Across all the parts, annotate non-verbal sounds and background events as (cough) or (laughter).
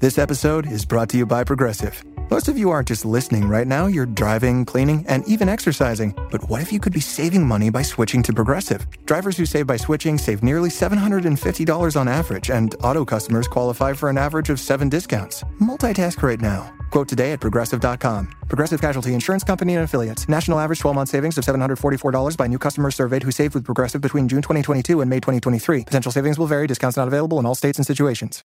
This episode is brought to you by Progressive. Most of you aren't just listening right now, you're driving, cleaning, and even exercising. But what if you could be saving money by switching to Progressive? Drivers who save by switching save nearly $750 on average, and auto customers qualify for an average of seven discounts. Multitask right now. Quote today at progressive.com. Progressive Casualty Insurance Company and Affiliates. National average 12 month savings of $744 by new customers surveyed who saved with Progressive between June 2022 and May 2023. Potential savings will vary, discounts not available in all states and situations.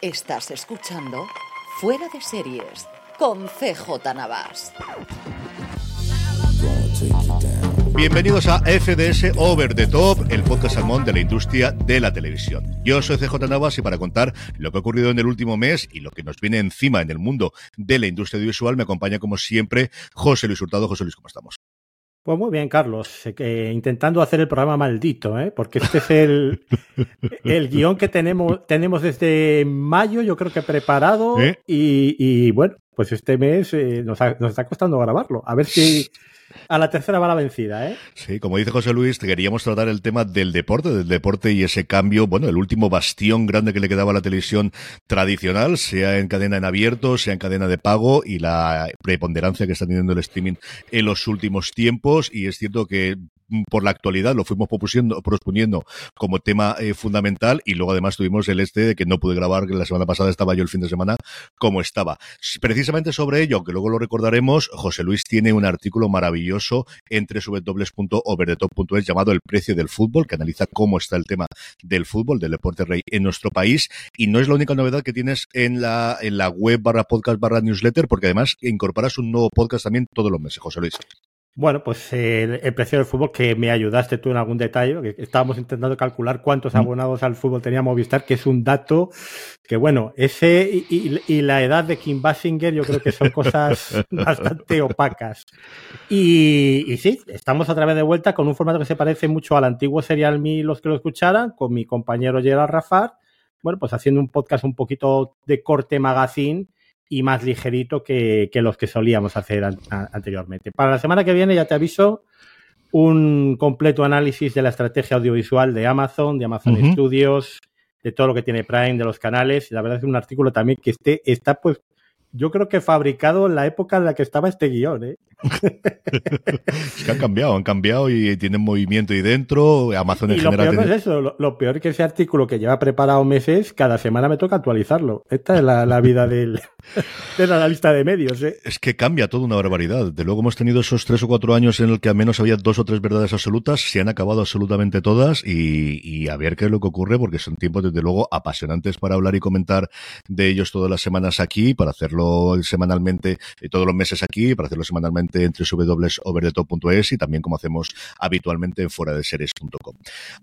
Estás escuchando Fuera de Series con CJ Navas. Bienvenidos a FDS Over the Top, el podcast salmón de la industria de la televisión. Yo soy CJ Navas y para contar lo que ha ocurrido en el último mes y lo que nos viene encima en el mundo de la industria audiovisual me acompaña como siempre José Luis Hurtado. José Luis, ¿cómo estamos? Pues muy bien, Carlos. Eh, intentando hacer el programa maldito, ¿eh? porque este es el, (laughs) el guion que tenemos, tenemos desde mayo, yo creo que preparado. ¿Eh? Y, y, bueno, pues este mes eh, nos, ha- nos está costando grabarlo. A ver si a la tercera va la vencida. ¿eh? Sí, como dice José Luis, queríamos tratar el tema del deporte, del deporte y ese cambio, bueno, el último bastión grande que le quedaba a la televisión tradicional, sea en cadena en abierto, sea en cadena de pago y la preponderancia que está teniendo el streaming en los últimos tiempos. Y es cierto que por la actualidad lo fuimos propusiendo, proponiendo como tema eh, fundamental y luego además tuvimos el este de que no pude grabar, que la semana pasada estaba yo el fin de semana como estaba. Precisamente sobre ello, que luego lo recordaremos, José Luis tiene un artículo maravilloso entre www.overthetop.es llamado El precio del fútbol, que analiza cómo está el tema del fútbol, del deporte rey en nuestro país. Y no es la única novedad que tienes en la, en la web barra podcast barra newsletter, porque además incorporas un nuevo podcast también todos los meses, José Luis. Bueno, pues eh, el, precio del fútbol, que me ayudaste tú en algún detalle, que estábamos intentando calcular cuántos abonados al fútbol tenía Movistar, que es un dato que, bueno, ese y, y- y la edad de Kim Basinger yo creo que son cosas (laughs) bastante opacas. Y, y sí, estamos otra vez de vuelta con un formato que se parece mucho al antiguo Serial Me, los que lo escucharan, con mi compañero Gerard Rafar, bueno, pues haciendo un podcast un poquito de corte magazine y más ligerito que, que los que solíamos hacer an- anteriormente. Para la semana que viene, ya te aviso, un completo análisis de la estrategia audiovisual de Amazon, de Amazon. Studios, de todo lo que tiene Prime, de los canales. Y la verdad es un artículo también que esté, está, pues, yo creo que fabricado en la época en la que estaba este guion, ¿eh? Es que han cambiado, han cambiado y tienen movimiento ahí dentro. Amazon en Y lo general. peor no es eso, lo, lo peor que ese artículo que lleva preparado meses, cada semana me toca actualizarlo. Esta es la, la vida del, (laughs) del analista de medios, ¿eh? Es que cambia toda una barbaridad. De luego hemos tenido esos tres o cuatro años en el que al menos había dos o tres verdades absolutas, se han acabado absolutamente todas y, y a ver qué es lo que ocurre, porque son tiempos desde luego apasionantes para hablar y comentar de ellos todas las semanas aquí, para hacerlo semanalmente, eh, todos los meses aquí, para hacerlo semanalmente entre www.overthetop.es y también como hacemos habitualmente en fuera de series.com.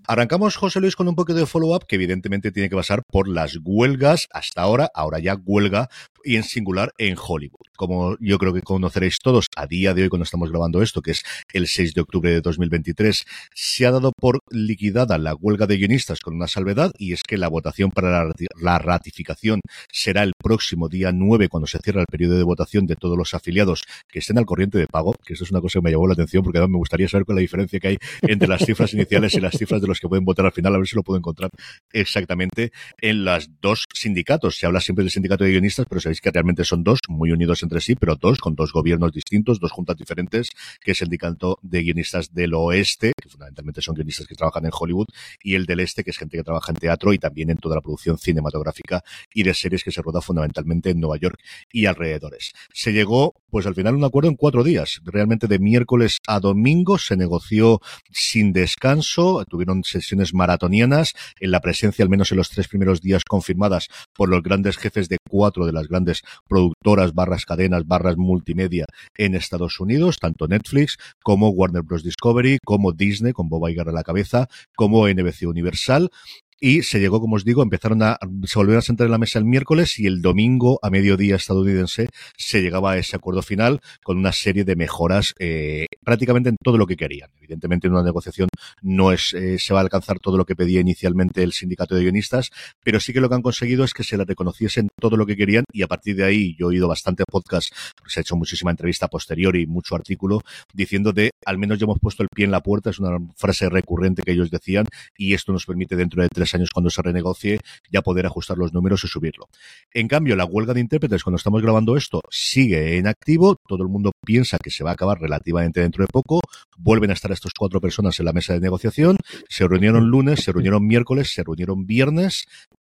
Arrancamos, José Luis, con un poquito de follow-up que evidentemente tiene que pasar por las huelgas hasta ahora, ahora ya huelga y en singular en Hollywood. Como yo creo que conoceréis todos, a día de hoy cuando estamos grabando esto, que es el 6 de octubre de 2023, se ha dado por liquidada la huelga de guionistas con una salvedad y es que la votación para la ratificación será el próximo día 9 cuando se cierra el periodo de votación de todos los afiliados que estén al corriente de pago, que eso es una cosa que me llamó la atención porque además me gustaría saber cuál es la diferencia que hay entre las cifras iniciales y las cifras de los que pueden votar al final, a ver si lo puedo encontrar exactamente en las dos sindicatos. Se habla siempre del sindicato de guionistas, pero sabéis que realmente son dos, muy unidos entre sí, pero dos, con dos gobiernos distintos, dos juntas diferentes, que es el sindicato de guionistas del oeste, que fundamentalmente son guionistas que trabajan en Hollywood, y el del este, que es gente que trabaja en teatro y también en toda la producción cinematográfica y de series que se roda fundamentalmente en Nueva York y alrededores. Se llegó, pues al final, un acuerdo en cuatro días. Realmente de miércoles a domingo se negoció sin descanso, tuvieron sesiones maratonianas, en la presencia, al menos en los tres primeros días, confirmadas por los grandes jefes de cuatro de las grandes productoras, barras cadenas, barras multimedia en Estados Unidos, tanto Netflix como Warner Bros. Discovery, como Disney, con Bob Iger a la cabeza, como NBC Universal y se llegó, como os digo, empezaron a, se volvieron a sentar en la mesa el miércoles y el domingo a mediodía estadounidense se llegaba a ese acuerdo final con una serie de mejoras eh, prácticamente en todo lo que querían. Evidentemente en una negociación no es, eh, se va a alcanzar todo lo que pedía inicialmente el sindicato de guionistas, pero sí que lo que han conseguido es que se les reconociesen todo lo que querían y a partir de ahí yo he oído bastante podcast, se ha hecho muchísima entrevista posterior y mucho artículo diciendo de al menos ya hemos puesto el pie en la puerta, es una frase recurrente que ellos decían y esto nos permite dentro de tres años cuando se renegocie ya poder ajustar los números y subirlo. En cambio, la huelga de intérpretes cuando estamos grabando esto sigue en activo, todo el mundo piensa que se va a acabar relativamente dentro de poco, vuelven a estar estas cuatro personas en la mesa de negociación, se reunieron lunes, se reunieron miércoles, se reunieron viernes,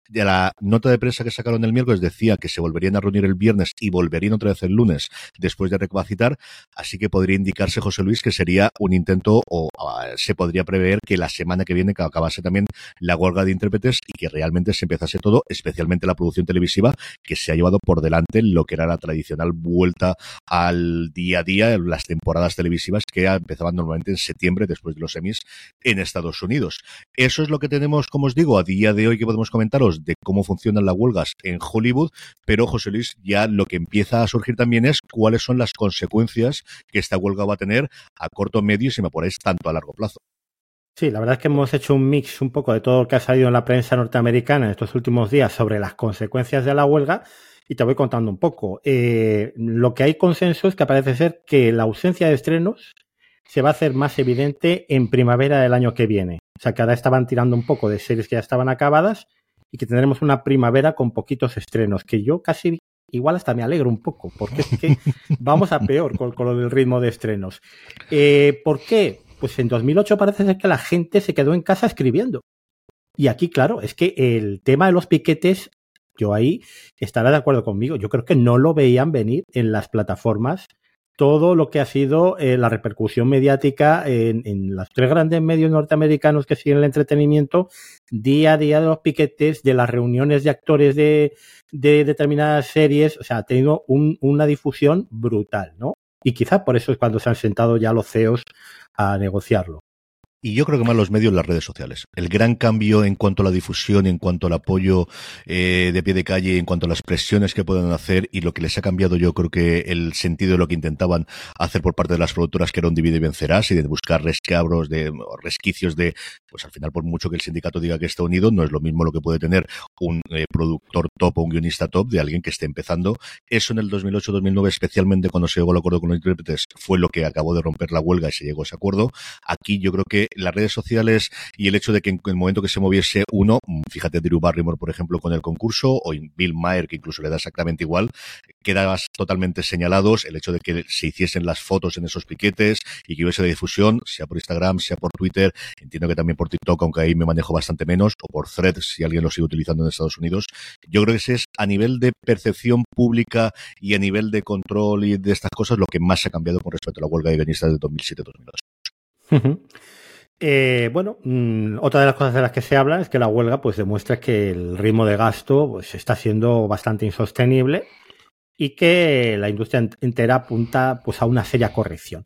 de la nota de prensa que sacaron el miércoles decía que se volverían a reunir el viernes y volverían otra vez el lunes después de recapacitar, así que podría indicarse, José Luis, que sería un intento o se podría prever que la semana que viene acabase también la huelga de intérpretes y que realmente se empezase todo, especialmente la producción televisiva, que se ha llevado por delante lo que era la tradicional vuelta al día a día, las temporadas televisivas que empezaban normalmente en septiembre después de los semis en Estados Unidos. Eso es lo que tenemos, como os digo, a día de hoy que podemos comentaros de cómo funcionan las huelgas en Hollywood, pero José Luis, ya lo que empieza a surgir también es cuáles son las consecuencias que esta huelga va a tener a corto, medio y si me apuráis, tanto a largo plazo. Sí, la verdad es que hemos hecho un mix un poco de todo lo que ha salido en la prensa norteamericana en estos últimos días sobre las consecuencias de la huelga y te voy contando un poco. Eh, lo que hay consenso es que parece ser que la ausencia de estrenos se va a hacer más evidente en primavera del año que viene. O sea, que ahora estaban tirando un poco de series que ya estaban acabadas y que tendremos una primavera con poquitos estrenos, que yo casi igual hasta me alegro un poco, porque es que (laughs) vamos a peor con, lo del ritmo de estrenos. Eh, ¿Por qué? Pues en 2008 parece ser que la gente se quedó en casa escribiendo. Y aquí, claro, es que el tema de los piquetes, yo ahí estará de acuerdo conmigo, yo creo que no lo veían venir en las plataformas todo lo que ha sido eh, la repercusión mediática en, los tres grandes medios norteamericanos que siguen el entretenimiento, día a día de los piquetes, de las reuniones de actores de, de determinadas series, o sea, ha tenido un, una difusión brutal, ¿no? Y quizá por eso es cuando se han sentado ya los CEOs a negociarlo. Y yo creo que más los medios, las redes sociales. El gran cambio en cuanto a la difusión, en cuanto al apoyo eh, de pie de calle, en cuanto a las presiones que pueden hacer y lo que les ha cambiado, yo creo que el sentido de lo que intentaban hacer por parte de las productoras, que era un divide y vencerás y de buscar rescabros, de resquicios de, pues al final, por mucho que el sindicato diga que está unido, no es lo mismo lo que puede tener un eh, productor top o un guionista top de alguien que esté empezando. Eso en el 2008-2009, especialmente cuando se llegó al acuerdo con los intérpretes, fue lo que acabó de romper la huelga y se llegó a ese acuerdo. Aquí yo creo que las redes sociales y el hecho de que en el momento que se moviese uno, fíjate Drew Barrymore, por ejemplo, con el concurso, o Bill Maher, que incluso le da exactamente igual, quedaban totalmente señalados el hecho de que se hiciesen las fotos en esos piquetes y que hubiese de difusión, sea por Instagram, sea por Twitter, entiendo que también por TikTok, aunque ahí me manejo bastante menos, o por Threads, si alguien lo sigue utilizando en Estados Unidos. Yo creo que ese es a nivel de percepción pública y a nivel de control y de estas cosas lo que más ha cambiado con respecto a la huelga de guionistas de 2007-2008. Eh, bueno, mm, otra de las cosas de las que se habla es que la huelga pues demuestra que el ritmo de gasto pues está siendo bastante insostenible y que la industria entera apunta pues, a una seria corrección.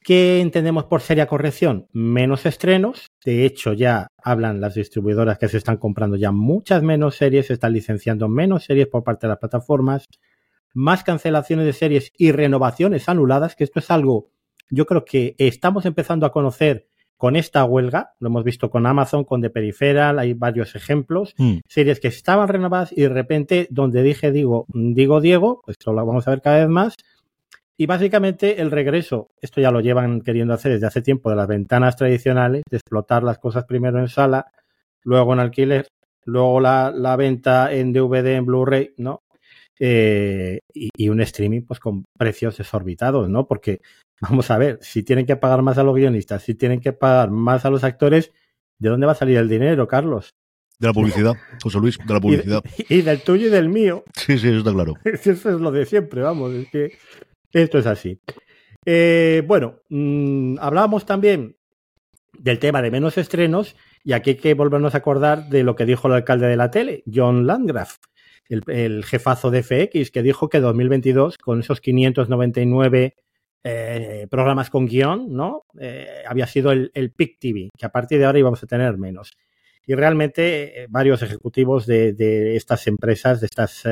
¿Qué entendemos por seria corrección? Menos estrenos. De hecho, ya hablan las distribuidoras que se están comprando ya muchas menos series, se están licenciando menos series por parte de las plataformas, más cancelaciones de series y renovaciones anuladas, que esto es algo, yo creo que estamos empezando a conocer con esta huelga, lo hemos visto con Amazon, con The Peripheral, hay varios ejemplos, mm. series que estaban renovadas y de repente, donde dije digo, digo Diego, esto lo vamos a ver cada vez más, y básicamente el regreso, esto ya lo llevan queriendo hacer desde hace tiempo de las ventanas tradicionales, de explotar las cosas primero en sala, luego en alquiler, luego la, la venta en DVD, en Blu-ray, ¿no? Eh, y, un streaming pues con precios desorbitados, ¿no? Porque vamos a ver, si tienen que pagar más a los guionistas, si tienen que pagar más a los actores, ¿de dónde va a salir el dinero, Carlos? De la publicidad, José Luis, de la publicidad. Y, (laughs) y del tuyo y del mío. Sí, sí, eso está claro. (laughs) Eso es lo de siempre, vamos, es que esto es así. Eh, bueno, mm, hablábamos también del tema de menos estrenos y aquí hay que volvernos a acordar de lo que dijo el alcalde de la tele, John Landgraf, el, jefazo de FX, que dijo que 2022, con esos 599 eh, programas con guion, ¿no? Eh, había sido el, el PIC TV, que a partir de ahora íbamos a tener menos. Y realmente varios ejecutivos de, estas empresas, de estas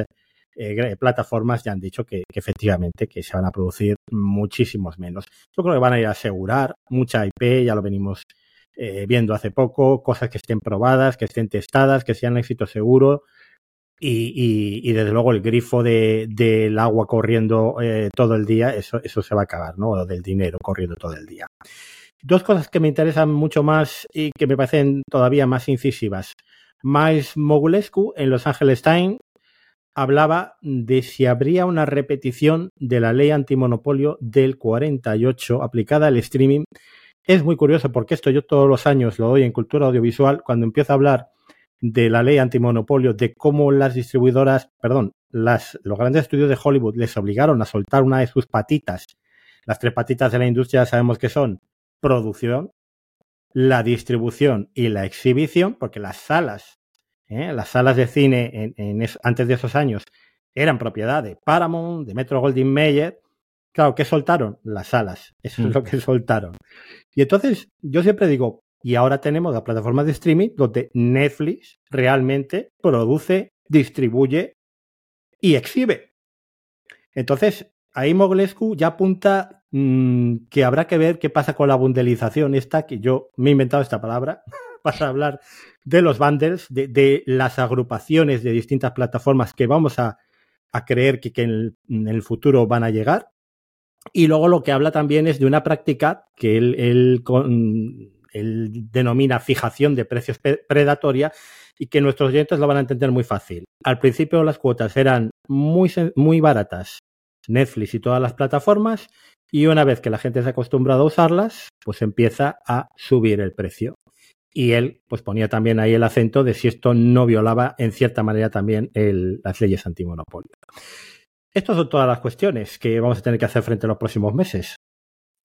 eh, plataformas ya han dicho que, efectivamente que se van a producir muchísimos menos. Yo creo que van a ir a asegurar mucha IP, ya lo venimos eh, viendo hace poco, cosas que estén probadas, que estén testadas, que sean éxito seguro. Y, desde luego el grifo de, del agua corriendo eh, todo el día, eso, eso se va a acabar, ¿no? O del dinero corriendo todo el día. Dos cosas que me interesan mucho más y que me parecen todavía más incisivas. Miles Mogulescu en Los Angeles Times hablaba de si habría una repetición de la ley antimonopolio del 48 aplicada al streaming. Es muy curioso porque esto yo todos los años lo doy en cultura audiovisual cuando empiezo a hablar de la ley antimonopolio, de cómo las distribuidoras, perdón, las, los grandes estudios de Hollywood les obligaron a soltar una de sus patitas. Las tres patitas de la industria sabemos que son producción, la distribución y la exhibición, porque las salas ¿eh? Las salas de cine en, antes de esos años eran propiedad de Paramount, de Metro Goldwyn Mayer. Claro, ¿qué soltaron? Las salas. Eso es mm. lo que soltaron. Y entonces, yo siempre digo, y ahora tenemos la plataforma de streaming donde Netflix realmente produce, distribuye y exhibe. Entonces, ahí Moglescu ya apunta mm, que habrá que ver qué pasa con la bundelización esta, que yo me he inventado esta palabra, (laughs) para hablar de los bundles, de, las agrupaciones de distintas plataformas que vamos a, creer que, en, el, futuro van a llegar. Y luego lo que habla también es de una práctica que él, denomina fijación de precios predatoria y que nuestros oyentes lo van a entender muy fácil. Al principio las cuotas eran muy, muy baratas, Netflix y todas las plataformas, y una vez que la gente se ha acostumbrado a usarlas, pues empieza a subir el precio. Y él pues ponía también ahí el acento de si esto no violaba en cierta manera también las leyes antimonopolio. Estas son todas las cuestiones que vamos a tener que hacer frente a los próximos meses.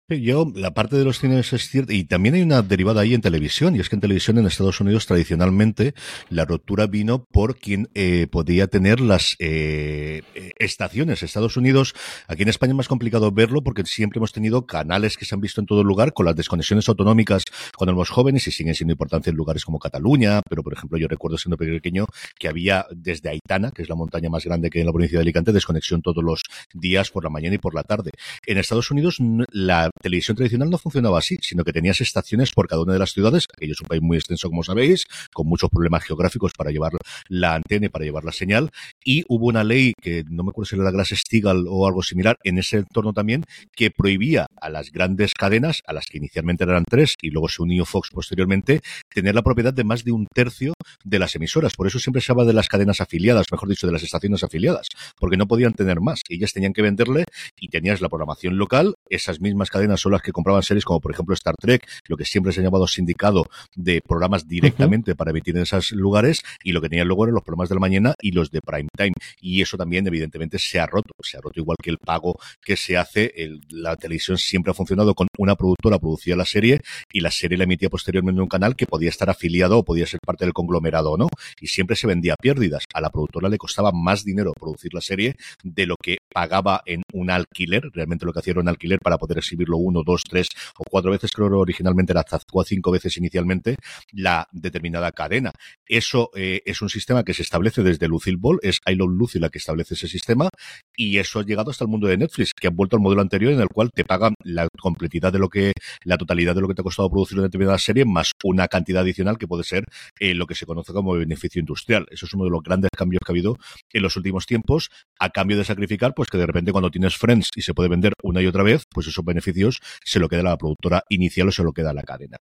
Yo, la parte de los cines es cierta, y también hay una derivada ahí en televisión, y es que en televisión en Estados Unidos tradicionalmente la ruptura vino por quien eh, podía tener las eh, estaciones. Estados Unidos, aquí en España es más complicado verlo porque siempre hemos tenido canales que se han visto en todo lugar con las desconexiones autonómicas cuando éramos jóvenes y siguen siendo importantes en lugares como Cataluña, pero por ejemplo yo recuerdo siendo pequeño que había desde Aitana, que es la montaña más grande que hay en la provincia de Alicante, desconexión todos los días por la mañana y por la tarde. En Estados Unidos la televisión tradicional no funcionaba así, sino que tenías estaciones por cada una de las ciudades. Aquello es un país muy extenso, como sabéis, con muchos problemas geográficos para llevar la antena y para llevar la señal. Y hubo una ley que no me acuerdo si era la Glass-Steagall o algo similar en ese entorno también, que prohibía a las grandes cadenas, a las que inicialmente eran tres y luego se unió Fox posteriormente, tener la propiedad de más de un tercio de las emisoras. Por eso siempre se habla de las cadenas afiliadas, mejor dicho, de las estaciones afiliadas, porque no podían tener más. Ellas tenían que venderle y tenías la programación local, esas mismas cadenas cadenas son las que compraban series como por ejemplo Star Trek, lo que siempre se ha llamado sindicado de programas directamente para emitir en esos lugares y lo que tenían luego eran los programas de la mañana y los de prime time. Y eso también evidentemente se ha roto, se ha roto igual que el pago que se hace. la televisión siempre ha funcionado con una productora producía la serie y la serie la emitía posteriormente en un canal que podía estar afiliado o podía ser parte del conglomerado o no. Y siempre se vendía pérdidas. A la productora le costaba más dinero producir la serie de lo que pagaba en un alquiler, realmente lo que hacía era un alquiler para poder exhibirlo uno, dos, tres o cuatro veces, creo que originalmente era hasta cinco veces inicialmente, la determinada cadena. Eso eh, es un sistema que se establece desde Lucille Ball, es I Love Lucy la que establece ese sistema, y eso ha llegado hasta el mundo de Netflix, que ha vuelto al modelo anterior en el cual te pagan la completidad de lo que, la totalidad de lo que te ha costado producir una determinada serie, más una cantidad adicional que puede ser eh, lo que se conoce como beneficio industrial. Eso es uno de los grandes cambios que ha habido en los últimos tiempos, a cambio de sacrificar, pues que de repente cuando tienes Friends y se puede vender una y otra vez, pues esos beneficios se lo queda la productora inicial o se lo queda la cadena.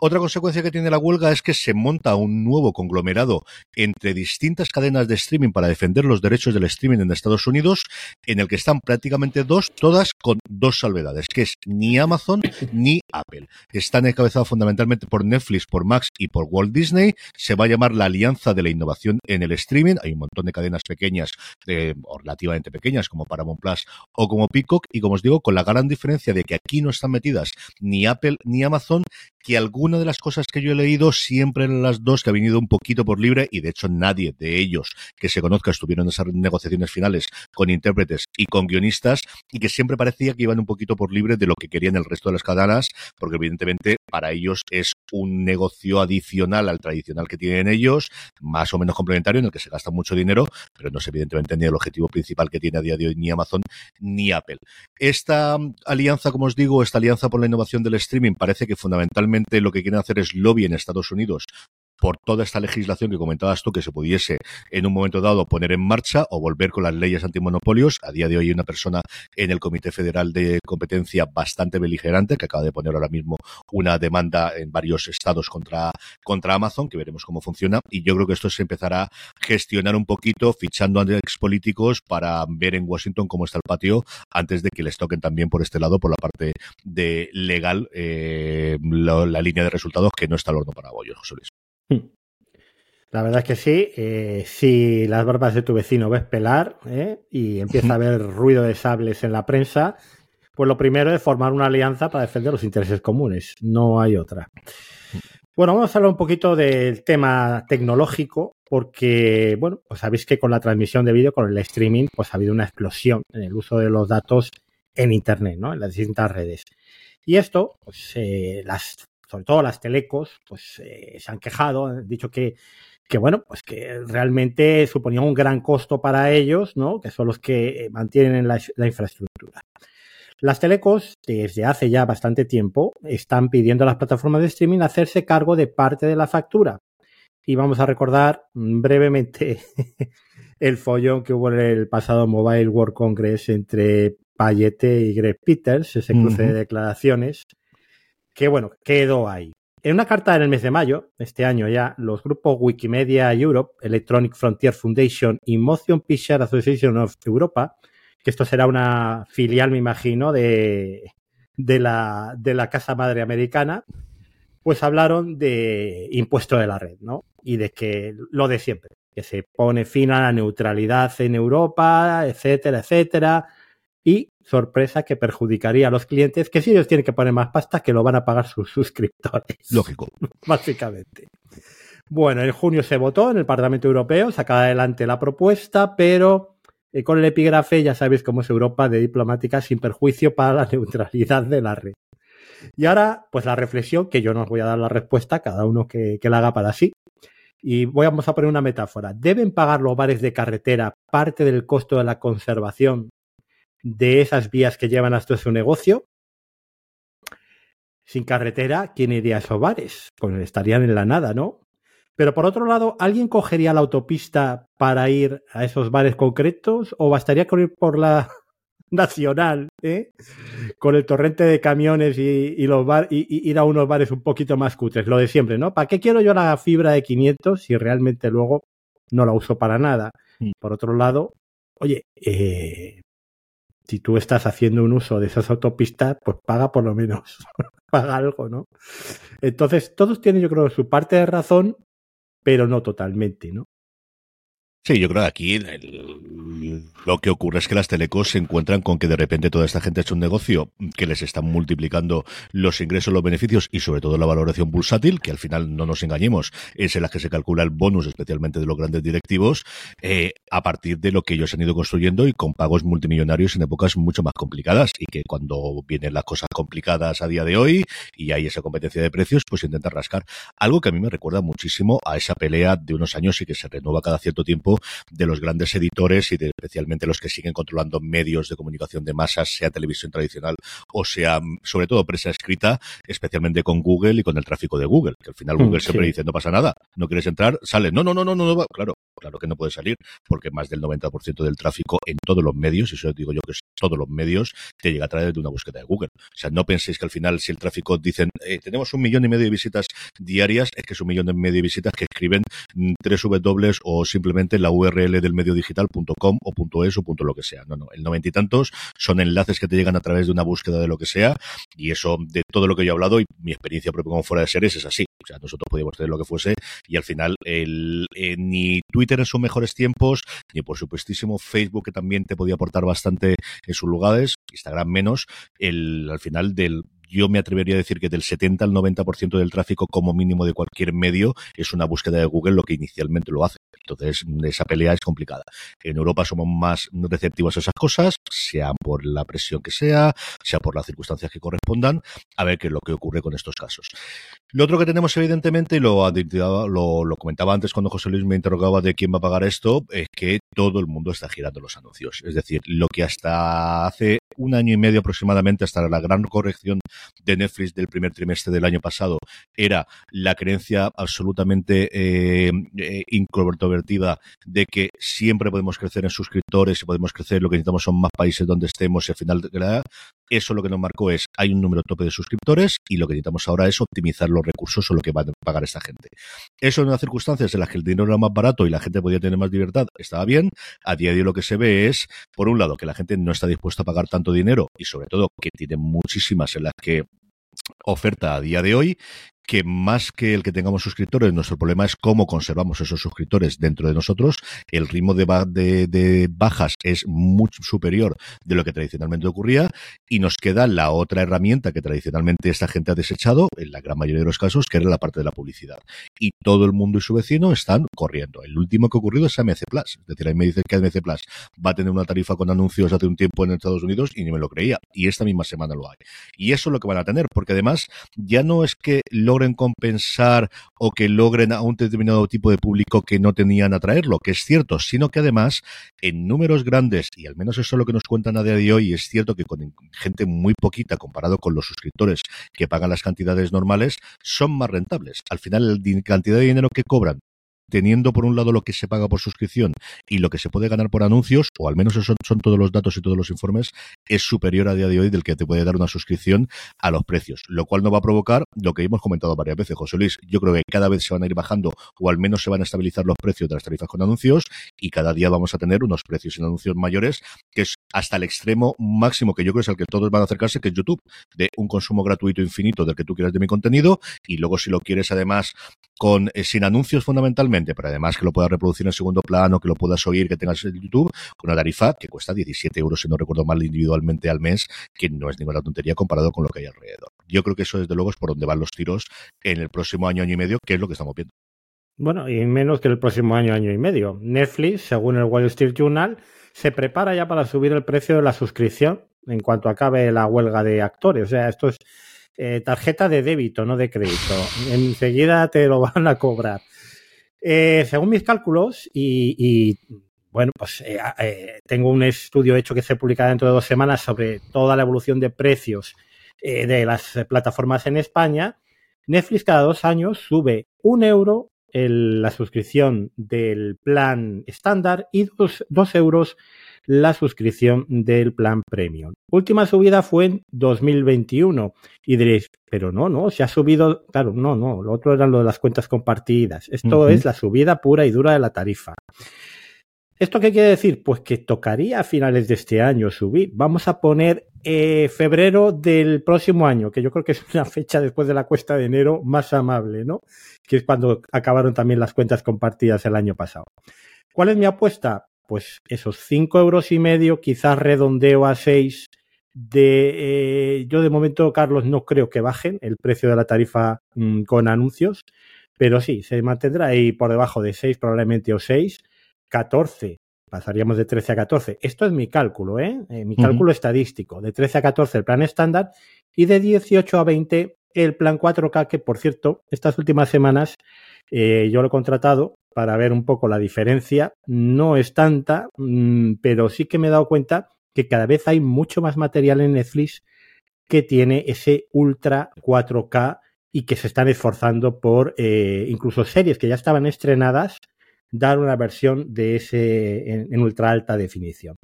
Otra consecuencia que tiene la huelga es que se monta un nuevo conglomerado entre distintas cadenas de streaming para defender los derechos del streaming en Estados Unidos, en el que están prácticamente dos, todas con dos salvedades, que es ni Amazon ni Apple. Están encabezados fundamentalmente por Netflix, por Max y por Walt Disney. Se va a llamar la Alianza de la Innovación en el Streaming. Hay un montón de cadenas pequeñas, eh, relativamente pequeñas, como Paramount Plus o como Peacock, y como os digo, con la gran diferencia de que aquí no están metidas ni Apple ni Amazon, que alguna de las cosas que yo he leído siempre en las dos que ha venido un poquito por libre y de hecho nadie de ellos que se conozca estuvieron en esas negociaciones finales con intérpretes y con guionistas y que siempre parecía que iban un poquito por libre de lo que querían el resto de las cadenas porque evidentemente para ellos es un negocio adicional al tradicional que tienen ellos, más o menos complementario en el que se gasta mucho dinero, pero no es evidentemente ni el objetivo principal que tiene a día de hoy ni Amazon ni Apple. Esta alianza, como os digo, esta alianza por la innovación del streaming parece que fundamentalmente lo que quieren hacer es lobby en Estados Unidos por toda esta legislación que comentabas tú que se pudiese en un momento dado poner en marcha o volver con las leyes antimonopolios. A día de hoy hay una persona en el Comité Federal de Competencia bastante beligerante que acaba de poner ahora mismo una demanda en varios estados contra, contra Amazon, que veremos cómo funciona. Y yo creo que esto se empezará a gestionar un poquito, fichando a políticos para ver en Washington cómo está el patio antes de que les toquen también por este lado, por la parte de legal, eh, la línea de resultados que no está al horno para bollos, José Luis. La verdad es que sí. Eh, si las barbas de tu vecino ves pelar ¿eh? y empieza a haber ruido de sables en la prensa, pues lo primero es formar una alianza para defender los intereses comunes. No hay otra. Bueno, vamos a hablar un poquito del tema tecnológico, porque, bueno, pues sabéis que con la transmisión de vídeo, con el streaming, pues ha habido una explosión en el uso de los datos en Internet, ¿no? En las distintas redes. Y esto, pues eh, las sobre todo las telecos, pues eh, se han quejado, han dicho que, que, bueno, pues que realmente suponía un gran costo para ellos, ¿no? Que son los que mantienen la, la infraestructura. Las telecos, desde hace ya bastante tiempo, están pidiendo a las plataformas de streaming hacerse cargo de parte de la factura. Y vamos a recordar brevemente (laughs) el follón que hubo en el pasado Mobile World Congress entre Payete y Greg Peters, ese cruce de declaraciones, que bueno, quedó ahí. En una carta en el mes de mayo, este año ya, los grupos Wikimedia Europe, Electronic Frontier Foundation y Motion Picture Association of Europa, que esto será una filial, me imagino, de, de, la, de la Casa Madre Americana, pues hablaron de impuesto de la red, ¿no? Y de que lo de siempre, que se pone fin a la neutralidad en Europa, etcétera, etcétera, y sorpresa que perjudicaría a los clientes, que si ellos tienen que poner más pasta, que lo van a pagar sus suscriptores. Lógico. (laughs) Básicamente. Bueno, en junio se votó en el Parlamento Europeo, sacaba adelante la propuesta, pero eh, con el epígrafe ya sabéis cómo es Europa de diplomática sin perjuicio para la (laughs) neutralidad de la red. Y ahora, pues la reflexión, que yo no os voy a dar la respuesta, cada uno que, que la haga para sí. Y voy, vamos a poner una metáfora. ¿Deben pagar los bares de carretera parte del costo de la conservación de esas vías que llevan hasta su negocio. Sin carretera, ¿quién iría a esos bares? Pues estarían en la nada, ¿no? Pero por otro lado, ¿alguien cogería la autopista para ir a esos bares concretos o bastaría con ir por la (laughs) nacional, ¿eh? con el torrente de camiones y, los bar, y, ir a unos bares un poquito más cutres? Lo de siempre, ¿no? ¿Para qué quiero yo la fibra de 500 si realmente luego no la uso para nada? Mm. Por otro lado, oye, eh, si tú estás haciendo un uso de esas autopistas, pues paga por lo menos, (laughs) paga algo, ¿no? Entonces, todos tienen, yo creo, su parte de razón, pero no totalmente, ¿no? Sí, yo creo que aquí lo que ocurre es que las telecos se encuentran con que de repente toda esta gente ha hecho un negocio que les está multiplicando los ingresos, los beneficios y sobre todo la valoración bursátil, que al final no nos engañemos, es en la que se calcula el bonus, especialmente de los grandes directivos, eh, a partir de lo que ellos han ido construyendo y con pagos multimillonarios en épocas mucho más complicadas y que cuando vienen las cosas complicadas a día de hoy y hay esa competencia de precios, pues intenta rascar. Algo que a mí me recuerda muchísimo a esa pelea de unos años y que se renueva cada cierto tiempo de los grandes editores y de, especialmente los que siguen controlando medios de comunicación de masas, sea televisión tradicional o sea, sobre todo prensa escrita, especialmente con Google y con el tráfico de Google, que al final mm, Google siempre dice, no pasa nada, no quieres entrar, sale, no, no, no, no, no, no, claro, claro que no puede salir, porque más del 90% del tráfico en todos los medios, y eso digo yo que es todos los medios, te llega a través de una búsqueda de Google. O sea, no penséis que al final, si el tráfico dicen, eh, tenemos un millón y medio de visitas diarias, es que es un millón y medio de visitas que escriben mm, tres W o simplemente la URL del medio digital.com o .es o punto lo que sea. No, no, el noventa y tantos son enlaces que te llegan a través de una búsqueda de lo que sea y eso de todo lo que yo he hablado y mi experiencia propia como fuera de series es así. O sea, nosotros podíamos tener lo que fuese y al final el, eh, ni Twitter en sus mejores tiempos, ni por supuestísimo Facebook que también te podía aportar bastante en sus lugares, Instagram menos, el, al final del yo me atrevería a decir que del 70 al 90% del tráfico como mínimo de cualquier medio es una búsqueda de Google lo que inicialmente lo hace. Entonces, esa pelea es complicada. En Europa somos más receptivos a esas cosas, sea por la presión que sea, sea por las circunstancias que correspondan, a ver qué es lo que ocurre con estos casos. Lo otro que tenemos, evidentemente, y lo, lo, lo comentaba antes cuando José Luis me interrogaba de quién va a pagar esto, es que todo el mundo está girando los anuncios. Es decir, lo que hasta hace un año y medio aproximadamente, hasta la gran corrección de Netflix del primer trimestre del año pasado, era la creencia absolutamente eh, eh incontrovertida de que siempre podemos crecer en suscriptores y podemos crecer, lo que necesitamos son más países donde estemos y al final eso lo que nos marcó es, hay un número tope de suscriptores y lo que necesitamos ahora es optimizar los recursos o lo que va a pagar esta gente. Eso en unas circunstancias en las que el dinero era más barato y la gente podía tener más libertad, estaba bien. A día de hoy lo que se ve es, por un lado, que la gente no está dispuesta a pagar tanto dinero y sobre todo que tiene muchísimas en las que oferta a día de hoy que más que el que tengamos suscriptores, nuestro problema es cómo conservamos esos suscriptores dentro de nosotros. El ritmo de, bajas es mucho superior de lo que tradicionalmente ocurría y nos queda la otra herramienta que tradicionalmente esta gente ha desechado, en la gran mayoría de los casos, que era la parte de la publicidad. Y todo el mundo y su vecino están corriendo. El último que ha ocurrido es AMC Plus. Es decir, ahí me dice que AMC Plus va a tener una tarifa con anuncios hace un tiempo en Estados Unidos y ni me lo creía. Y esta misma semana lo hay. Y eso es lo que van a tener, porque además ya no es que logren compensar o que logren a un determinado tipo de público que no tenían atraerlo, que es cierto, sino que además en números grandes, y al menos eso es lo que nos cuentan a día de hoy, es cierto que con gente muy poquita comparado con los suscriptores que pagan las cantidades normales, son más rentables. Al final, la cantidad de dinero que cobran teniendo por un lado lo que se paga por suscripción y lo que se puede ganar por anuncios, o al menos esos son todos los datos y todos los informes, es superior a día de hoy del que te puede dar una suscripción a los precios, lo cual no va a provocar lo que hemos comentado varias veces, José Luis. Yo creo que cada vez se van a ir bajando o al menos se van a estabilizar los precios de las tarifas con anuncios y cada día vamos a tener unos precios en anuncios mayores, que es hasta el extremo máximo que yo creo es al que todos van a acercarse, que es YouTube, de un consumo gratuito infinito del que tú quieras de mi contenido y luego si lo quieres además con eh, sin anuncios fundamentalmente, pero además que lo puedas reproducir en segundo plano, que lo puedas oír, que tengas en YouTube, una tarifa que cuesta 17 euros, si no recuerdo mal, individualmente al mes, que no es ninguna tontería comparado con lo que hay alrededor. Yo creo que eso, desde luego, es por donde van los tiros en el próximo año, año y medio, que es lo que estamos viendo. Bueno, y menos que el próximo año, año y medio. Netflix, según el Wall Street Journal, se prepara ya para subir el precio de la suscripción en cuanto acabe la huelga de actores. O sea, esto es eh, tarjeta de débito, no de crédito. Enseguida te lo (laughs) van a cobrar. Eh, según mis cálculos, y, bueno, pues eh, tengo un estudio hecho que se publicará dentro de dos semanas sobre toda la evolución de precios de las plataformas en España. Netflix cada dos años sube un euro la suscripción del plan estándar y dos, dos euros la suscripción del plan premium. Última subida fue en 2021 y diréis, pero no, no, se ha subido, claro, no, no, lo otro eran lo de las cuentas compartidas. Esto es la subida pura y dura de la tarifa. ¿Esto qué quiere decir? Pues que tocaría a finales de este año subir. Vamos a poner eh, febrero del próximo año, que yo creo que es una fecha después de la cuesta de enero más amable, ¿no? Que es cuando acabaron también las cuentas compartidas el año pasado. ¿Cuál es mi apuesta? Pues esos cinco euros y medio, quizás redondeo a seis. De, eh, yo de momento, Carlos, no creo que bajen el precio de la tarifa mm, con anuncios, pero sí, se mantendrá ahí por debajo de 6 probablemente o 6 14, pasaríamos de 13 a 14. Esto es mi cálculo, ¿eh? eh mi cálculo estadístico. De 13 a 14 el plan estándar y de 18 a 20 el plan 4K, que por cierto, estas últimas semanas eh, yo lo he contratado para ver un poco la diferencia. No es tanta, mm, pero sí que me he dado cuenta que cada vez hay mucho más material en Netflix que tiene ese Ultra 4K y que se están esforzando por eh, incluso series que ya estaban estrenadas dar una versión de ese en, ultra alta definición.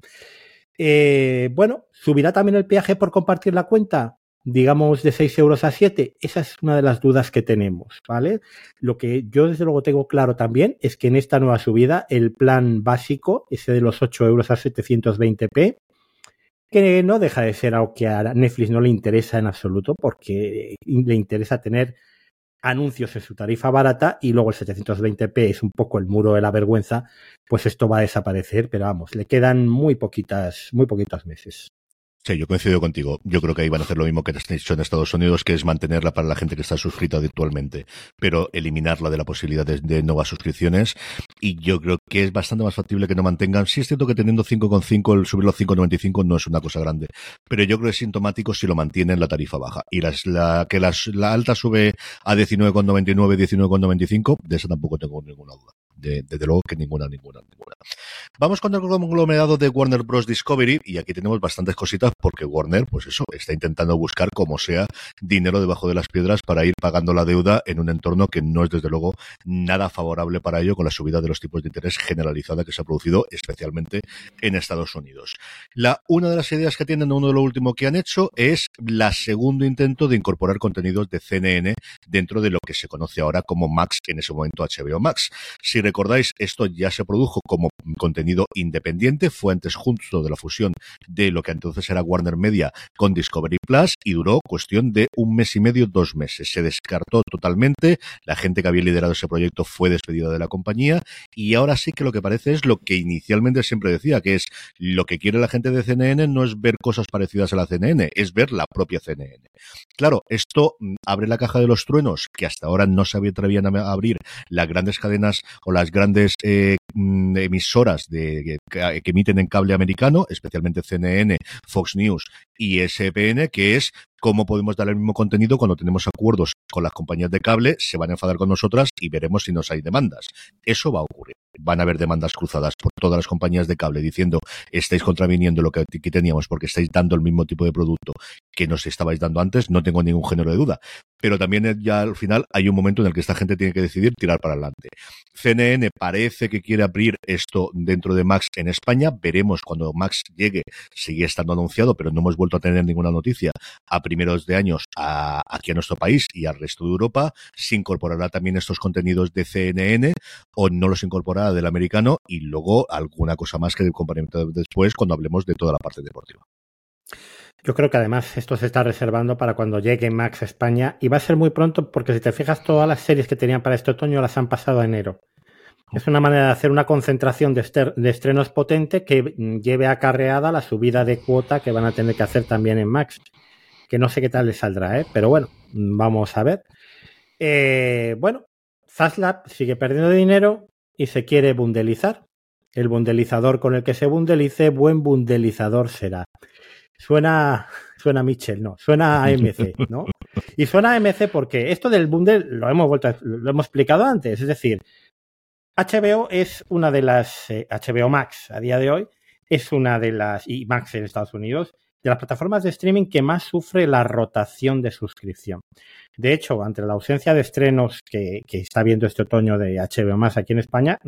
Eh, bueno, ¿subirá también el peaje por compartir la cuenta? digamos, de 6 euros a 7? Esa es una de las dudas que tenemos, ¿vale? Lo que yo desde luego tengo claro también es que en esta nueva subida el plan básico, ese de los 8 euros a 720p, que no deja de ser algo que a Netflix no le interesa en absoluto porque le interesa tener anuncios en su tarifa barata y luego el 720p es un poco el muro de la vergüenza, pues esto va a desaparecer, pero vamos, le quedan muy poquitas, muy poquitos meses. Sí, yo coincido contigo. Yo creo que ahí van a hacer lo mismo que han hecho en Estados Unidos, que es mantenerla para la gente que está suscrita virtualmente, pero eliminarla de la posibilidad de, nuevas suscripciones. Y yo creo que es bastante más factible que no mantengan. Sí es cierto que teniendo 5,5, el subirlo a 5,95 no es una cosa grande, pero yo creo que es sintomático si lo mantienen la tarifa baja. Y la, que la alta sube a 19,99, 19,95, de eso tampoco tengo ninguna duda desde luego que ninguna, ninguna, ninguna. Vamos con el conglomerado de Warner Bros. Discovery y aquí tenemos bastantes cositas porque Warner, pues eso, está intentando buscar como sea dinero debajo de las piedras para ir pagando la deuda en un entorno que no es desde luego nada favorable para ello con la subida de los tipos de interés generalizada que se ha producido especialmente en Estados Unidos. La, una de las ideas que tienen, uno de lo último que han hecho es la segundo intento de incorporar contenidos de CNN dentro de lo que se conoce ahora como Max, en ese momento HBO Max. Si recordáis, esto ya se produjo como contenido independiente, fue antes justo de la fusión de lo que entonces era Warner Media con Discovery Plus y duró cuestión de un mes y medio, dos meses. Se descartó totalmente, la gente que había liderado ese proyecto fue despedida de la compañía y ahora sí que lo que parece es lo que inicialmente siempre decía, que es lo que quiere la gente de CNN no es ver cosas parecidas a la CNN, es ver la propia CNN. Claro, esto mm, abre la caja de los truenos que hasta ahora no se atrevían a abrir las grandes cadenas o las grandes eh, mm, emisoras de, que, emiten en cable americano, especialmente CNN, Fox News y SPN, que es cómo podemos dar el mismo contenido cuando tenemos acuerdos con las compañías de cable, se van a enfadar con nosotras y veremos si nos hay demandas. Eso va a ocurrir. Van a haber demandas cruzadas por todas las compañías de cable diciendo estáis contraviniendo lo que aquí teníamos porque estáis dando el mismo tipo de producto que nos estabais dando antes, no tengo ningún género de duda. Pero también ya al final hay un momento en el que esta gente tiene que decidir tirar para adelante. CNN parece que quiere abrir esto dentro de Max en España. Veremos cuando Max llegue. Sigue estando anunciado, pero no hemos vuelto a tener ninguna noticia a primeros de años aquí a nuestro país y al resto de Europa. Se incorporará también estos contenidos de CNN o no los incorporará del americano y luego alguna cosa más que complemento después cuando hablemos de toda la parte deportiva. Yo creo que además esto se está reservando para cuando llegue Max a España y va a ser muy pronto porque si te fijas todas las series que tenían para este otoño las han pasado a enero. Es una manera de hacer una concentración de, estrenos potente que lleve acarreada la subida de cuota que van a tener que hacer también en Max. Que no sé qué tal les saldrá, ¿eh? pero bueno, vamos a ver. Eh, bueno, Zaslab sigue perdiendo dinero y se quiere bundelizar. El bundelizador con el que se bundelice, buen bundelizador será. Suena, suena Mitchell, no, suena (laughs) a MC, ¿no? Y suena a MC porque esto del bundle lo hemos vuelto, lo hemos explicado antes, es decir, HBO es una de las, HBO eh, Max a día de hoy, es una de las, y Max en Estados Unidos, de las plataformas de streaming que más sufre la rotación de suscripción. De hecho, ante la ausencia de estrenos que, que está viendo este otoño de HBO Max aquí en España,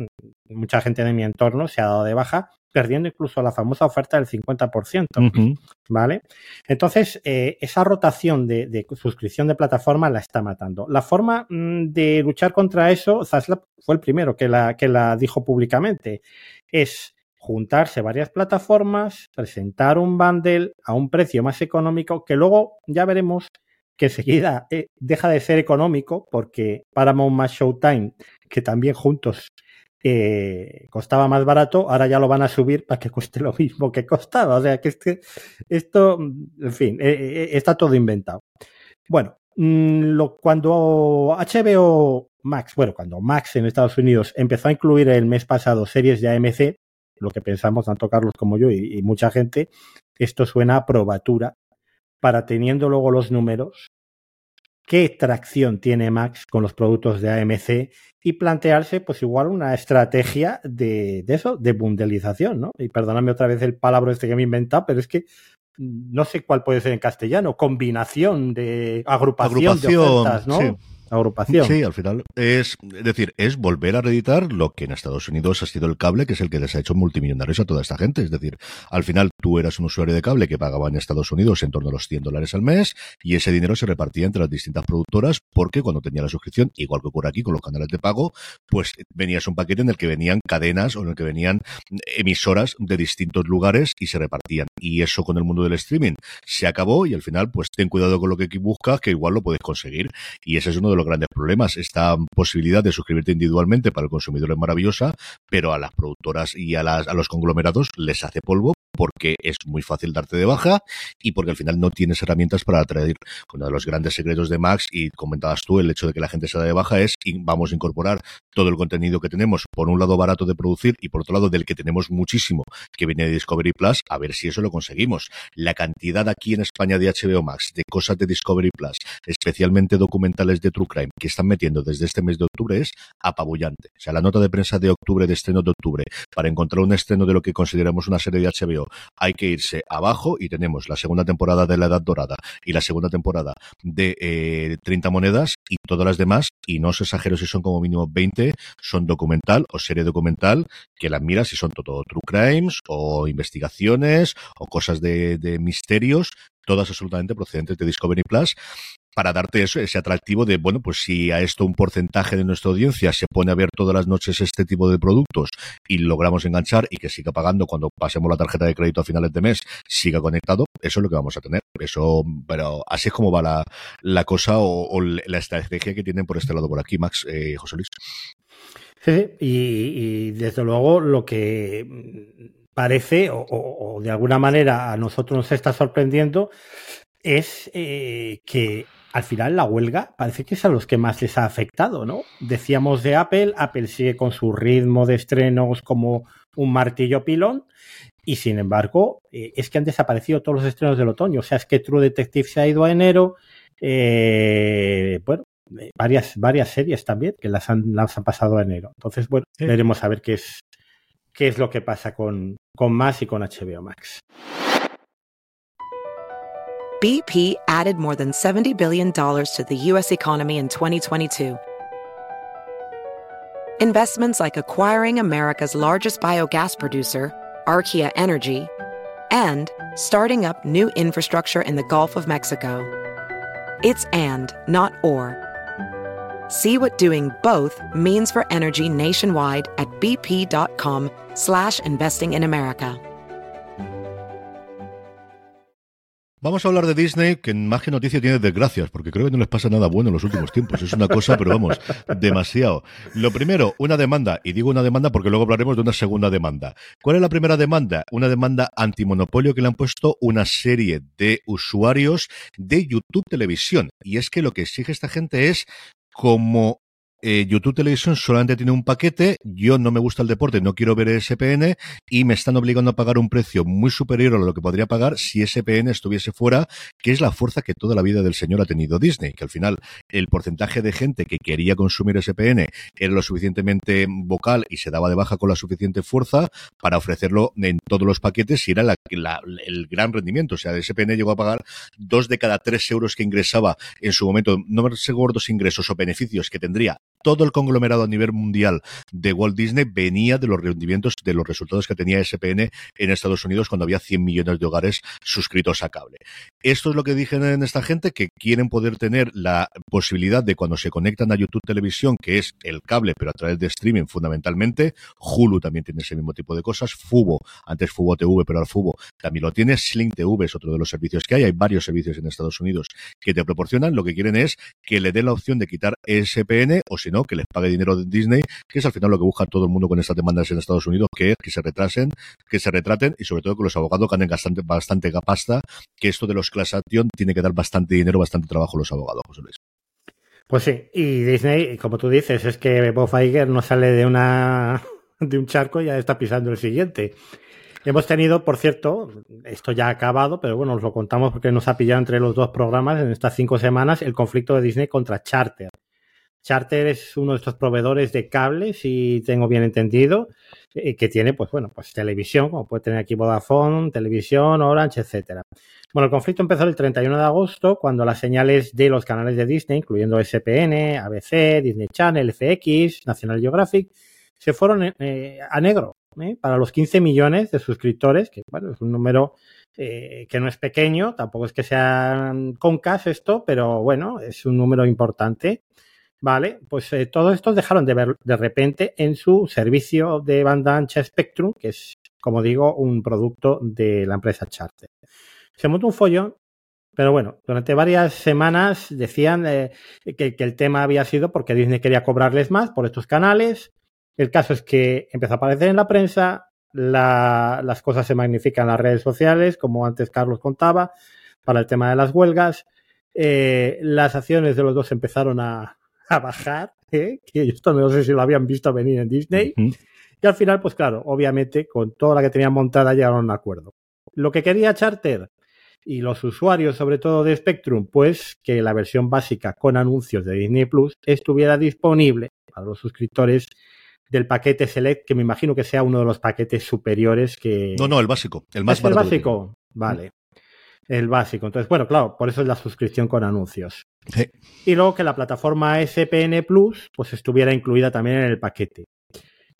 mucha gente de mi entorno se ha dado de baja perdiendo incluso la famosa oferta del 50%. ¿Vale? Entonces, eh, esa rotación de, suscripción de plataforma la está matando. La forma mm, de luchar contra eso, Zaslav fue el primero que la, que la dijo públicamente, es juntarse varias plataformas, presentar un bundle a un precio más económico que luego ya veremos que enseguida eh, deja de ser económico porque Paramount más Showtime, que también juntos eh, costaba más barato, ahora ya lo van a subir para que cueste lo mismo que costaba. O sea que, que esto, en fin, eh, está todo inventado. Bueno, mm, lo, cuando HBO Max, bueno, cuando Max en Estados Unidos empezó a incluir el mes pasado series de AMC, lo que pensamos tanto Carlos como yo y, mucha gente, esto suena a probatura para teniendo luego los números, qué tracción tiene Max con los productos de AMC y plantearse pues igual una estrategia de, eso, de bundelización, ¿no? Y perdóname otra vez el palabra este que me he inventado, pero es que no sé cuál puede ser en castellano, combinación de agrupación, de ofertas, ¿no? Agrupación. Sí, al final es, decir, es volver a reeditar lo que en Estados Unidos ha sido el cable, que es el que les ha hecho multimillonarios a toda esta gente. Es decir, al final tú eras un usuario de cable que pagaba en Estados Unidos en torno a los 100 dólares al mes y ese dinero se repartía entre las distintas productoras porque cuando tenía la suscripción, igual que ocurre aquí con los canales de pago, pues venías un paquete en el que venían cadenas o en el que venían emisoras de distintos lugares y se repartían. Y eso con el mundo del streaming se acabó y al final, pues ten cuidado con lo que buscas, que igual lo puedes conseguir. Y ese es uno de los grandes problemas. Esta posibilidad de suscribirte individualmente para el consumidor es maravillosa, pero a las productoras y a, las, a los conglomerados les hace polvo porque es muy fácil darte de baja y porque al final no tienes herramientas para atraer. Uno de los grandes secretos de Max, y comentabas tú, el hecho de que la gente se da de baja es vamos a incorporar todo el contenido que tenemos, por un lado barato de producir y por otro lado del que tenemos muchísimo, que viene de Discovery Plus, a ver si eso lo conseguimos. La cantidad aquí en España de HBO Max, de cosas de Discovery Plus, especialmente documentales de True Crime, que están metiendo desde este mes de octubre es apabullante. O sea, la nota de prensa de octubre, de estreno de octubre, para encontrar un estreno de lo que consideramos una serie de HBO hay que irse abajo y tenemos la segunda temporada de La Edad Dorada y la segunda temporada de eh, 30 monedas y todas las demás, y no os exagero si son como mínimo 20, son documental o serie documental que las miras si son todo true crimes o investigaciones o cosas de, de misterios todas absolutamente procedentes de Discovery Plus para darte eso, ese atractivo de, bueno, pues si a esto un porcentaje de nuestra audiencia se pone a ver todas las noches este tipo de productos y logramos enganchar y que siga pagando cuando pasemos la tarjeta de crédito a finales de mes, siga conectado, eso es lo que vamos a tener. Eso, pero así es como va la, cosa o, la estrategia que tienen por este lado por aquí, Max, eh, José Luis. Sí, y, desde luego lo que parece o, o, de alguna manera a nosotros nos está sorprendiendo es eh, que al final la huelga parece que es a los que más les ha afectado, ¿no? Decíamos de Apple, Apple sigue con su ritmo de estrenos como un martillo pilón y sin embargo eh, es que han desaparecido todos los estrenos del otoño, o sea, es que True Detective se ha ido a enero, eh, bueno, eh, varias, varias series también que las han, las han pasado a enero. Entonces, bueno, veremos a ver qué es, qué es lo que pasa con, con Más y con HBO Max. BP added more than $70 billion to the U.S. economy in 2022. Investments like acquiring America's largest biogas producer, Archaea Energy, and starting up new infrastructure in the Gulf of Mexico. It's and, not or. See what doing both means for energy nationwide at bp.com slash investing in America. Vamos a hablar de Disney, que más que noticia tiene desgracias, porque creo que no les pasa nada bueno en los últimos tiempos. Es una cosa, pero vamos, demasiado. Lo primero, una demanda, y digo una demanda porque luego hablaremos de una segunda demanda. ¿Cuál es la primera demanda? Una demanda antimonopolio que le han puesto una serie de usuarios de YouTube Televisión. Y es que lo que exige esta gente es como eh, YouTube Televisión solamente tiene un paquete, yo no me gusta el deporte, no quiero ver SPN y me están obligando a pagar un precio muy superior a lo que podría pagar si SPN estuviese fuera, que es la fuerza que toda la vida del señor ha tenido Disney, que al final el porcentaje de gente que quería consumir SPN era lo suficientemente vocal y se daba de baja con la suficiente fuerza para ofrecerlo en todos los paquetes y era el gran rendimiento. O sea, SPN llegó a pagar dos de cada tres euros que ingresaba en su momento, no sé gordos ingresos o beneficios que tendría todo el conglomerado a nivel mundial de Walt Disney venía de los rendimientos, de los resultados que tenía SPN en Estados Unidos cuando había 100 millones de hogares suscritos a cable. Esto es lo que dije en esta gente, que quieren poder tener la posibilidad de cuando se conectan a YouTube Televisión, que es el cable, pero a través de streaming fundamentalmente. Hulu también tiene ese mismo tipo de cosas. Fubo, antes Fubo TV, pero ahora Fubo también lo tiene. Sling TV es otro de los servicios que hay. Hay varios servicios en Estados Unidos que te proporcionan. Lo que quieren es que le den la opción de quitar SPN o si que les pague dinero de Disney, que es al final lo que busca todo el mundo con estas demandas en Estados Unidos, que es que se retrasen, que se retraten y sobre todo que los abogados ganen bastante, bastante pasta, que esto de los class action tiene que dar bastante dinero, bastante trabajo a los abogados, José Luis. Pues sí, y Disney, como tú dices, es que Bob Iger no sale de una de un charco y ya está pisando el siguiente. Hemos tenido, por cierto, esto ya ha acabado, pero bueno, os lo contamos porque nos ha pillado entre los dos programas en estas cinco semanas el conflicto de Disney contra Charter. Charter es uno de estos proveedores de cables, si tengo bien entendido, eh, que tiene, pues bueno, pues televisión, como puede tener aquí Vodafone, televisión, Orange, etcétera. Bueno, el conflicto empezó el 31 de agosto, cuando las señales de los canales de Disney, incluyendo SPN, ABC, Disney Channel, FX, National Geographic, se fueron eh, a negro ¿eh? para los 15 millones de suscriptores, que bueno, es un número que no es pequeño, tampoco es que sean concas esto, pero bueno, es un número importante. Vale, pues eh, todos estos dejaron de ver de repente en su servicio de banda ancha Spectrum, que es, como digo, un producto de la empresa Charter. Se montó un follón, pero bueno, durante varias semanas decían eh, que, el tema había sido porque Disney quería cobrarles más por estos canales. El caso es que empezó a aparecer en la prensa, las cosas se magnifican en las redes sociales, como antes Carlos contaba, para el tema de las huelgas. Eh, las acciones de los dos empezaron a, a bajar, ¿eh? que esto no sé si lo habían visto venir en Disney. Y al final, pues claro, obviamente con toda la que tenían montada llegaron a un acuerdo. Lo que quería Charter y los usuarios, sobre todo de Spectrum, pues que la versión básica con anuncios de Disney Plus estuviera disponible para los suscriptores del paquete Select, que me imagino que sea uno de los paquetes superiores que... No, no, el básico, el más ¿Es el básico? Vale. El básico. Entonces, bueno, claro, por eso es la suscripción con anuncios. Y luego que la plataforma SPN Plus pues estuviera incluida también en el paquete.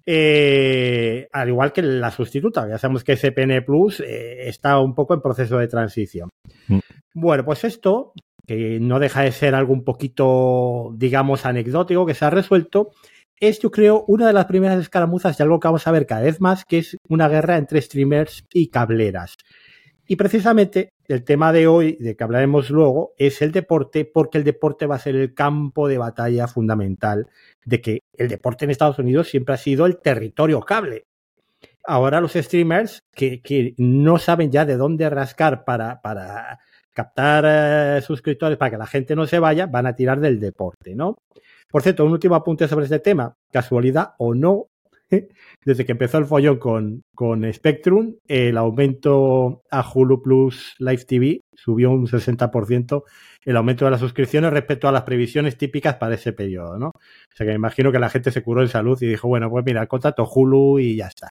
Eh, al igual que la sustituta, ya sabemos que SPN Plus eh, está un poco en proceso de transición. Mm. Bueno, pues esto, que no deja de ser algo un poquito, digamos, anecdótico, que se ha resuelto, es, yo creo, una de las primeras escaramuzas de algo que vamos a ver cada vez más, que es una guerra entre streamers y cableras. Y precisamente el tema de hoy, de que hablaremos luego, es el deporte, porque el deporte va a ser el campo de batalla fundamental de que el deporte en Estados Unidos siempre ha sido el territorio cable. Ahora los streamers que, no saben ya de dónde rascar para, para captar eh, suscriptores para que la gente no se vaya, van a tirar del deporte, ¿no? Por cierto, un último apunte sobre este tema, casualidad o no, (laughs) desde que empezó el follón con, con Spectrum, el aumento a Hulu Plus Live TV subió un 60% el aumento de las suscripciones respecto a las previsiones típicas para ese periodo, ¿no? O sea que me imagino que la gente se curó en salud y dijo, bueno, pues mira, contrato Hulu y ya está.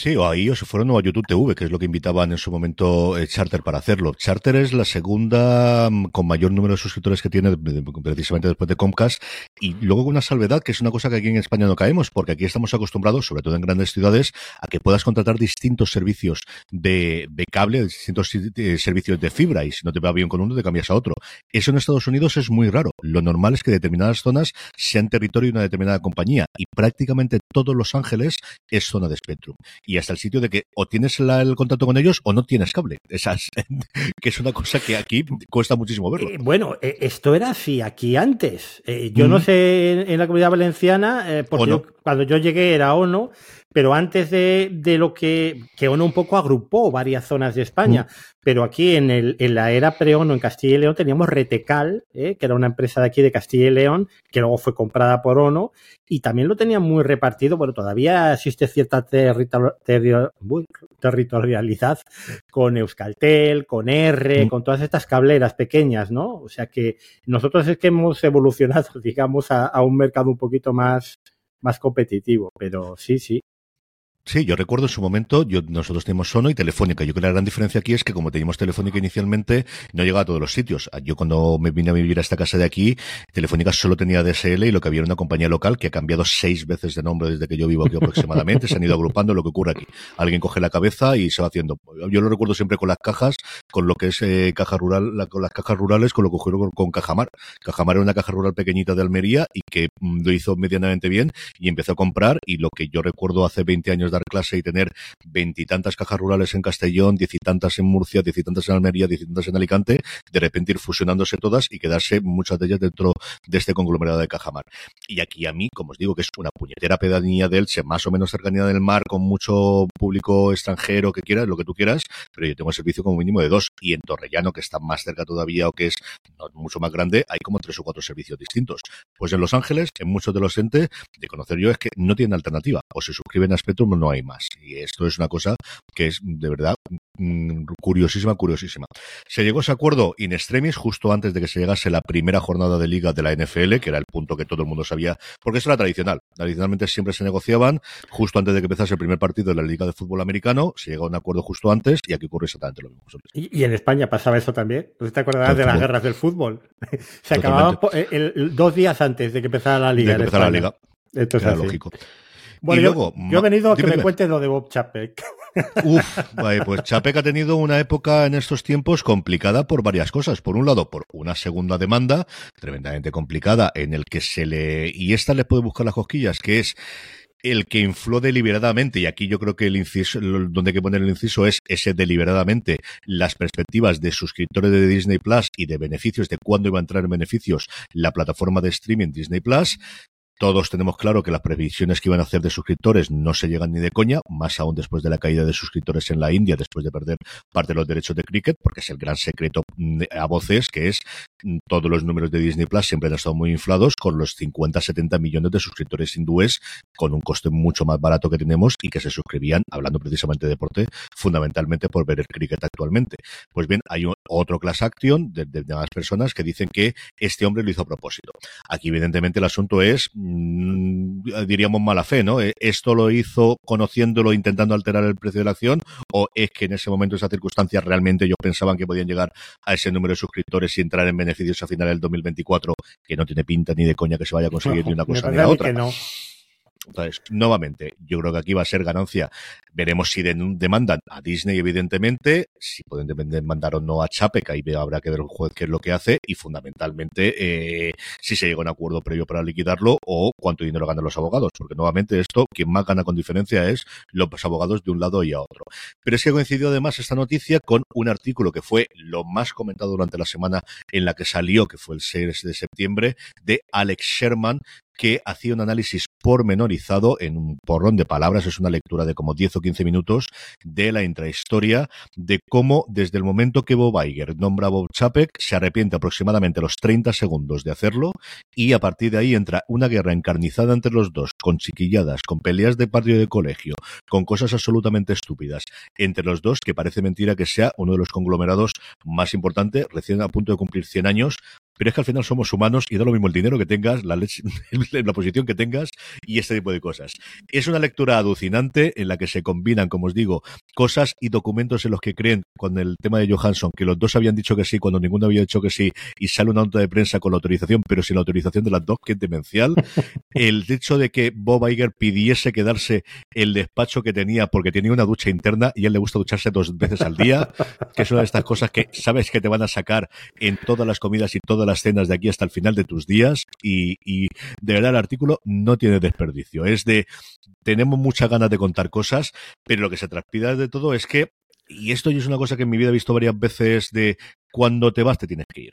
Sí, o ahí o se fueron a YouTube TV, que es lo que invitaban en su momento eh, Charter para hacerlo. Charter es la segunda mm, con mayor número de suscriptores que tiene precisamente después de Comcast y luego con una salvedad que es una cosa que aquí en España no caemos porque aquí estamos acostumbrados, sobre todo en grandes ciudades, a que puedas contratar distintos servicios de, de cable, distintos eh, servicios de fibra y si no te va bien con uno te cambias a otro. Eso en Estados Unidos es muy raro. Lo normal es que determinadas zonas sean territorio de una determinada compañía y prácticamente todo Los Ángeles es zona de Spectrum y hasta el sitio de que o tienes el contacto con ellos o no tienes cable. Esas, (laughs) que es una cosa que aquí cuesta muchísimo verlo. Eh, bueno, eh, esto era así aquí antes. Eh, yo no sé en, la comunidad valenciana, porque cuando yo llegué era ONO, pero antes de, de, lo que, que ONU un poco agrupó varias zonas de España, mm. pero aquí en, el, en la era pre-ONU en Castilla y León teníamos Retecal, ¿eh? que era una empresa de aquí de Castilla y León, que luego fue comprada por ONU, y también lo tenían muy repartido, bueno, todavía existe cierta territorialidad con Euskaltel, con R, mm. con todas estas cableras pequeñas, ¿no? O sea que nosotros es que hemos evolucionado, (laughs) digamos, a, a un mercado un poquito más más competitivo, pero sí, sí, Sí, yo recuerdo en su momento, yo, nosotros teníamos Sono y Telefónica. Yo creo que la gran diferencia aquí es que como teníamos Telefónica inicialmente, no llegaba a todos los sitios. Yo cuando me vine a vivir a esta casa de aquí, Telefónica solo tenía DSL y lo que había era una compañía local que ha cambiado seis veces de nombre desde que yo vivo aquí aproximadamente. se han ido agrupando lo que ocurre aquí. Alguien coge la cabeza y se va haciendo. Yo lo recuerdo siempre con las cajas, con lo que es eh, caja rural, la, con las cajas rurales, con lo que ocurrió con, Cajamar. Cajamar era una caja rural pequeñita de Almería y que mm, lo hizo medianamente bien y empezó a comprar y lo que yo recuerdo hace 20 años clase y tener veintitantas cajas rurales en Castellón, diez y tantas en Murcia, diez tantas en Almería, diez tantas en Alicante, de repente ir fusionándose todas y quedarse muchas de ellas dentro de este conglomerado de Cajamar. Y aquí a mí, como os digo, que es una puñetera pedanía de Elche, más o menos cercanía del mar, con mucho público extranjero que quieras, lo que tú quieras, pero yo tengo servicio como mínimo de dos. Y en Torrellano, que está más cerca todavía o que es mucho más grande, hay como tres o cuatro servicios distintos. Pues en Los Ángeles, en muchos de los entes, de conocer yo, es que no tienen alternativa. O se suscriben a Spectrum o no hay más. Y esto es una cosa que es de verdad mm, curiosísima, curiosísima. Se llegó a ese acuerdo in extremis justo antes de que se llegase la primera jornada de liga de la NFL, que era el punto que todo el mundo sabía, porque eso era tradicional. Tradicionalmente siempre se negociaban justo antes de que empezase el primer partido de la liga de fútbol americano, se llegó a un acuerdo justo antes y aquí ocurre exactamente lo mismo. ¿Y, y en España pasaba eso también? ¿No te acordarás de las guerras del fútbol? (laughs) se acababan el, el, dos días antes de que empezara la liga. De que empezara la liga. Esto es era lógico. Bueno, y yo, luego, yo he venido a que dime, me cuentes lo de Bob Chapek. (laughs) Uf, vale, pues Chapek ha tenido una época en estos tiempos complicada por varias cosas. Por un lado, por una segunda demanda tremendamente complicada en el que se le... Y esta le puede buscar las cosquillas, que es el que infló deliberadamente, y aquí yo creo que el inciso, donde hay que poner el inciso es ese deliberadamente, las perspectivas de suscriptores de Disney Plus y de beneficios, de cuándo iba a entrar en beneficios la plataforma de streaming Disney Plus, todos tenemos claro que las previsiones que iban a hacer de suscriptores no se llegan ni de coña, más aún después de la caída de suscriptores en la India, después de perder parte de los derechos de cricket, porque es el gran secreto mm, a voces, que es mm, todos los números de Disney Plus siempre han estado muy inflados con los 50, 70 millones de suscriptores hindúes, con un coste mucho más barato que tenemos y que se suscribían, hablando precisamente de deporte, fundamentalmente por ver el cricket actualmente. Pues bien, hay un, otro class action de, de, de las personas que dicen que este hombre lo hizo a propósito. Aquí, evidentemente, el asunto es mmm, diríamos mala fe, ¿no? ¿Esto lo hizo conociéndolo, intentando alterar el precio de la acción? ¿O es que en ese momento, esas circunstancias, realmente ellos pensaban que podían llegar a ese número de suscriptores y entrar en beneficios a final del 2024, que no tiene pinta ni de coña que se vaya a conseguir ni una cosa ni la otra? No. Entonces, nuevamente, yo creo que aquí va a ser ganancia. Veremos si demandan a Disney, evidentemente, si pueden demandar o no a Chapek, ahí habrá que ver el juez qué es lo que hace y fundamentalmente eh, si se llega a un acuerdo previo para liquidarlo o cuánto dinero ganan los abogados, porque nuevamente esto, quien más gana con diferencia es los abogados de un lado y a otro. Pero es que coincidió además esta noticia con un artículo que fue lo más comentado durante la semana en la que salió, que fue el 6 de septiembre, de Alex Sherman, que hacía un análisis pormenorizado en un porrón de palabras, es una lectura de como 10 o 15 minutos de la intrahistoria de cómo desde el momento que Bob Iger nombra a Bob Chapek se arrepiente aproximadamente los 30 segundos de hacerlo y a partir de ahí entra una guerra encarnizada entre los dos, con chiquilladas, con peleas de patio de colegio, con cosas absolutamente estúpidas entre los dos que parece mentira que sea uno de los conglomerados más importantes, recién a punto de cumplir 100 años, pero es que al final somos humanos y da lo mismo el dinero que tengas, la, leche, (laughs) la posición que tengas y este tipo de cosas. Es una lectura alucinante en la que se combinan, como os digo, cosas y documentos en los que creen con el tema de Johansson, que los dos habían dicho que sí cuando ninguno había dicho que sí, y sale una nota de prensa con la autorización, pero sin la autorización de las dos, que es demencial. (laughs) el hecho de que Bob Iger pidiese quedarse el despacho que tenía porque tenía una ducha interna y a él le gusta ducharse dos veces al día, que es una de estas cosas que sabes que te van a sacar en todas las comidas y todas las cenas de aquí hasta el final de tus días y, y, de verdad el artículo no tiene desperdicio. Es de, tenemos muchas ganas de contar cosas, pero lo que se transpira de todo es que, y esto es una cosa que en mi vida he visto varias veces de cuando te vas te tienes que ir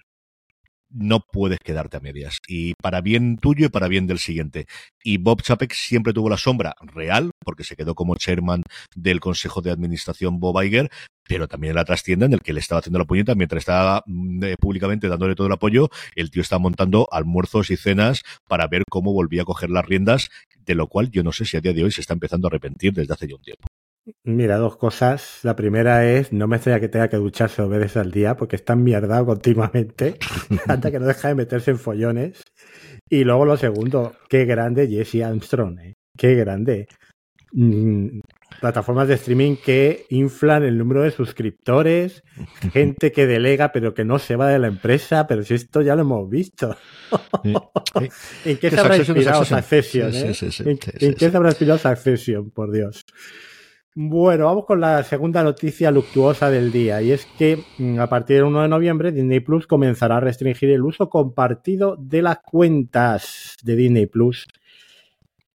no puedes quedarte a medias. Y para bien tuyo y para bien del siguiente. Y Bob Chapek siempre tuvo la sombra real, porque se quedó como chairman del Consejo de Administración Bob Iger, pero también en la trastienda en el que le estaba haciendo la puñeta mientras estaba eh, públicamente dándole todo el apoyo, el tío estaba montando almuerzos y cenas para ver cómo volvía a coger las riendas, de lo cual yo no sé si a día de hoy se está empezando a arrepentir desde hace ya un tiempo. Mira, dos cosas. La primera es, no me extraña que tenga que ducharse dos veces al día porque está mierdado (laughs) continuamente, (laughs) hasta que no deja de meterse en follones. Y luego lo segundo, qué grande Jesse Armstrong, ¿eh? qué grande. Mm, plataformas de streaming que inflan el número de suscriptores, (laughs) gente que delega pero que no se va de la empresa, pero si esto ya lo hemos visto. ¿En qué se habrá inspirado Succession? ¿En qué se habrá inspirado Succession, por Dios? Bueno, vamos con la segunda noticia luctuosa del día y es que mm, a partir del 1 de noviembre Disney Plus comenzará a restringir el uso compartido de las cuentas de Disney Plus,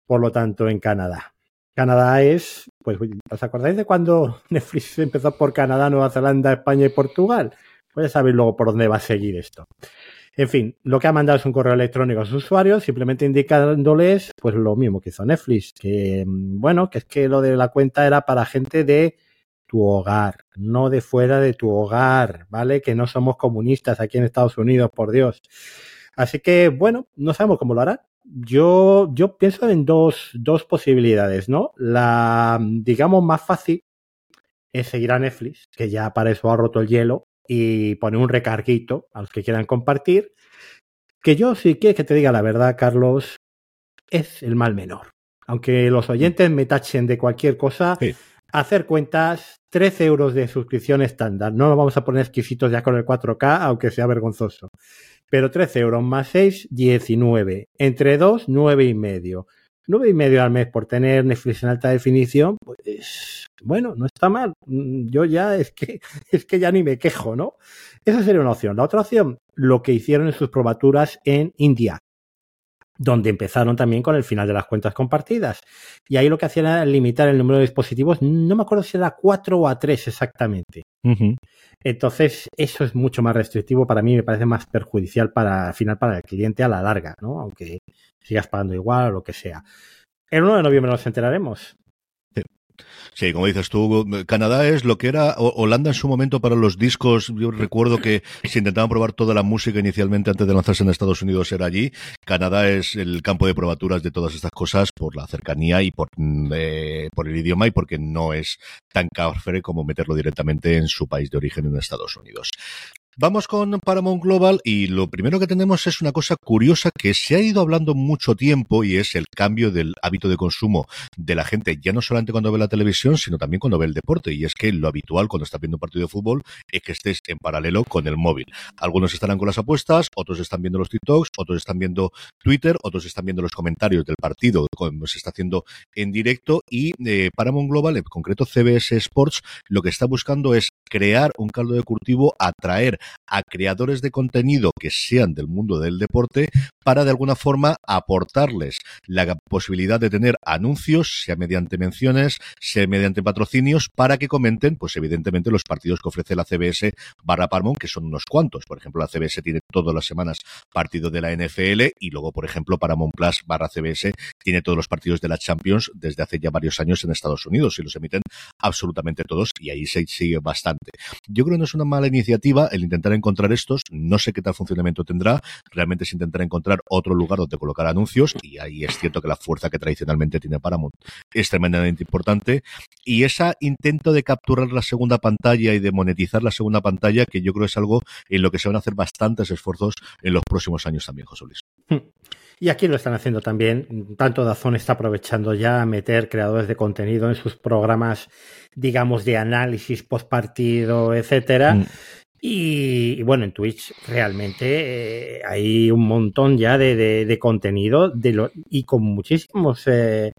por lo tanto en Canadá. Canadá es, pues, ¿os acordáis de cuando (laughs) Netflix empezó por Canadá, Nueva Zelanda, España y Portugal? Pues ya sabéis luego por dónde va a seguir esto. En fin, lo que ha mandado es un correo electrónico a sus usuarios, simplemente indicándoles pues lo mismo que hizo Netflix, que mm, bueno, que es que lo de la cuenta era para gente de tu hogar, no de fuera de tu hogar, ¿vale? Que no somos comunistas aquí en Estados Unidos, por Dios. Así que, bueno, no sabemos cómo lo harán. Yo, yo pienso en dos, dos posibilidades, ¿no? La, digamos, más fácil es seguir a Netflix, que ya para eso ha roto el hielo y poner un recarguito a los que quieran compartir. Que yo, si quieres que te diga la verdad, Carlos, es el mal menor. Aunque los oyentes me tachen de cualquier cosa, hacer cuentas, 13 euros de suscripción estándar. No nos vamos a poner exquisitos ya con el 4K, aunque sea vergonzoso. Pero 13 euros más 6, 19. Entre 2, 9 y medio. 9 y medio al mes por tener Netflix en alta definición, pues bueno, no está mal. Yo ya es que, (laughs) es que ya ni me quejo, ¿no? Esa sería una opción. La otra opción, lo que hicieron en sus probaturas en India, donde empezaron también con el final de las cuentas compartidas. Y ahí lo que hacían era limitar el número de dispositivos, no me acuerdo si era 4 o a 3 exactamente. Entonces, eso es mucho más restrictivo para mí, me parece más perjudicial para, al final, para el cliente a la larga, ¿no? Aunque sigas pagando igual o lo que sea. El 1 de noviembre nos enteraremos. Sí, como dices tú, Canadá es lo que era Holanda en su momento para los discos. Yo recuerdo que se intentaban probar toda la música inicialmente antes de lanzarse en Estados Unidos era allí. Canadá es el campo de probaturas de todas estas cosas por la cercanía y por, mm, eh, por el idioma y porque no es tan cafre como meterlo directamente en su país de origen en Estados Unidos. Vamos con Paramount Global y lo primero que tenemos es una cosa curiosa que se ha ido hablando mucho tiempo y es el cambio del hábito de consumo de la gente, ya no solamente cuando ve la televisión, sino también cuando ve el deporte. Y es que lo habitual cuando estás viendo un partido de fútbol es que estés en paralelo con el móvil. Algunos estarán con las apuestas, otros están viendo los TikToks, otros están viendo Twitter, otros están viendo los comentarios del partido, como se está haciendo en directo. Y eh, Paramount Global, en concreto CBS Sports, lo que está buscando es crear un caldo de cultivo, atraer a creadores de contenido que sean del mundo del deporte para de alguna forma aportarles la posibilidad de tener anuncios, sea mediante menciones, sea mediante patrocinios, para que comenten, pues evidentemente, los partidos que ofrece la CBS barra Paramount, que son unos cuantos. Por ejemplo, la CBS tiene todas las semanas partidos de la NFL y luego, por ejemplo, Paramount Plus barra CBS tiene todos los partidos de la Champions desde hace ya varios años en Estados Unidos y los emiten absolutamente todos y ahí se sigue bastante. Yo creo que no es una mala iniciativa el intentar encontrar estos, no sé qué tal funcionamiento tendrá, realmente es intentar encontrar otro lugar donde colocar anuncios y ahí es cierto que la fuerza que tradicionalmente tiene Paramount es tremendamente importante y ese intento de capturar la segunda pantalla y de monetizar la segunda pantalla que yo creo es algo en lo que se van a hacer bastantes esfuerzos en los próximos años también, José Luis. Hmm. Y aquí lo están haciendo también. Tanto Dazón está aprovechando ya a meter creadores de contenido en sus programas, digamos, de análisis post partido, etcétera. Hmm. Y, bueno, en Twitch realmente eh, hay un montón ya de, contenido de lo, y con muchísimos eh,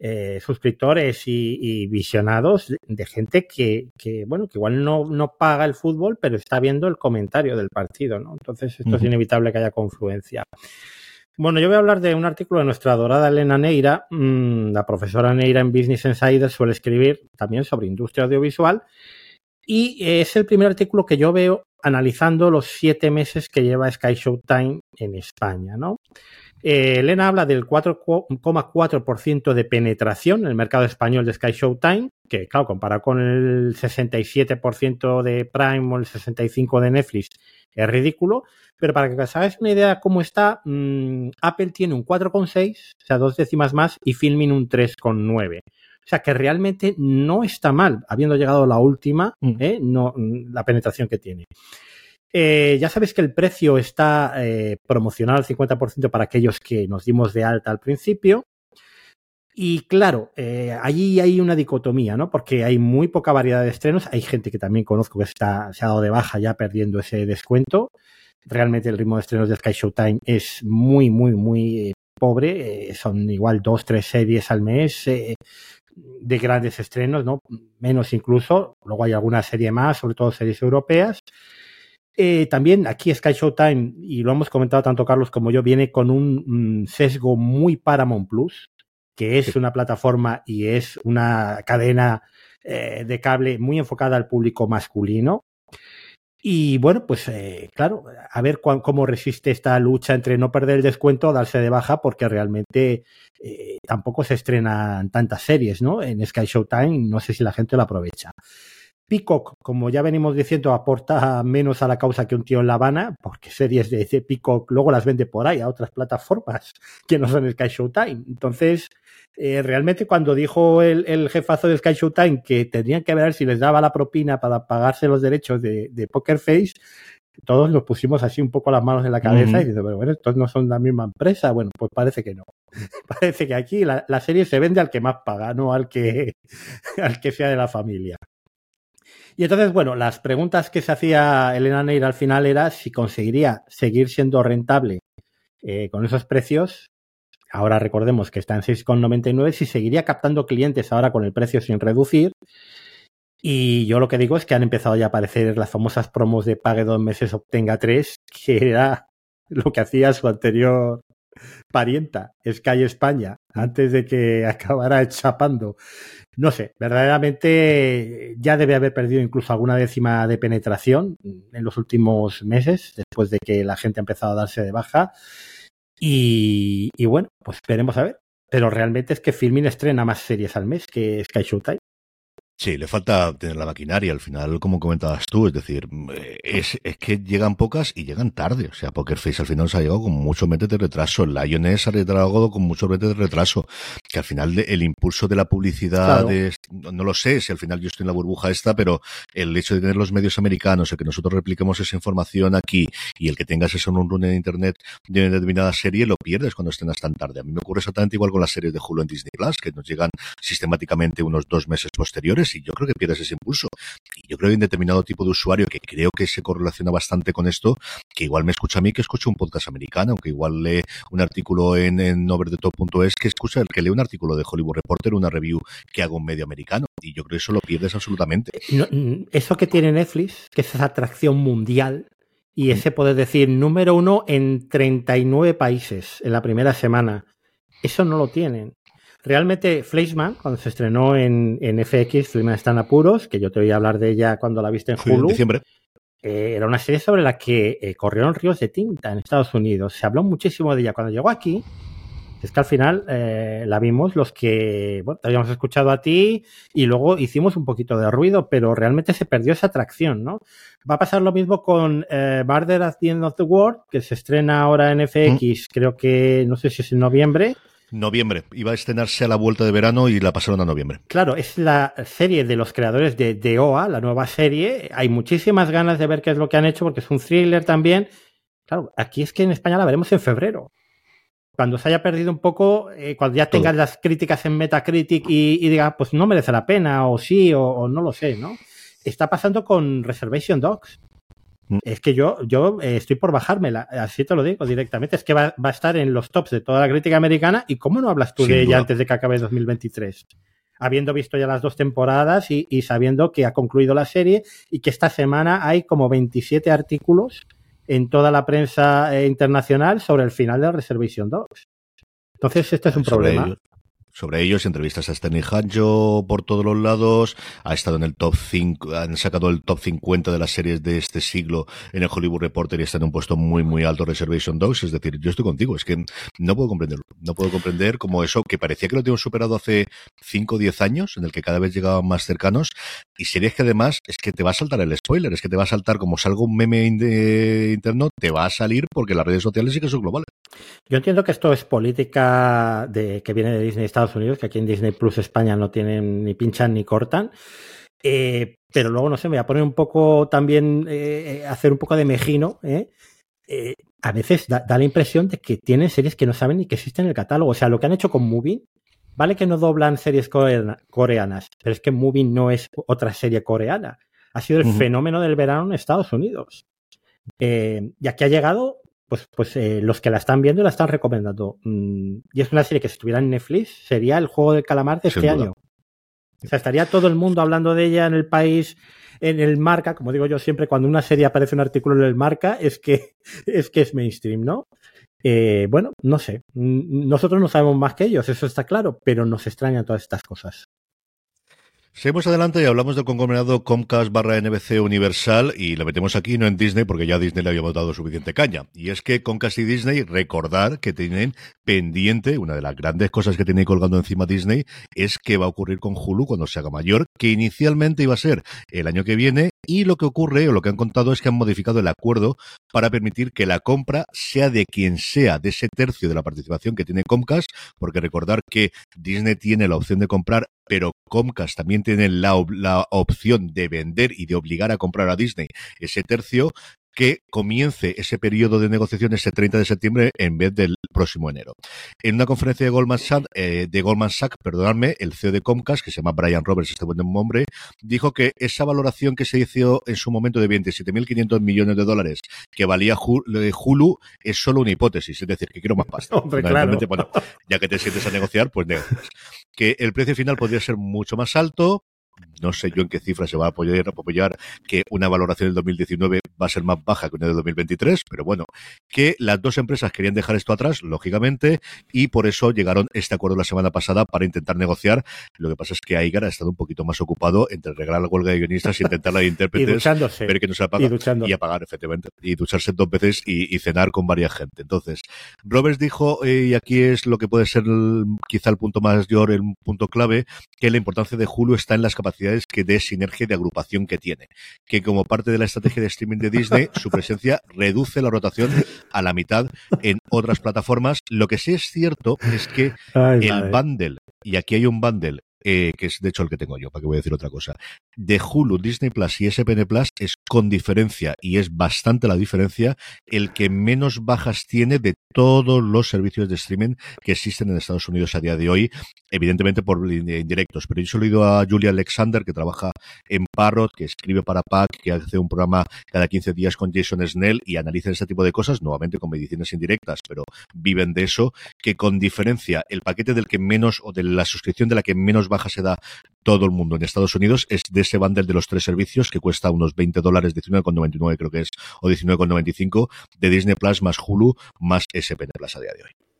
eh, suscriptores y, visionados de, gente que, bueno, que igual no, no, paga el fútbol, pero está viendo el comentario del partido, ¿no? Entonces esto es inevitable que haya confluencia. Bueno, yo voy a hablar de un artículo de nuestra adorada Elena Neira, mm, la profesora Neira en Business Insider suele escribir también sobre industria audiovisual y es el primer artículo que yo veo analizando los siete meses que lleva Sky Showtime en España, ¿no? Eh, Elena habla del 4,4% de penetración en el mercado español de Sky Showtime, que claro, comparado con el 67% de Prime o el 65% de Netflix, es ridículo. Pero para que os hagáis una idea de cómo está, mm, Apple tiene un 4,6, o sea, dos décimas más, y Filmin un 3,9. O sea que realmente no está mal, habiendo llegado la última, mm. ¿eh? no, mm, la penetración que tiene. Eh, ya sabéis que el precio está eh, promocionado al 50% para aquellos que nos dimos de alta al principio. Y claro, eh, allí hay una dicotomía, ¿no? Porque hay muy poca variedad de estrenos. Hay gente que también conozco que está, se ha dado de baja ya perdiendo ese descuento. Realmente el ritmo de estrenos de Sky Showtime es muy, muy, muy pobre. Son igual dos, tres series al mes de grandes estrenos, ¿no? Menos incluso. Luego hay alguna serie más, sobre todo series europeas. Eh, también aquí Sky Showtime, y lo hemos comentado tanto Carlos como yo, viene con un sesgo muy Paramount Plus, que es una plataforma y es una cadena eh, de cable muy enfocada al público masculino. Y bueno, pues eh, claro, a ver cuán- cómo resiste esta lucha entre no perder el descuento o darse de baja, porque realmente eh, tampoco se estrenan tantas series, ¿no? En Sky Showtime, no sé si la gente lo aprovecha. Peacock, como ya venimos diciendo, aporta menos a la causa que un tío en La Habana, porque series de, de Peacock luego las vende por ahí a otras plataformas (laughs) que no son Sky Showtime. Entonces, eh, realmente cuando dijo el, el jefazo de Sky Showtime que tendrían que ver si les daba la propina para pagarse los derechos de, de Poker Face, todos nos pusimos así un poco las manos en la cabeza y diciendo, pero bueno, estos no son la misma empresa. Bueno, pues parece que no. (laughs) parece que aquí la, la serie se vende al que más paga, no al que, (laughs) al que sea de la familia. Y entonces, bueno, las preguntas que se hacía Elena Neira al final era si conseguiría seguir siendo rentable eh, con esos precios. Ahora recordemos que está en 6,99, si seguiría captando clientes ahora con el precio sin reducir. Y yo lo que digo es que han empezado ya a aparecer las famosas promos de pague dos meses, obtenga tres, que era lo que hacía su anterior parienta, Sky España, antes de que (laughs) acabara chapando. No sé, verdaderamente ya debe haber perdido incluso alguna décima de penetración en los últimos meses, después de que la gente ha empezado a darse de baja. Y, y bueno, pues esperemos a ver. Pero realmente es que Filmin estrena más series al mes que Sky Showtime. Sí, le falta tener la maquinaria al final, como comentabas tú, es decir, eh, es, es que llegan pocas y llegan tarde. O sea, Poker Face al final se ha llegado con muchos meses de retraso. Lioness ha retrasado con muchos meses de retraso. Que al final de- el impulso de la publicidad, Claro. no, no lo sé si al final yo estoy en la burbuja esta, pero el hecho de tener los medios americanos, el que nosotros repliquemos esa información aquí y el que tengas eso en un run en internet de una determinada serie, lo pierdes cuando estrenas tan tarde. A mí me ocurre exactamente igual con las series de Hulu en Disney Plus, que nos llegan sistemáticamente unos dos meses posteriores y yo creo que pierdes ese impulso. Y yo creo que hay un determinado tipo de usuario que creo que se correlaciona bastante con esto, que igual me escucha a mí que escucha un podcast americano, aunque igual lee un artículo en, en overthetop.es que escucha que lee un artículo de Hollywood Reporter, una review que haga un medio americano. Y yo creo que eso lo pierdes absolutamente. No, mm, eso que tiene Netflix, que es esa atracción mundial y ese poder decir número uno en 39 países en la primera semana, eso no lo tienen. Realmente Fleischman, cuando se estrenó en, en FX, Fleischman está en apuros, que yo te voy a hablar de ella cuando la viste en Sí, en diciembre. eh, era una serie sobre la que eh, corrieron ríos de tinta en Estados Unidos. Se habló muchísimo de ella cuando llegó aquí. Es que al final eh, la vimos los que bueno, te habíamos escuchado a ti y luego hicimos un poquito de ruido, pero realmente se perdió esa atracción, ¿no? Va a pasar lo mismo con eh, Murder at the End of the World, que se estrena ahora en FX, creo que no sé si es en noviembre. Noviembre. Iba a estrenarse a la vuelta de verano y la pasaron a noviembre. Claro, es la serie de los creadores de, de OA, la nueva serie. Hay muchísimas ganas de ver qué es lo que han hecho porque es un thriller también. Claro, aquí es que en España la veremos en febrero. Cuando se haya perdido un poco, eh, cuando ya tengas las críticas en Metacritic y, y diga, pues no merece la pena, o sí, o, o no lo sé, ¿no? Está pasando con Reservation Dogs. Mm. Es que yo, yo eh, estoy por bajármela, así te lo digo directamente. Es que va, va a estar en los tops de toda la crítica americana. ¿Y cómo no hablas tú Sin de ella antes de que acabe 2023? Habiendo visto ya las dos temporadas y, y sabiendo que ha concluido la serie y que esta semana hay como 27 artículos en toda la prensa eh, internacional sobre el final de Reservation Dogs. Entonces, este es un sobre problema. Sobre ellos, entrevistas a Stanley Hanjo por todos los lados, ha estado en el top 5, han sacado el top 50 de las series de este siglo en el Hollywood Reporter y está en un puesto muy, muy alto Reservation Dogs, es decir, yo estoy contigo, es que no puedo comprenderlo, no puedo comprender como eso, que parecía que lo teníamos superado hace 5 o 10 años, en el que cada vez llegaban más cercanos, y series que además es que te va a saltar el spoiler, es que te va a saltar como salga un meme de interno, te va a salir porque las redes sociales sí que son globales. Yo entiendo que esto es política de, que viene de Disney Estados Unidos, que aquí en Disney Plus España no tienen ni pinchan ni cortan. Eh, pero luego, no sé, me voy a poner un poco también, eh, hacer un poco de mejino. ¿eh? A veces da, da la impresión de que tienen series que no saben ni que existen en el catálogo. O sea, lo que han hecho con Movie, vale que no doblan series coreanas, pero es que Movie no es otra serie coreana. Ha sido el fenómeno del verano en Estados Unidos. Y aquí ha llegado, pues, pues eh, los que la están viendo la están recomendando. Mm, y es una serie que si estuviera en Netflix sería el juego del calamar de este año. O sea, estaría todo el mundo hablando de ella en el país, en el marca, como digo yo siempre, cuando una serie aparece un artículo en el marca, es que (laughs) es, que es mainstream, ¿no? Eh, bueno, no sé. Nosotros no sabemos más que ellos, eso está claro, pero nos extrañan todas estas cosas. Seguimos adelante y hablamos del conglomerado Comcast barra NBC Universal y lo metemos aquí, no en Disney, porque ya Disney le había dado suficiente caña. Y es que Comcast y Disney, recordar que tienen pendiente, una de las grandes cosas que tiene colgando encima Disney, es que va a ocurrir con Hulu cuando se haga mayor, que inicialmente iba a ser el año que viene, y lo que ocurre, o lo que han contado, es que han modificado el acuerdo para permitir que la compra sea de quien sea, de ese tercio de la participación que tiene Comcast, porque recordar que Disney tiene la opción de comprar pero Comcast también tiene la, la, opción de vender y de obligar a comprar a Disney ese tercio que comience ese periodo de negociación ese 30 de septiembre en vez del próximo enero. En una conferencia de Goldman Sachs, eh, de Goldman Sachs, perdonadme, el CEO de Comcast, que se llama Brian Roberts, este buen hombre, dijo que esa valoración que se hizo en su momento de 27.500 millones de dólares que valía Hulu es solo una hipótesis, es decir, que quiero más pasta. (laughs) Hombre, claro. Bueno, ya que te sientes a negociar, pues negocias. Que el precio final podría ser mucho más alto, no sé yo en qué cifra se va a apoyar, apoyar que una valoración del 2019 va a ser más baja que una del 2023, pero bueno, que las dos empresas querían dejar esto atrás, lógicamente, y por eso llegaron este acuerdo la semana pasada para intentar negociar. Lo que pasa es que Aigar ha estado un poquito más ocupado entre regalar la huelga de guionistas y intentar la de (laughs) intérpretes, y ver que no se apaga y, y, apagar, efectivamente, y ducharse dos veces y, cenar con varias gente. Entonces, Roberts dijo, eh, y aquí es lo que puede ser quizá el punto mayor, el punto clave, que la importancia de Hulu está en las capacidades que de sinergia de agrupación que tiene. Que como parte de la estrategia de streaming de Disney, su presencia reduce la rotación a la mitad en otras plataformas. Lo que sí es cierto es que el bundle, y aquí hay un bundle eh, que es de hecho el que tengo yo, para que voy a decir otra cosa, de Hulu, Disney Plus y SPN Plus es con diferencia, y es bastante la diferencia, el que menos bajas tiene de todos los servicios de streaming que existen en Estados Unidos a día de hoy, evidentemente por indirectos. Pero yo he oído a Julia Alexander, que trabaja en Parrot, que escribe para PAC, que hace un programa cada 15 días con Jason Snell y analiza ese tipo de cosas, nuevamente con medicinas indirectas, pero viven de eso, que con diferencia el paquete del que menos, o de la suscripción de la que menos baja se da todo el mundo en Estados Unidos es de ese bundle de los tres servicios que cuesta unos 20 dólares, 19,99 creo que es, o 19,95 de Disney Plus más Hulu más SPN Plus a día de hoy.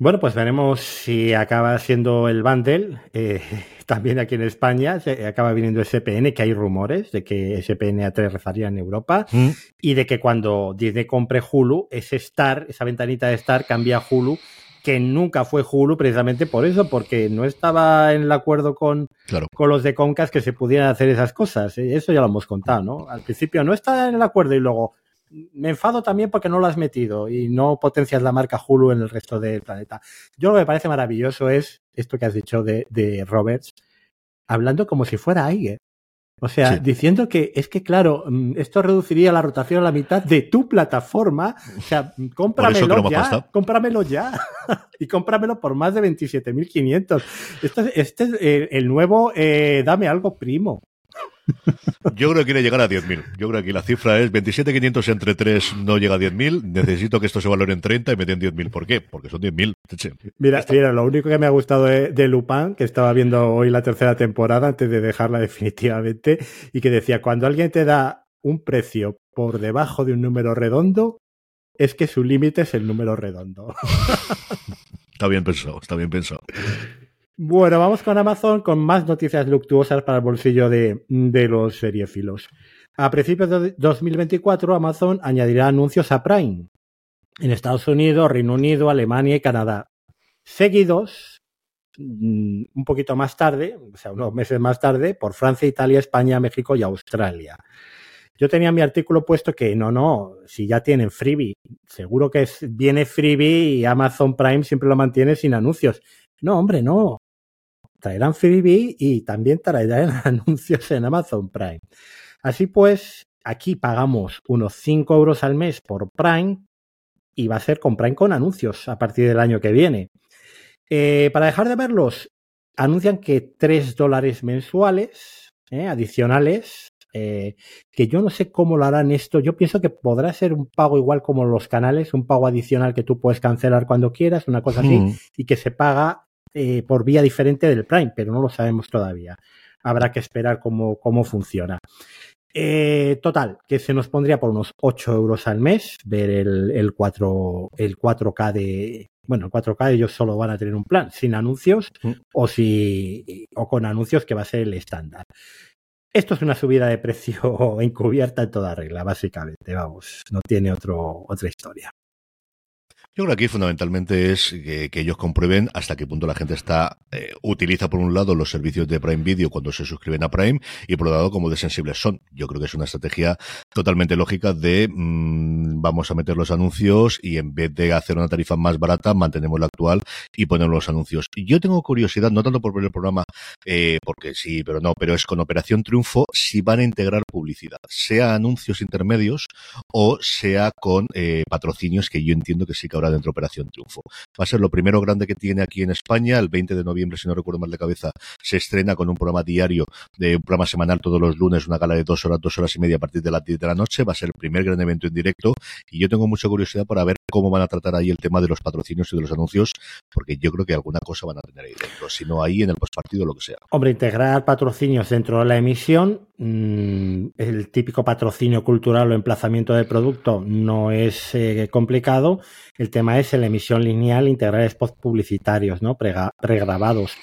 Bueno, pues veremos si acaba siendo el bundle. Eh, (laughs) también aquí en España se acaba viniendo SPN, que hay rumores de que SPN aterrizaría en Europa mm. y de que cuando Disney compre Hulu, ese Star, esa ventanita de Star cambia a Hulu que nunca fue Hulu precisamente por eso, porque no estaba en el acuerdo con, con los de Concas que se pudieran hacer esas cosas. ¿eh? Eso ya lo hemos contado, ¿no? Al principio no está en el acuerdo y luego me enfado también porque no lo has metido y no potencias la marca Hulu en el resto del planeta. Yo lo que me parece maravilloso es esto que has dicho de, de Roberts, hablando como si fuera Aiger. O sea, diciendo que es que, claro, mm, esto reduciría la rotación a la mitad de tu plataforma. O sea, cómpramelo ya, cómpramelo (laughs) ya. y cómpramelo por más de 27.500. Este, este es el, nuevo eh, Dame algo primo. Yo creo que quiere llegar a 10.000. Yo creo que la cifra es 27.500 entre 3 no llega a 10.000. Necesito que esto se valore en 30 y me den 10.000. ¿Por qué? Porque son 10.000. Mira, mira, lo único que me ha gustado de, de, Lupin, que estaba viendo hoy la tercera temporada antes de dejarla definitivamente, y que decía, cuando alguien te da un precio por debajo de un número redondo, es que su límite es el número redondo. (laughs) está bien pensado, está bien pensado. Bueno, vamos con Amazon con más noticias luctuosas para el bolsillo de, los seriefilos. A principios de 2024, Amazon añadirá anuncios a Prime en Estados Unidos, Reino Unido, Alemania y Canadá. Seguidos, mm, un poquito más tarde, o sea, unos meses más tarde, por Francia, Italia, España, México y Australia. Yo tenía mi artículo puesto que no, no, si ya tienen freebie, seguro que viene freebie y Amazon Prime siempre lo mantiene sin anuncios. No, hombre, no traerán freebie y también traerán (laughs) anuncios en Amazon Prime. Así pues, aquí pagamos unos 5 euros al mes por Prime y va a ser con Prime con anuncios a partir del año que viene. Eh, para dejar de verlos, anuncian que 3 dólares mensuales eh, adicionales, eh, que yo no sé cómo lo harán esto. Yo pienso que podrá ser un pago igual como los canales, un pago adicional que tú puedes cancelar cuando quieras, una cosa así, Mm. y que se paga eh, por vía diferente del Prime, pero no lo sabemos todavía. Habrá que esperar cómo, cómo funciona. Eh, total, que se nos pondría por unos 8 euros al mes ver el, el, 4, el 4K de. Bueno, el 4K ellos solo van a tener un plan sin anuncios Mm. o, si, o con anuncios que va a ser el estándar. Esto es una subida de precio (laughs) encubierta en toda regla, básicamente. Vamos, no tiene otro, otra historia. Yo creo que aquí fundamentalmente es que, ellos comprueben hasta qué punto la gente está eh, utiliza por un lado los servicios de Prime Video cuando se suscriben a Prime y por otro lado como de sensibles son. Yo creo que es una estrategia totalmente lógica de mmm, vamos a meter los anuncios y en vez de hacer una tarifa más barata mantenemos la actual y ponemos los anuncios. Yo tengo curiosidad, no tanto por ver el programa, eh, porque sí, pero no, pero es con Operación Triunfo si van a integrar publicidad, sea anuncios intermedios o sea con eh, patrocinios que yo entiendo que sí que habrá dentro de Operación Triunfo. Va a ser lo primero grande que tiene aquí en España. El 20 de noviembre, si no recuerdo mal de cabeza, se estrena con un programa diario, de un programa semanal todos los lunes, una gala de dos horas, dos horas y media a partir de las 10 de la noche. Va a ser el primer gran evento en directo y yo tengo mucha curiosidad para ver cómo van a tratar ahí el tema de los patrocinios y de los anuncios, porque yo creo que alguna cosa van a tener ahí dentro, si no ahí en el postpartido lo que sea. Hombre, integrar patrocinios dentro de la emisión, el típico patrocinio cultural o emplazamiento de producto no es eh, complicado. El tema es en la emisión lineal integrar spots publicitarios, ¿no? Prega pregrabados.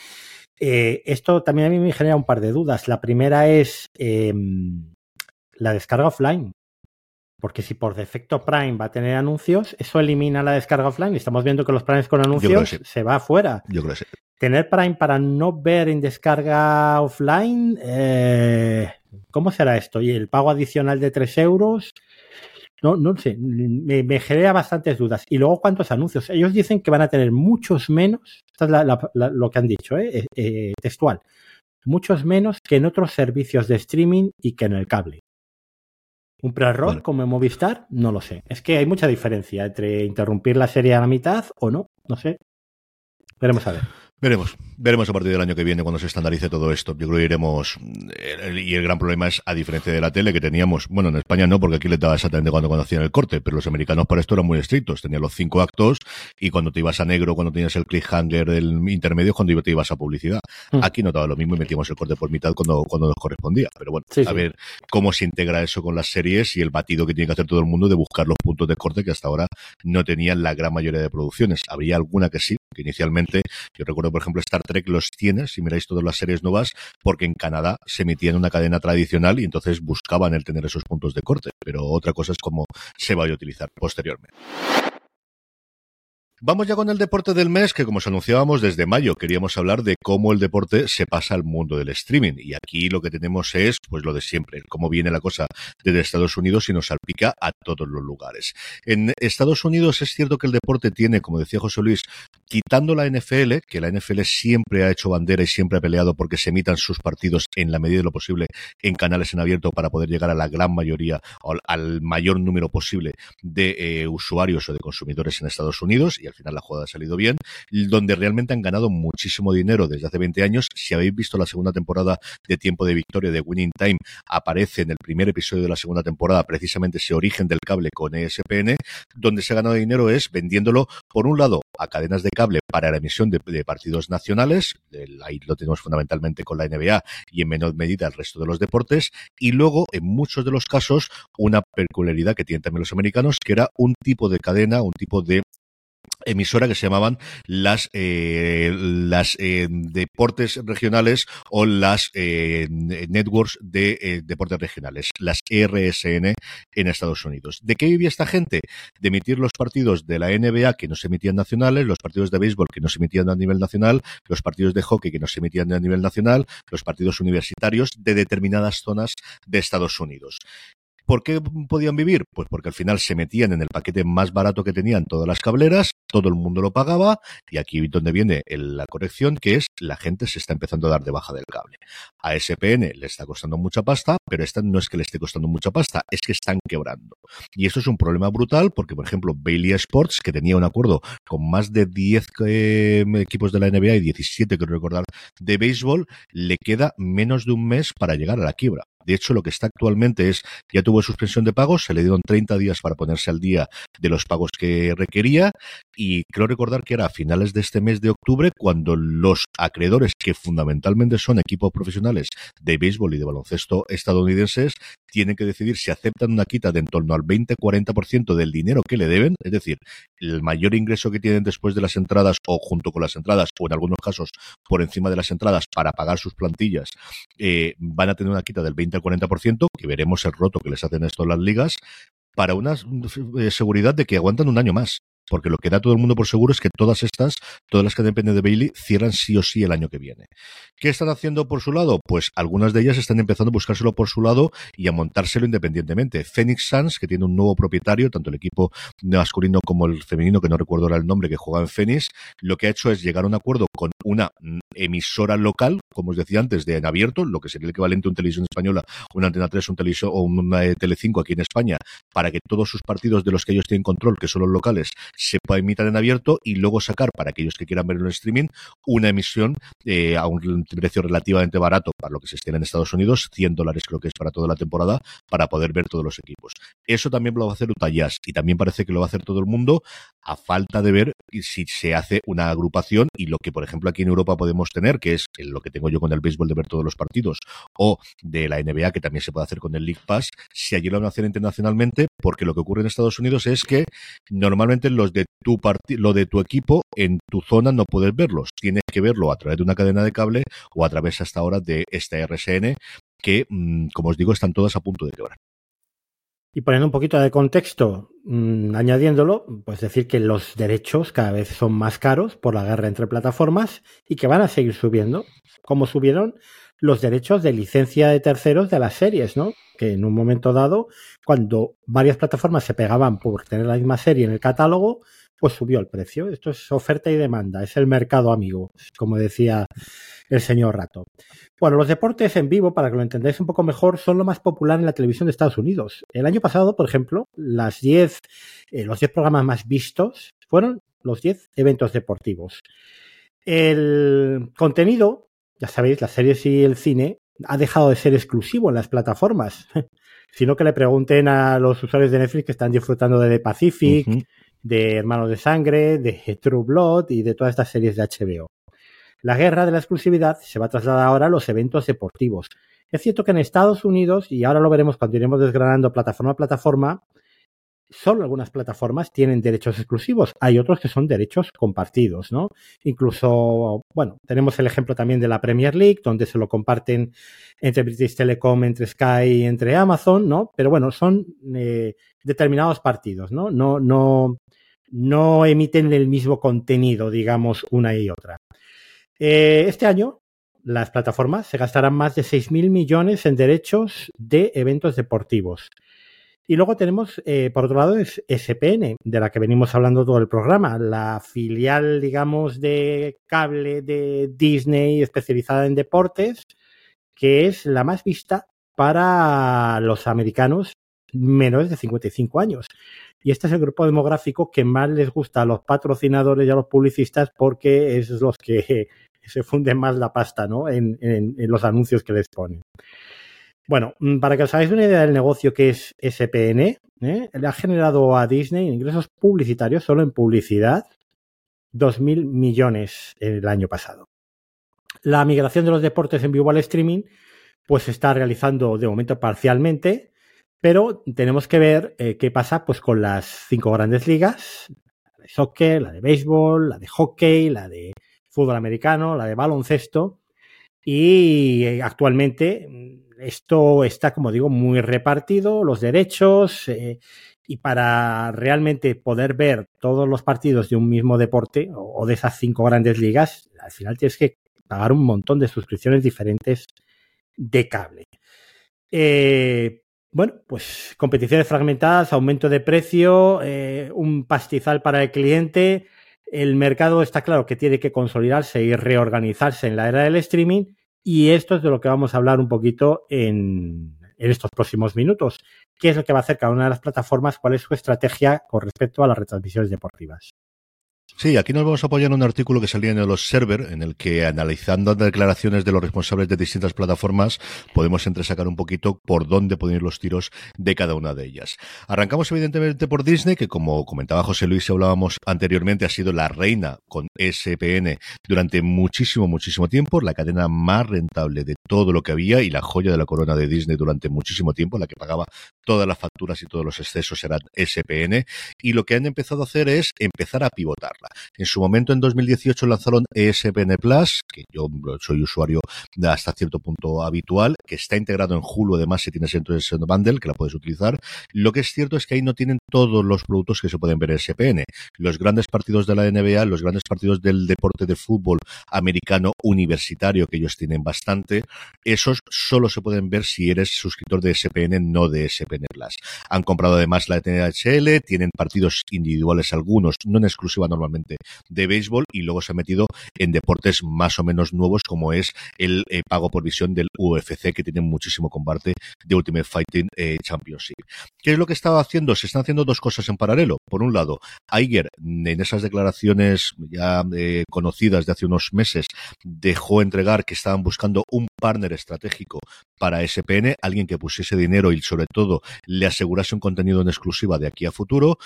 Eh, esto también a mí me genera un par de dudas. La primera es eh, la descarga offline. Porque si por defecto Prime va a tener anuncios, eso elimina la descarga offline. Estamos viendo que los Primes con anuncios sí. se va afuera. Yo creo que sí. Tener Prime para no ver en descarga offline, eh, ¿cómo será esto? ¿Y el pago adicional de 3 euros? No, no sé, me, me, genera bastantes dudas. Y luego, ¿cuántos anuncios? Ellos dicen que van a tener muchos menos, esta es la, la, la, lo que han dicho, ¿eh? Eh, textual, muchos menos que en otros servicios de streaming y que en el cable. ¿Un pre-roll bueno. como en Movistar? No lo sé. Es que hay mucha diferencia entre interrumpir la serie a la mitad o no. No sé. Veremos a ver. Veremos, veremos a partir del año que viene cuando se estandarice todo esto. Yo creo que iremos. Y el gran problema es, a diferencia de la tele que teníamos, bueno, en España no, porque aquí les daba exactamente cuando, cuando hacían el corte, pero los americanos para esto eran muy estrictos. Tenían los cinco actos y cuando te ibas a negro, cuando tenías el cliffhanger del intermedio, cuando te ibas a publicidad. Mm. Aquí no daba lo mismo y metíamos el corte por mitad cuando, cuando nos correspondía. Pero bueno, sí, a ver cómo se integra eso con las series y el batido que tiene que hacer todo el mundo de buscar los puntos de corte que hasta ahora no tenían la gran mayoría de producciones. Habría alguna que sí, que inicialmente, yo recuerdo, por ejemplo, Star Trek los tiene, si miráis todas las series nuevas, porque en Canadá se emitía en una cadena tradicional y entonces buscaban el tener esos puntos de corte, pero otra cosa es cómo se vaya a utilizar posteriormente. Vamos ya con el deporte del mes, que como os anunciábamos desde mayo, queríamos hablar de cómo el deporte se pasa al mundo del streaming. Y aquí lo que tenemos es, pues lo de siempre, cómo viene la cosa desde Estados Unidos y nos salpica a todos los lugares. En Estados Unidos es cierto que el deporte tiene, como decía José Luis, quitando la NFL, que la NFL siempre ha hecho bandera y siempre ha peleado porque se emitan sus partidos en la medida de lo posible en canales en abierto para poder llegar a la gran mayoría, al mayor número posible de eh, usuarios o de consumidores en Estados Unidos. Y al final la jugada ha salido bien, donde realmente han ganado muchísimo dinero desde hace 20 años. Si habéis visto la segunda temporada de Tiempo de Victoria de Winning Time, aparece en el primer episodio de la segunda temporada precisamente ese origen del cable con ESPN, donde se ha ganado dinero es vendiéndolo, por un lado, a cadenas de para la emisión de, partidos nacionales, ahí lo tenemos fundamentalmente con la NBA y en menor medida el resto de los deportes, y luego, en muchos de los casos, una peculiaridad que tienen también los americanos, que era un tipo de cadena, un tipo de emisora que se llamaban las eh, las eh, deportes regionales o las eh, networks de eh, deportes regionales, las RSN en Estados Unidos. ¿De qué vivía esta gente? De emitir los partidos de la NBA que no se emitían nacionales, los partidos de béisbol que no se emitían a nivel nacional, los partidos de hockey que no se emitían a nivel nacional, los partidos universitarios de determinadas zonas de Estados Unidos. ¿Por qué podían vivir? Pues porque al final se metían en el paquete más barato que tenían todas las cableras, todo el mundo lo pagaba, y aquí donde viene la corrección, que es la gente se está empezando a dar de baja del cable. A SPN le está costando mucha pasta, pero esta no es que le esté costando mucha pasta, es que están quebrando. Y eso es un problema brutal, porque por ejemplo, Bailey Sports, que tenía un acuerdo con más de 10 eh, equipos de la NBA y 17, creo recordar, de béisbol, le queda menos de un mes para llegar a la quiebra. De hecho, lo que está actualmente es, ya tuvo suspensión de pagos, se le dieron 30 días para ponerse al día de los pagos que requería y creo recordar que era a finales de este mes de octubre cuando los acreedores, que fundamentalmente son equipos profesionales de béisbol y de baloncesto estadounidenses, tienen que decidir si aceptan una quita de en torno al 20-40% del dinero que le deben, es decir, el mayor ingreso que tienen después de las entradas o junto con las entradas o en algunos casos por encima de las entradas para pagar sus plantillas, eh, van a tener una quita del 20 40%, que veremos el roto que les hacen esto las ligas, para una eh, seguridad de que aguantan un año más porque lo que da todo el mundo por seguro es que todas estas, todas las que dependen de Bailey, cierran sí o sí el año que viene. ¿Qué están haciendo por su lado? Pues algunas de ellas están empezando a buscárselo por su lado y a montárselo independientemente. Phoenix Suns, que tiene un nuevo propietario, tanto el equipo masculino como el femenino, que no recuerdo ahora el nombre, que juega en Phoenix, lo que ha hecho es llegar a un acuerdo con una emisora local, como os decía antes, de en abierto, lo que sería el equivalente a una televisión española, una antena 3, un televisor o una Telecinco aquí en España, para que todos sus partidos de los que ellos tienen control, que son los locales, se emitir en abierto y luego sacar para aquellos que quieran ver en streaming una emisión eh, a un precio relativamente barato para lo que se esté en Estados Unidos, 100 dólares creo que es para toda la temporada, para poder ver todos los equipos. Eso también lo va a hacer Utah Jazz y también parece que lo va a hacer todo el mundo a falta de ver si se hace una agrupación y lo que, por ejemplo, aquí en Europa podemos tener, que es lo que tengo yo con el béisbol de ver todos los partidos, o de la NBA, que también se puede hacer con el League Pass, si allí lo van a hacer internacionalmente, porque lo que ocurre en Estados Unidos es que normalmente los de tu lo de tu equipo en tu zona no puedes verlos. Tienes que verlo a través de una cadena de cable o a través hasta ahora de esta RSN, que, mm, como os digo, están todas a punto de quebrar. Y poniendo un poquito de contexto, mmm, añadiéndolo, pues decir que los derechos cada vez son más caros por la guerra entre plataformas y que van a seguir subiendo, como subieron los derechos de licencia de terceros de las series, ¿no? Que en un momento dado, cuando varias plataformas se pegaban por tener la misma serie en el catálogo, pues subió el precio. Esto es oferta y demanda, es el mercado amigo, como decía el señor Rato. Bueno, los deportes en vivo, para que lo entendáis un poco mejor, son lo más popular en la televisión de Estados Unidos. El año pasado, por ejemplo, las 10, eh, los 10 programas más vistos fueron los 10 eventos deportivos. El contenido, ya sabéis, las series y el cine, ha dejado de ser exclusivo en las plataformas, (laughs) sino que le pregunten a los usuarios de Netflix que están disfrutando de The Pacific, de Hermanos de Sangre, de True Blood y de todas estas series de HBO. La guerra de la exclusividad se va a trasladar ahora a los eventos deportivos. Es cierto que en Estados Unidos, y ahora lo veremos cuando iremos desgranando plataforma a plataforma, solo algunas plataformas tienen derechos exclusivos, hay otros que son derechos compartidos, ¿no? Incluso, bueno, tenemos el ejemplo también de la Premier League, donde se lo comparten entre British Telecom, entre Sky entre Amazon, ¿no? Pero bueno, son eh, determinados partidos, ¿no? No, no, no emiten el mismo contenido, digamos, una y otra. Eh, este año, las plataformas se gastarán más de 6.000 millones en derechos de eventos deportivos. Y luego tenemos, eh, por otro lado, es SPN, de la que venimos hablando todo el programa, la filial, digamos, de cable de Disney especializada en deportes, que es la más vista para los americanos menores de 55 años. Y este es el grupo demográfico que más les gusta a los patrocinadores y a los publicistas porque es los que (laughs) se funden más la pasta ¿no? en, en, los anuncios que les ponen. Bueno, mm, para que os hagáis una idea del negocio que es SPN, ¿eh? le ha generado a Disney ingresos publicitarios solo en publicidad 2.000 millones el año pasado. La migración de los deportes en vivo al streaming pues se está realizando de momento parcialmente, pero tenemos que ver eh, qué pasa pues con las cinco grandes ligas, la de soccer, la de béisbol, la de hockey, la de fútbol americano, la de baloncesto. Y eh, actualmente mm, esto está, como digo, muy repartido, los derechos, eh, y para realmente poder ver todos los partidos de un mismo deporte o, de esas cinco grandes ligas, al final tienes que pagar un montón de suscripciones diferentes de cable. Eh, Bueno, pues competiciones fragmentadas, aumento de precio, eh, un pastizal para el cliente. El mercado está claro que tiene que consolidarse y reorganizarse en la era del streaming y esto es de lo que vamos a hablar un poquito en, estos próximos minutos. ¿Qué es lo que va a hacer cada una de las plataformas? ¿Cuál es su estrategia con respecto a las retransmisiones deportivas? Sí, aquí nos vamos a apoyar en un artículo que salía en los server, en el que analizando declaraciones de los responsables de distintas plataformas, podemos entresacar un poquito por dónde pueden ir los tiros de cada una de ellas. Arrancamos evidentemente por Disney, que como comentaba José Luis y hablábamos anteriormente, ha sido la reina con SPN durante muchísimo, muchísimo tiempo, la cadena más rentable de todo lo que había y la joya de la corona de Disney durante muchísimo tiempo, la que pagaba todas las facturas y todos los excesos eran SPN. Y lo que han empezado a hacer es empezar a pivotarla. En su momento, en 2018, lanzaron ESPN Plus, que yo soy usuario hasta cierto punto habitual, que está integrado en Hulu, además, si tienes entonces en Bundle, que la puedes utilizar. Lo que es cierto es que ahí no tienen todos los productos que se pueden ver en ESPN. Los grandes partidos de la NBA, los grandes partidos del deporte de fútbol americano universitario, que ellos tienen bastante, esos solo se pueden ver si eres suscriptor de ESPN, no de ESPN Plus. Han comprado además la NHL, tienen partidos individuales algunos, no en exclusiva normalmente de béisbol y luego se ha metido en deportes más o menos nuevos como es el eh, pago por visión del UFC que tiene muchísimo combate de Ultimate Fighting eh, Championship. ¿Qué es lo que estaba haciendo? Se están haciendo dos cosas en paralelo. Por un lado, Iger en esas declaraciones ya eh, conocidas de hace unos meses dejó entregar que estaban buscando un partner estratégico para SPN, alguien que pusiese dinero y sobre todo le asegurase un contenido en exclusiva de aquí a futuro.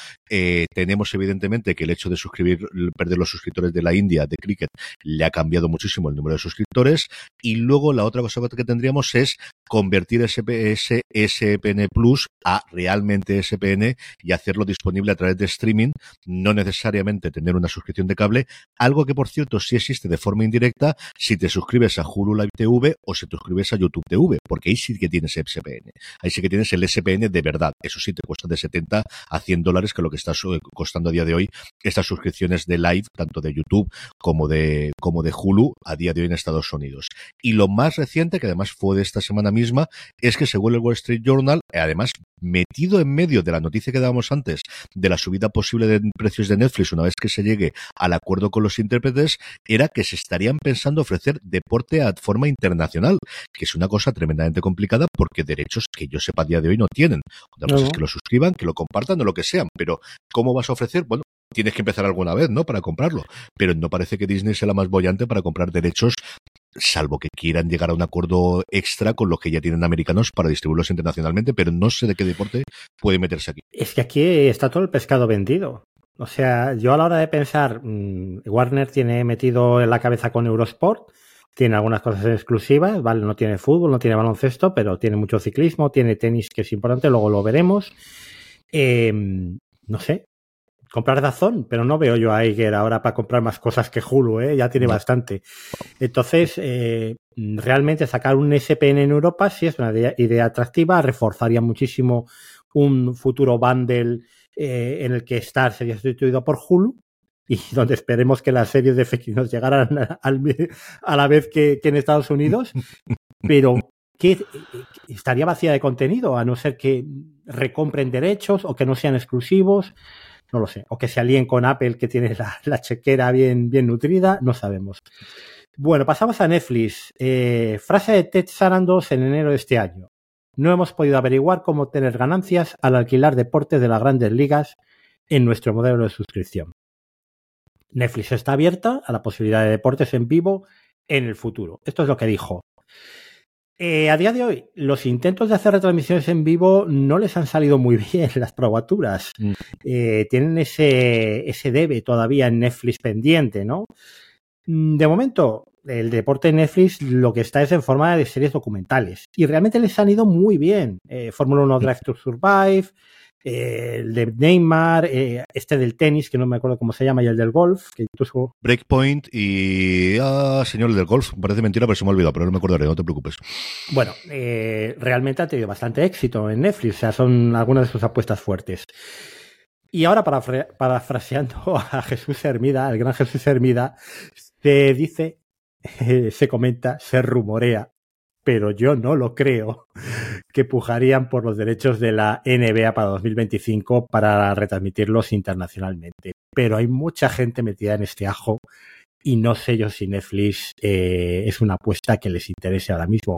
tenemos evidentemente que el hecho de suscribir perder los suscriptores de la India, de Cricket, le ha cambiado muchísimo el número de suscriptores. Y luego la otra cosa que tendríamos es convertir ese SPN Plus a realmente SPN y hacerlo disponible a través de streaming, no necesariamente tener una suscripción de cable, algo que por cierto sí existe de forma indirecta si te suscribes a Hulu Live TV o si te suscribes a YouTube TV, porque ahí sí que tienes SPN, ahí sí que tienes el SPN de verdad, eso sí te cuesta de 70 a 100 dólares, que es lo que está costando a día de hoy estas suscripciones de live, tanto de YouTube como de, como de Hulu, a día de hoy en Estados Unidos. Y lo más reciente, que además fue de esta semana misma, es que según el Wall Street Journal, además metido en medio de la noticia que dábamos antes de la subida posible de precios de Netflix una vez que se llegue al acuerdo con los intérpretes, era que se estarían pensando ofrecer deporte a forma internacional, que es una cosa tremendamente complicada porque derechos que yo sepa a día de hoy no tienen. Otra cosa es que lo suscriban, que lo compartan o lo que sean, pero ¿cómo vas a ofrecer? Bueno, tienes que empezar alguna vez, ¿no? Para comprarlo. Pero no parece que Disney sea la más bollante para comprar derechos, salvo que quieran llegar a un acuerdo extra con los que ya tienen americanos para distribuirlos internacionalmente, pero no sé de qué deporte puede meterse aquí. Es que aquí está todo el pescado vendido. O sea, yo a la hora de pensar, mm, Warner tiene metido en la cabeza con Eurosport, tiene algunas cosas exclusivas, ¿vale? No tiene fútbol, no tiene baloncesto, pero tiene mucho ciclismo, tiene tenis que es importante, luego lo veremos. Eh, no sé, comprar Dazón, pero no veo yo a Iger ahora para comprar más cosas que Hulu, ¿eh? ya tiene bastante. Entonces, eh, realmente sacar un SPN en Europa sí es una idea, atractiva, reforzaría muchísimo un futuro bundle eh, en el que Star sería sustituido por Hulu y donde esperemos que las series de fake nos llegaran a la vez que, que en Estados Unidos, (laughs) pero que estaría vacía de contenido, a no ser que recompren derechos o que no sean exclusivos no lo sé. O que se alíen con Apple, que tiene la, chequera bien, bien nutrida, no sabemos. Bueno, pasamos a Netflix. Eh, frase de Ted Sarandos en enero de este año. No hemos podido averiguar cómo tener ganancias al alquilar deportes de las grandes ligas en nuestro modelo de suscripción. Netflix está abierta a la posibilidad de deportes en vivo en el futuro. Esto es lo que dijo. Eh, a día de hoy, los intentos de hacer retransmisiones en vivo no les han salido muy (laughs) bien las probaturas. Mm. Eh, tienen ese, ese debe todavía en Netflix pendiente, ¿no? Mm, de momento, el deporte en Netflix lo que está es en forma de series documentales. Y realmente les han ido muy bien. Eh, Fórmula 1 Drive to Survive, eh, el de Neymar, eh, este del tenis, que no me acuerdo cómo se llama, y el del golf, que incluso... Breakpoint y... Ah, señor, el del golf, parece mentira, pero se me ha olvidado, pero no me acordaré, no te preocupes. Bueno, eh, realmente ha tenido bastante éxito en Netflix, o sea, son algunas de sus apuestas fuertes. Y ahora, parafraseando (laughs) a Jesús Hermida, al gran Jesús Hermida, se dice, (laughs) se comenta, se rumorea, pero yo no lo creo, que pujarían por los derechos de la NBA para 2025 para retransmitirlos internacionalmente. Pero hay mucha gente metida en este ajo y no sé yo si Netflix eh, es una apuesta que les interese ahora mismo.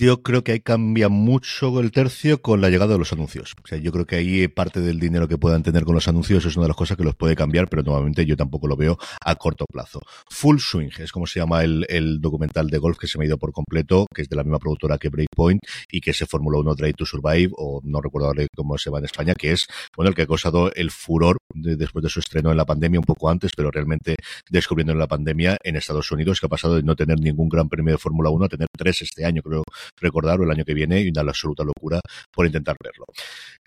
Yo creo que ahí cambia mucho el tercio con la llegada de los anuncios. O sea, yo creo que ahí parte del dinero que puedan tener con los anuncios es una de las cosas que los puede cambiar, pero nuevamente yo tampoco lo veo a corto plazo. Full Swing es como se llama el, documental de golf que se me ha ido por completo, que es de la misma productora que Breakpoint y que se Fórmula 1 Drive to Survive, o no recuerdo cómo se va en España, que es, bueno, el que ha causado el furor después de su estreno en la pandemia, un poco antes, pero realmente descubriendo en la pandemia en Estados Unidos, que ha pasado de no tener ningún gran premio de Fórmula 1 a tener tres este año, creo recordar, el año que viene, y una absoluta locura por intentar verlo.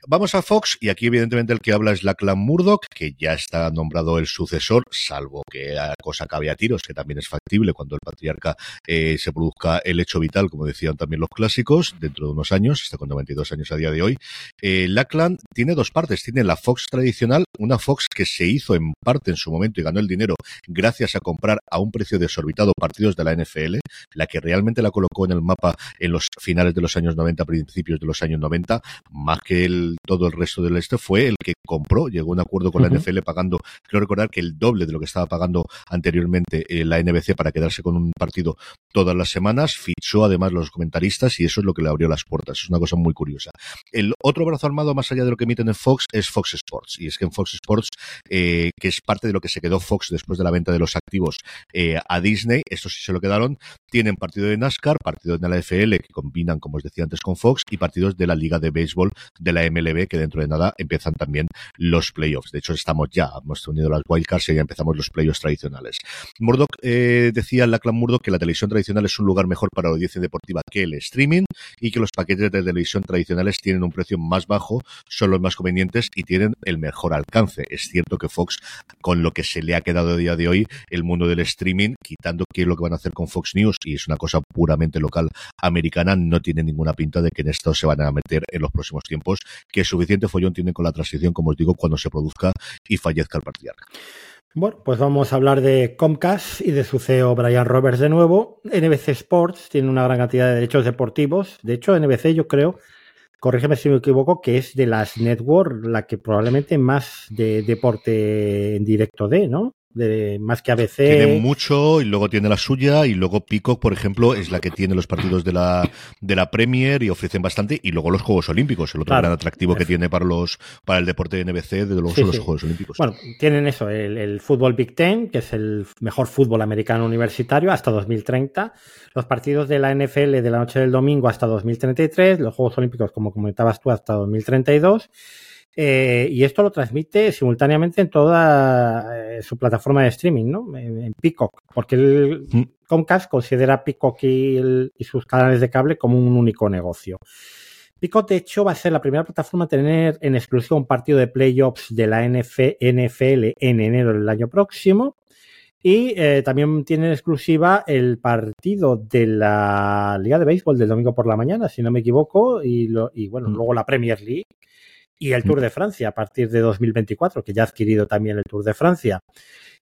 Vamos a Fox, y aquí evidentemente el que habla es la clan Murdoch, que ya está nombrado el sucesor, salvo que la cosa cabe a tiros, que también es factible cuando el patriarca eh, se produzca el hecho vital, como decían también los clásicos, dentro de unos años, está con 92 años a día de hoy. Eh, la tiene dos partes, tiene la Fox tradicional, una Fox que se hizo en parte en su momento y ganó el dinero gracias a comprar a un precio desorbitado partidos de la NFL, la que realmente la colocó en el mapa en los finales de los años 90, principios de los años 90, más que el todo el resto del este, fue el que compró, llegó a un acuerdo con la NFL pagando, creo recordar que el doble de lo que estaba pagando anteriormente eh, la NBC para quedarse con un partido todas las semanas, fichó además los comentaristas y eso es lo que le abrió las puertas. Es una cosa muy curiosa. El otro brazo armado, más allá de lo que emiten en Fox, es Fox Sports. Y es que en Fox Sports, eh, que es parte de lo que se quedó Fox después de la venta de los activos eh, a Disney, estos sí se lo quedaron, tienen partido de NASCAR, partido de la FL, que combinan, como os decía antes, con Fox, y partidos de la Liga de Béisbol de la Que dentro de nada empiezan también los playoffs. De hecho, estamos ya, hemos unido las wildcards y ya empezamos los playoffs tradicionales. Murdoch eh, decía la clan Murdoch que la televisión tradicional es un lugar mejor para la audiencia deportiva que el streaming y que los paquetes de televisión tradicionales tienen un precio más bajo, son los más convenientes y tienen el mejor alcance. Es cierto que Fox, con lo que se le ha quedado a día de hoy, el mundo del streaming, quitando qué es lo que van a hacer con Fox News, y es una cosa puramente local americana, no tiene ninguna pinta de que en esto se van a meter en los próximos tiempos, que suficiente follón tienen con la transición, como os digo, cuando se produzca y fallezca el patriarca. Bueno, pues vamos a hablar de Comcast y de su CEO Brian Roberts de nuevo. NBC Sports tiene una gran cantidad de derechos deportivos. De hecho, NBC yo creo, corrígeme si me equivoco, que es de las network la que probablemente más de deporte en directo de, ¿no? De más que ABC. Tiene mucho y luego tiene la suya y luego Peacock, por ejemplo, es la que tiene los partidos de la de la Premier y ofrecen bastante y luego los Juegos Olímpicos, el otro gran atractivo que tiene para los para el deporte de NBC de los, los Juegos Olímpicos. Bueno, tienen eso, el, fútbol Big Ten, que es el mejor fútbol americano universitario hasta 2030, los partidos de la NFL de la noche del domingo hasta 2033, los Juegos Olímpicos, como comentabas tú, hasta 2032 eh, y esto lo transmite simultáneamente en toda eh, su plataforma de streaming, ¿no? En, Peacock, porque el mm. Comcast considera Peacock y, sus canales de cable como un único negocio. Peacock, de hecho, va a ser la primera plataforma a tener en exclusión un partido de playoffs de la NFL en enero del año próximo. Y eh, también tiene en exclusiva el partido de la Liga de Béisbol del domingo por la mañana, si no me equivoco, y, y bueno, mm. luego la Premier League y el Tour de Francia a partir de 2024, que ya ha adquirido también el Tour de Francia.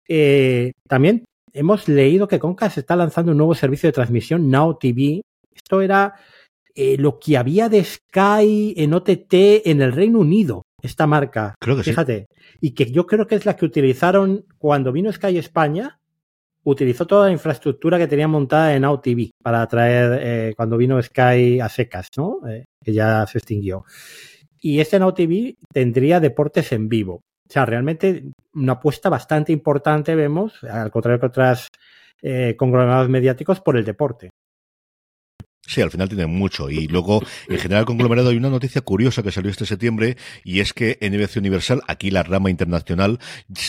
Eh, también hemos leído que Concast está lanzando un nuevo servicio de transmisión Now TV. Esto era eh, lo que había de Sky en OTT en el Reino Unido, esta marca. Creo que Fíjate. Y que yo creo que es la que utilizaron cuando vino Sky España. Utilizó toda la infraestructura que tenía montada en Now TV para atraer eh, cuando vino Sky a secas, ¿no? que ya se extinguió. Y este Now TV tendría deportes en vivo. O sea, realmente una apuesta bastante importante vemos, al contrario que otras eh, conglomerados mediáticos, por el deporte. Sí, al final tiene mucho. Y luego, en general, conglomerado, hay una noticia curiosa que salió este septiembre y es que NBC Universal, aquí la rama internacional,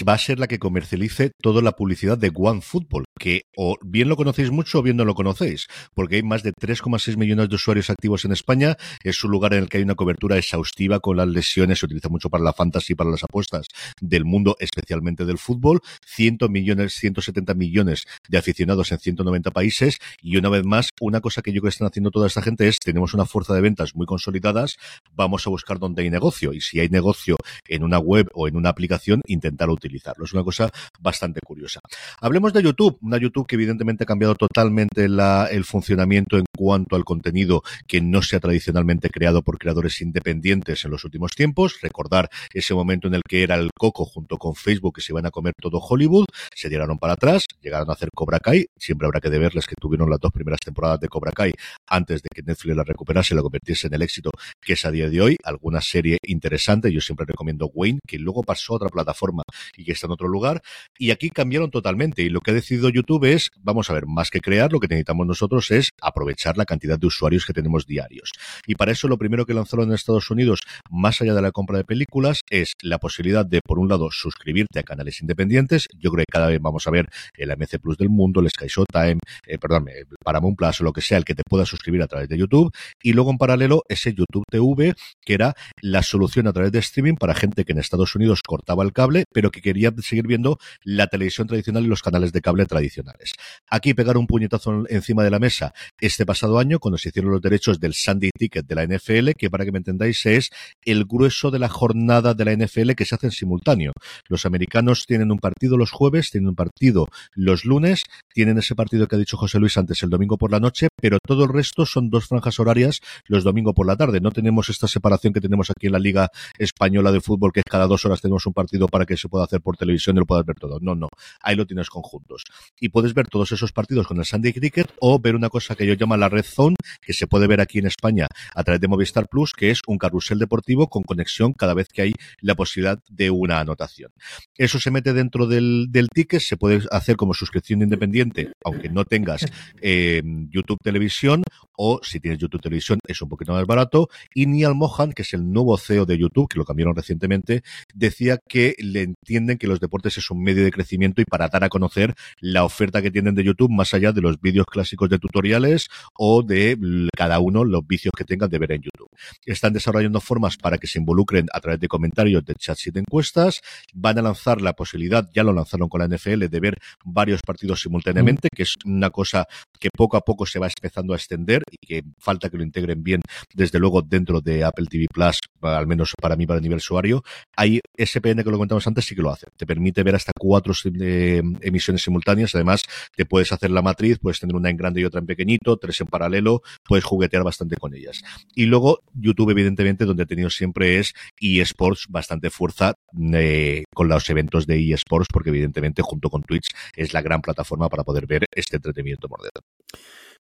va a ser la que comercialice toda la publicidad de One Football, que o bien lo conocéis mucho o bien no lo conocéis, porque hay más de 3,6 millones de usuarios activos en España. Es un lugar en el que hay una cobertura exhaustiva con las lesiones, se utiliza mucho para la fantasy para las apuestas del mundo, especialmente del fútbol. 100 millones, 170 millones de aficionados en 190 países y una vez más, una cosa que yo creo que están haciendo toda esta gente es, tenemos una fuerza de ventas muy consolidadas, vamos a buscar dónde hay negocio. Y si hay negocio en una web o en una aplicación, intentar utilizarlo. Es una cosa bastante curiosa. Hablemos de YouTube, una YouTube que evidentemente ha cambiado totalmente la, el funcionamiento en cuanto al contenido que no se ha tradicionalmente creado por creadores independientes en los últimos tiempos. Recordar ese momento en el que era el coco junto con Facebook que se iban a comer todo Hollywood, se tiraron para atrás, llegaron a hacer Cobra Kai, siempre habrá que deberles que tuvieron las dos primeras temporadas de Cobra Kai antes de que Netflix la recuperase y la convirtiese en el éxito que es a día de hoy, alguna serie interesante, yo siempre recomiendo Wayne, que luego pasó a otra plataforma y que está en otro lugar, y aquí cambiaron totalmente, y lo que ha decidido YouTube es, vamos a ver, más que crear, lo que necesitamos nosotros es aprovechar la cantidad de usuarios que tenemos diarios. Y para eso lo primero que lanzaron en Estados Unidos, más allá de la compra de películas, es la posibilidad de, por un lado, suscribirte a canales independientes, yo creo que cada vez vamos a ver el MC Plus del mundo, el Sky Showtime, eh, perdón, el Paramount Plus o lo que sea, el que te pueda suscribir a través de YouTube, y luego en paralelo ese YouTube TV, que era la solución a través de streaming para gente que en Estados Unidos cortaba el cable, pero que quería seguir viendo la televisión tradicional y los canales de cable tradicionales. Aquí pegar un puñetazo encima de la mesa este pasado año, cuando se hicieron los derechos del Sunday Ticket de la NFL, que para que me entendáis es el grueso de la jornada de la NFL que se hace en simultáneo. Los americanos tienen un partido los jueves, tienen un partido los lunes, tienen ese partido que ha dicho José Luis antes el domingo por la noche, pero todo el resto son dos franjas horarias los domingos por la tarde. No tenemos esta separación que tenemos aquí en la Liga Española de Fútbol, que cada dos horas tenemos un partido para que se pueda hacer por televisión y lo puedas ver todo. No, no. Ahí lo tienes conjuntos. Y puedes ver todos esos partidos con el Sunday Cricket o ver una cosa que yo llamo la Red Zone, que se puede ver aquí en España a través de Movistar Plus, que es un carrusel deportivo con conexión cada vez que hay la posibilidad de una anotación. Eso se mete dentro del, ticket, se puede hacer como suscripción independiente, aunque no tengas eh, YouTube Televisión, o si tienes YouTube Televisión es un poquito más barato. Y Niall Mohan, que es el nuevo CEO de YouTube, que lo cambiaron recientemente, decía que le entienden que los deportes es un medio de crecimiento y para dar a conocer la oferta que tienen de YouTube más allá de los vídeos clásicos de tutoriales o de cada uno los vicios que tengan de ver en YouTube. Están desarrollando formas para que se involucren a través de comentarios, de chats y de encuestas. Van a lanzar la posibilidad, ya lo lanzaron con la NFL, de ver varios partidos simultáneamente, que es una cosa que poco a poco se va empezando a extender y que falta que lo integren bien, desde luego, dentro de Apple TV Plus, al menos para mí, para el nivel usuario. Hay SPN que lo comentamos antes, sí que lo hace. Te permite ver hasta cuatro eh, emisiones simultáneas. Además, te puedes hacer la matriz, puedes tener una en grande y otra en pequeñito, tres en paralelo, puedes juguetear bastante con ellas. Y luego, YouTube, evidentemente, donde ha tenido siempre es eSports, bastante fuerza eh, con los eventos de eSports, porque evidentemente, junto con Twitch, es la gran plataforma para poder ver este entretenimiento moderno.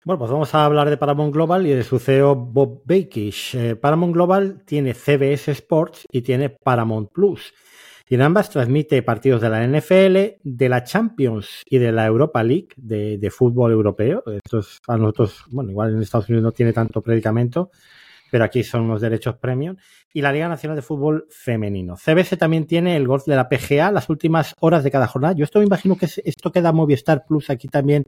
Bueno, pues vamos a hablar de Paramount Global y de su CEO Bob Bakish. Eh, Paramount Global tiene CBS Sports y tiene Paramount Plus. Y en ambas transmite partidos de la NFL, de la Champions y de la Europa League de, fútbol europeo. Estos a nosotros, bueno, igual en Estados Unidos no tiene tanto predicamento, pero aquí son unos derechos premium. Y la Liga Nacional de Fútbol Femenino. CBS también tiene el golf de la PGA las últimas horas de cada jornada. Yo esto me imagino que esto queda Movistar Plus aquí también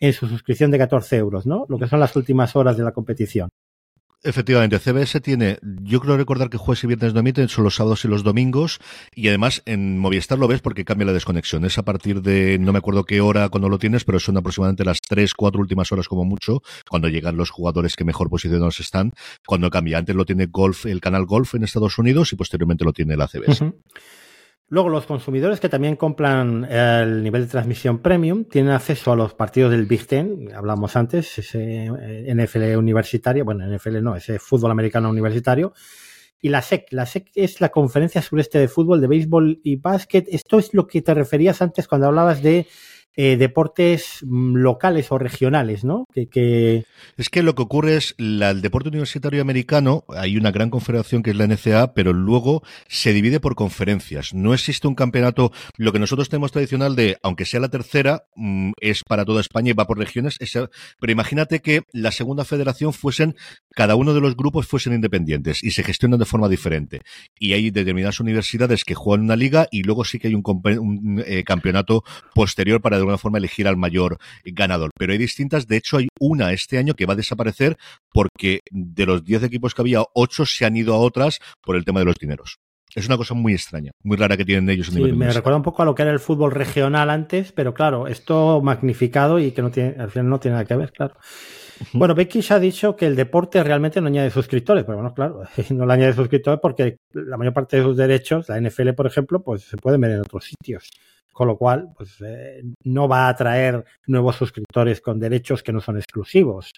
en su suscripción de 14 euros, ¿no? Lo que son las últimas horas de la competición. Efectivamente, CBS tiene, yo creo recordar que jueves y viernes no emiten, son los sábados y los domingos, y además en Movistar lo ves porque cambia la desconexión. Es a partir de, no me acuerdo qué hora cuando lo tienes, pero son aproximadamente las tres, cuatro últimas horas como mucho, cuando llegan los jugadores que mejor posicionados están, cuando cambia. Antes lo tiene Golf, el canal Golf en Estados Unidos y posteriormente lo tiene la CBS. Luego, los consumidores que también compran el nivel de transmisión premium tienen acceso a los partidos del Big Ten, hablamos antes, ese eh, NFL universitario, bueno, NFL no, ese fútbol americano universitario. Y la SEC, la SEC es la Conferencia Sureste de Fútbol, de Béisbol y Básquet. Esto es lo que te referías antes cuando hablabas de eh, deportes mm, locales o regionales, ¿no? Que, Es que lo que ocurre es, la, el deporte universitario americano, hay una gran confederación que es la NCA, pero luego se divide por conferencias. No existe un campeonato, lo que nosotros tenemos tradicional de, aunque sea la tercera, mm, es para toda España y va por regiones, pero imagínate que la segunda federación fuesen, cada uno de los grupos fuesen independientes y se gestionan de forma diferente. Y hay determinadas universidades que juegan una liga y luego sí que hay un, eh, campeonato posterior para de alguna forma elegir al mayor ganador. Pero hay distintas, de hecho hay una este año que va a desaparecer porque de los 10 equipos que había, 8 se han ido a otras por el tema de los dineros. Es una cosa muy extraña, muy rara que tienen ellos. En sí, me recuerda un poco a lo que era el fútbol regional antes, pero claro, esto magnificado y que no tiene, al final no tiene nada que ver, claro. Bueno, Becky ha dicho que el deporte realmente no añade suscriptores, pero bueno, claro, (laughs) no le añade suscriptores porque la mayor parte de sus derechos, la NFL, por ejemplo, pues se pueden ver en otros sitios. Con lo cual, pues eh, no va a atraer nuevos suscriptores con derechos que no son exclusivos.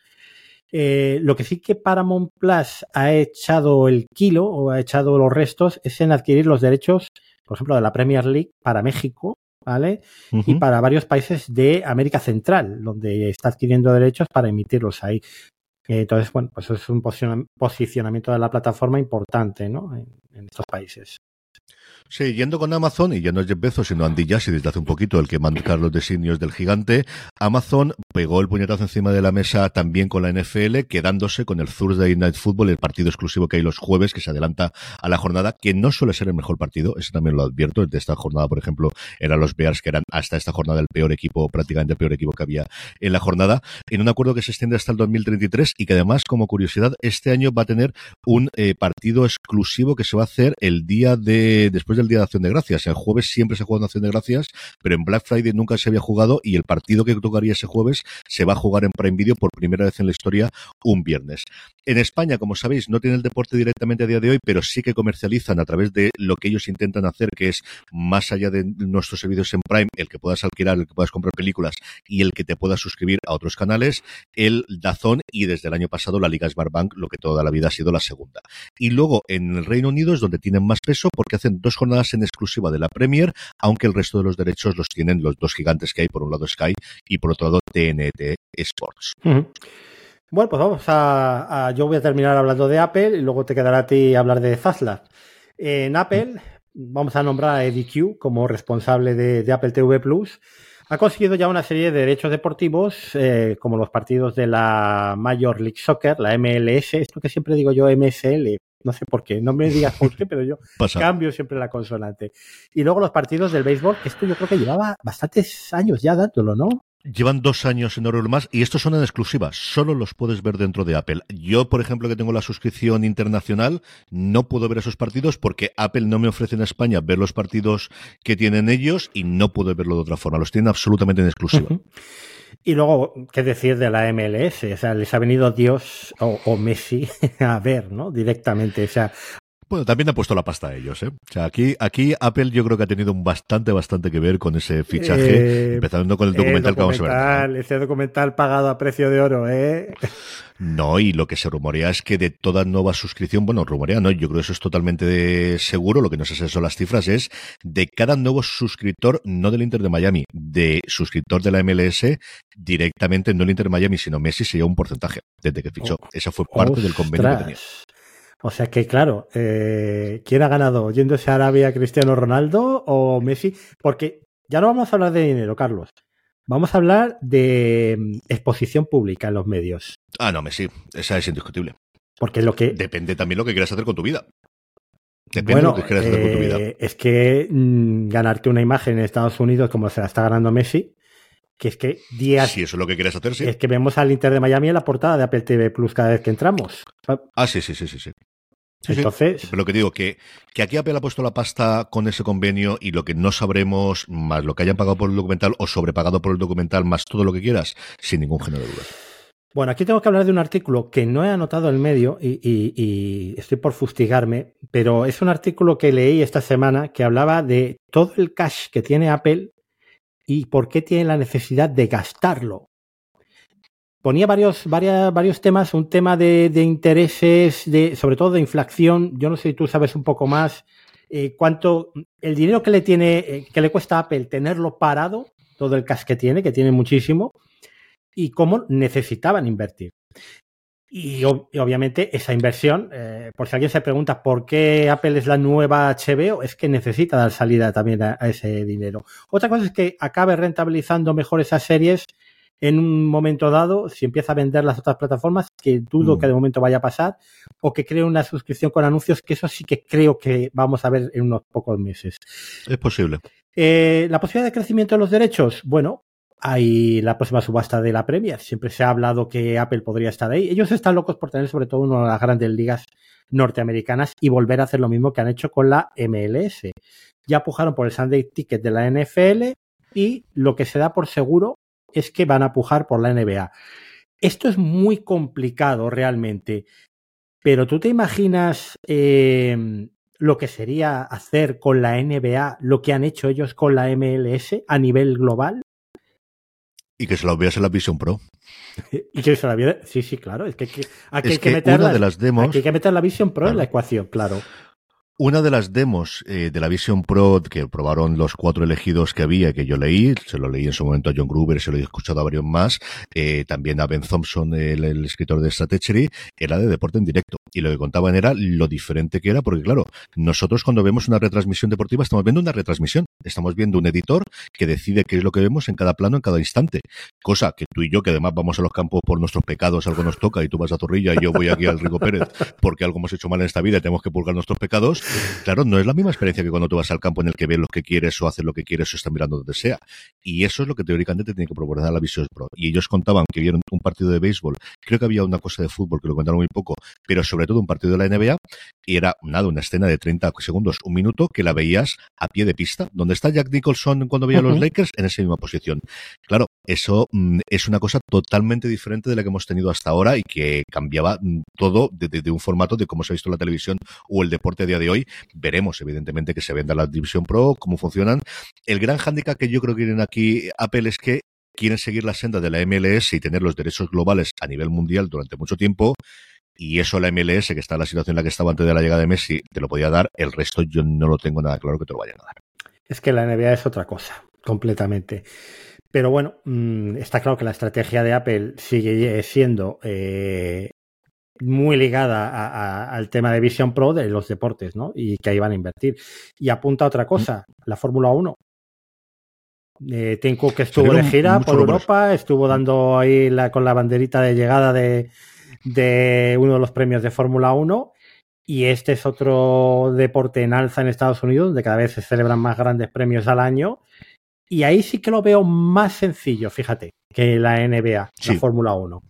Eh, lo que sí que Paramount Plus ha echado el kilo o ha echado los restos es en adquirir los derechos, por ejemplo, de la Premier League para México, ¿vale? Y para varios países de América Central, donde está adquiriendo derechos para emitirlos ahí. Entonces, bueno, pues es un posicionamiento de la plataforma importante, ¿no? en estos países. Sí, yendo con Amazon, y ya no es Jeff Bezos, sino Andy Jassy desde hace un poquito, el que manda los designios del gigante, Amazon pegó el puñetazo encima de la mesa también con la NFL, quedándose con el Thursday Night Football, el partido exclusivo que hay los jueves, que se adelanta a la jornada, que no suele ser el mejor partido, eso también lo advierto, de esta jornada, por ejemplo, eran los Bears, que eran hasta esta jornada el peor equipo, prácticamente el peor equipo que había en la jornada, en un acuerdo que se extiende hasta el 2033 y que además, como curiosidad, este año va a tener un eh, partido exclusivo que se va a hacer el día de, después del Día de Acción de Gracias. El jueves siempre se juega en Acción de Gracias, pero en Black Friday nunca se había jugado y el partido que tocaría ese jueves se va a jugar en Prime Video por primera vez en la historia un viernes. En España, como sabéis, no tiene el deporte directamente a día de hoy, pero sí que comercializan a través de lo que ellos intentan hacer, que es más allá de nuestros servicios en Prime, el que puedas alquilar, el que puedas comprar películas y el que te puedas suscribir a otros canales, el Dazón y desde el año pasado la Liga Smartbank, lo que toda la vida ha sido la segunda. Y luego en el Reino Unido es donde tienen más peso porque hacen dos jornadas en exclusiva de la Premier, aunque el resto de los derechos los tienen los dos gigantes que hay, por un lado Sky y por otro lado TNT Sports. Bueno, pues vamos a, Yo voy a terminar hablando de Apple y luego te quedará a ti hablar de Fastla. En Apple, vamos a nombrar a Eddie Q como responsable de, Apple TV Plus. Ha conseguido ya una serie de derechos deportivos, eh, como los partidos de la Major League Soccer, la MLS, esto que siempre digo yo, MSL, no sé por qué, no me digas por qué, (laughs) pero yo cambio siempre la consonante. Y luego los partidos del béisbol, que esto yo creo que llevaba bastantes años ya dándolo, ¿no? Llevan dos años en oro más y estos son en exclusiva, solo los puedes ver dentro de Apple. Yo, por ejemplo, que tengo la suscripción internacional, no puedo ver esos partidos porque Apple no me ofrece en España ver los partidos que tienen ellos y no puedo verlo de otra forma. Los tienen absolutamente en exclusiva. Y luego, ¿qué decir de la MLS? O sea, les ha venido Dios o, Messi (laughs) a ver, ¿no? Directamente. O sea, bueno, también ha puesto la pasta a ellos, ¿eh? O sea, aquí, aquí Apple yo creo que ha tenido un bastante, bastante que ver con ese fichaje, eh, empezando con el documental, que vamos a ver. Ese documental pagado a precio de oro, ¿eh? No, y lo que se rumorea es que de toda nueva suscripción, bueno, rumorea, no, yo creo que eso es totalmente seguro, lo que no sé si son las cifras, es de cada nuevo suscriptor, no del Inter de Miami, de suscriptor de la MLS, directamente no el Inter de Miami, sino Messi se lleva un porcentaje desde que fichó. Oh, Esa fue parte del convenio que tenía. O sea que, claro, eh, ¿quién ha ganado? ¿Yéndose a Arabia Cristiano Ronaldo o Messi? Porque ya no vamos a hablar de dinero, Carlos. Vamos a hablar de mm, exposición pública en los medios. Ah, no, Messi. Esa es indiscutible. Porque lo que. Depende también lo que quieras hacer con tu vida. Depende de lo que quieras hacer con tu vida. Eh, es que mm, ganarte una imagen en Estados Unidos como se la está ganando Messi, que es que días. Si eso es lo que quieres hacer, sí. Es que vemos al Inter de Miami en la portada de Apple TV Plus cada vez que entramos. Ah, sí, sí, sí, sí. sí. Entonces. Pero lo que digo, que, que aquí Apple ha puesto la pasta con ese convenio y lo que no sabremos, más lo que hayan pagado por el documental o sobrepagado por el documental, más todo lo que quieras, sin ningún género de dudas. Bueno, aquí tengo que hablar de un artículo que no he anotado en medio y, y, estoy por fustigarme, pero es un artículo que leí esta semana que hablaba de todo el cash que tiene Apple y por qué tiene la necesidad de gastarlo ponía varios, varios temas, un tema de, intereses, de, sobre todo de inflación. Yo no sé si tú sabes un poco más eh, cuánto el dinero que le tiene, eh, que le cuesta a Apple tenerlo parado, todo el cash que tiene, que tiene muchísimo, y cómo necesitaban invertir. Y, obviamente esa inversión, eh, por si alguien se pregunta por qué Apple es la nueva HBO, es que necesita dar salida también a, a ese dinero. Otra cosa es que acabe rentabilizando mejor esas series en un momento dado, si empieza a vender las otras plataformas, que dudo que de mm. momento vaya a pasar, o que cree una suscripción con anuncios, que eso sí que creo que vamos a ver en unos pocos meses. Es posible. Eh, la posibilidad de crecimiento de los derechos, bueno, hay la próxima subasta de la Premier. Siempre se ha hablado que Apple podría estar ahí. Ellos están locos por tener sobre todo una de las grandes ligas norteamericanas y volver a hacer lo mismo que han hecho con la MLS. Ya pujaron por el Sunday Ticket de la NFL y lo que se da por seguro es que van a pujar por la NBA. esto es muy complicado realmente, pero tú te imaginas eh, lo que sería hacer con la NBA lo que han hecho ellos con la MLS a nivel global. Y que se veas en la Vision Pro. y que se la viera. Sí, sí, claro. Es que, aquí hay que, meter la, de las demos, hay que meter la Vision Pro en la ecuación, claro. Una de las demos eh, de la Vision Pro que probaron los cuatro elegidos que había, que yo leí, se lo leí en su momento a John Gruber, se lo he escuchado a varios más, eh, también a Ben Thompson, el, escritor de Strategy, era de deporte en directo. Y lo que contaban era lo diferente que era, porque claro, nosotros cuando vemos una retransmisión deportiva estamos viendo una retransmisión, estamos viendo un editor que decide qué es lo que vemos en cada plano, en cada instante. Cosa que tú y yo, que además vamos a los campos por nuestros pecados, algo nos toca, y tú vas a Zorrilla y yo voy aquí al Rico Pérez, porque algo hemos hecho mal en esta vida y tenemos que pulgar nuestros pecados, Claro, no es la misma experiencia que cuando tú vas al campo en el que ves lo que quieres o haces lo que quieres o estás mirando donde sea. Y eso es lo que teóricamente te tiene que proporcionar la Vision Pro. Y ellos contaban que vieron un partido de béisbol, creo que había una cosa de fútbol que lo contaron muy poco, pero sobre todo un partido de la NBA, y era nada, una escena de 30 segundos, un minuto, que la veías a pie de pista, donde está Jack Nicholson cuando veía a los Lakers en esa misma posición. Claro, eso mm, es una cosa totalmente diferente de la que hemos tenido hasta ahora y que cambiaba mm, todo desde de, un formato de cómo se ha visto la televisión o el deporte a día de hoy. Veremos, evidentemente, que se venda la División Pro, cómo funcionan. El gran hándicap que yo creo que tienen aquí Apple es que quieren seguir la senda de la MLS y tener los derechos globales a nivel mundial durante mucho tiempo. Y eso la MLS, que está en la situación en la que estaba antes de la llegada de Messi, te lo podía dar. El resto yo no lo tengo nada claro que te lo vayan a dar. Es que la NBA es otra cosa, completamente. Pero bueno, mm, está claro que la estrategia de Apple sigue siendo eh, muy ligada al tema de Vision Pro de los deportes, ¿no? Y que ahí van a invertir. Y apunta otra cosa, la Fórmula 1. Eh, Tim Cook estuvo de gira por Europa, estuvo dando ahí la, con la banderita de llegada de, de uno de los premios de Fórmula 1 y este es otro deporte en alza en Estados Unidos, donde cada vez se celebran más grandes premios al año y ahí sí que lo veo más sencillo, fíjate, que la NBA, la Fórmula 1.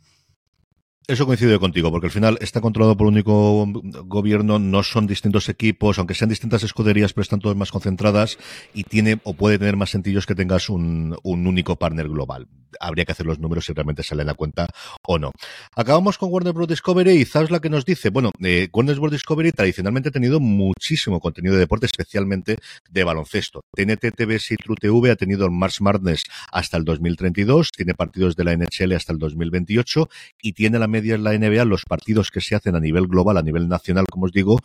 Eso coincide contigo, porque al final está controlado por un único gobierno, no son distintos equipos, aunque sean distintas escuderías, pero están todas más concentradas y tiene o puede tener más sentido que tengas un, un único partner global. Habría que hacer los números si realmente salen a cuenta o no. Acabamos con Warner Bros. Discovery y sabes la que nos dice. Bueno, eh, Warner Bros. Discovery tradicionalmente ha tenido muchísimo contenido de deporte, especialmente de baloncesto. TNT TV y True TV ha tenido el March Madness hasta el 2032, tiene partidos de la NHL hasta el 2028 y tiene la media en la NBA los partidos que se hacen a nivel global, a nivel nacional, como os digo,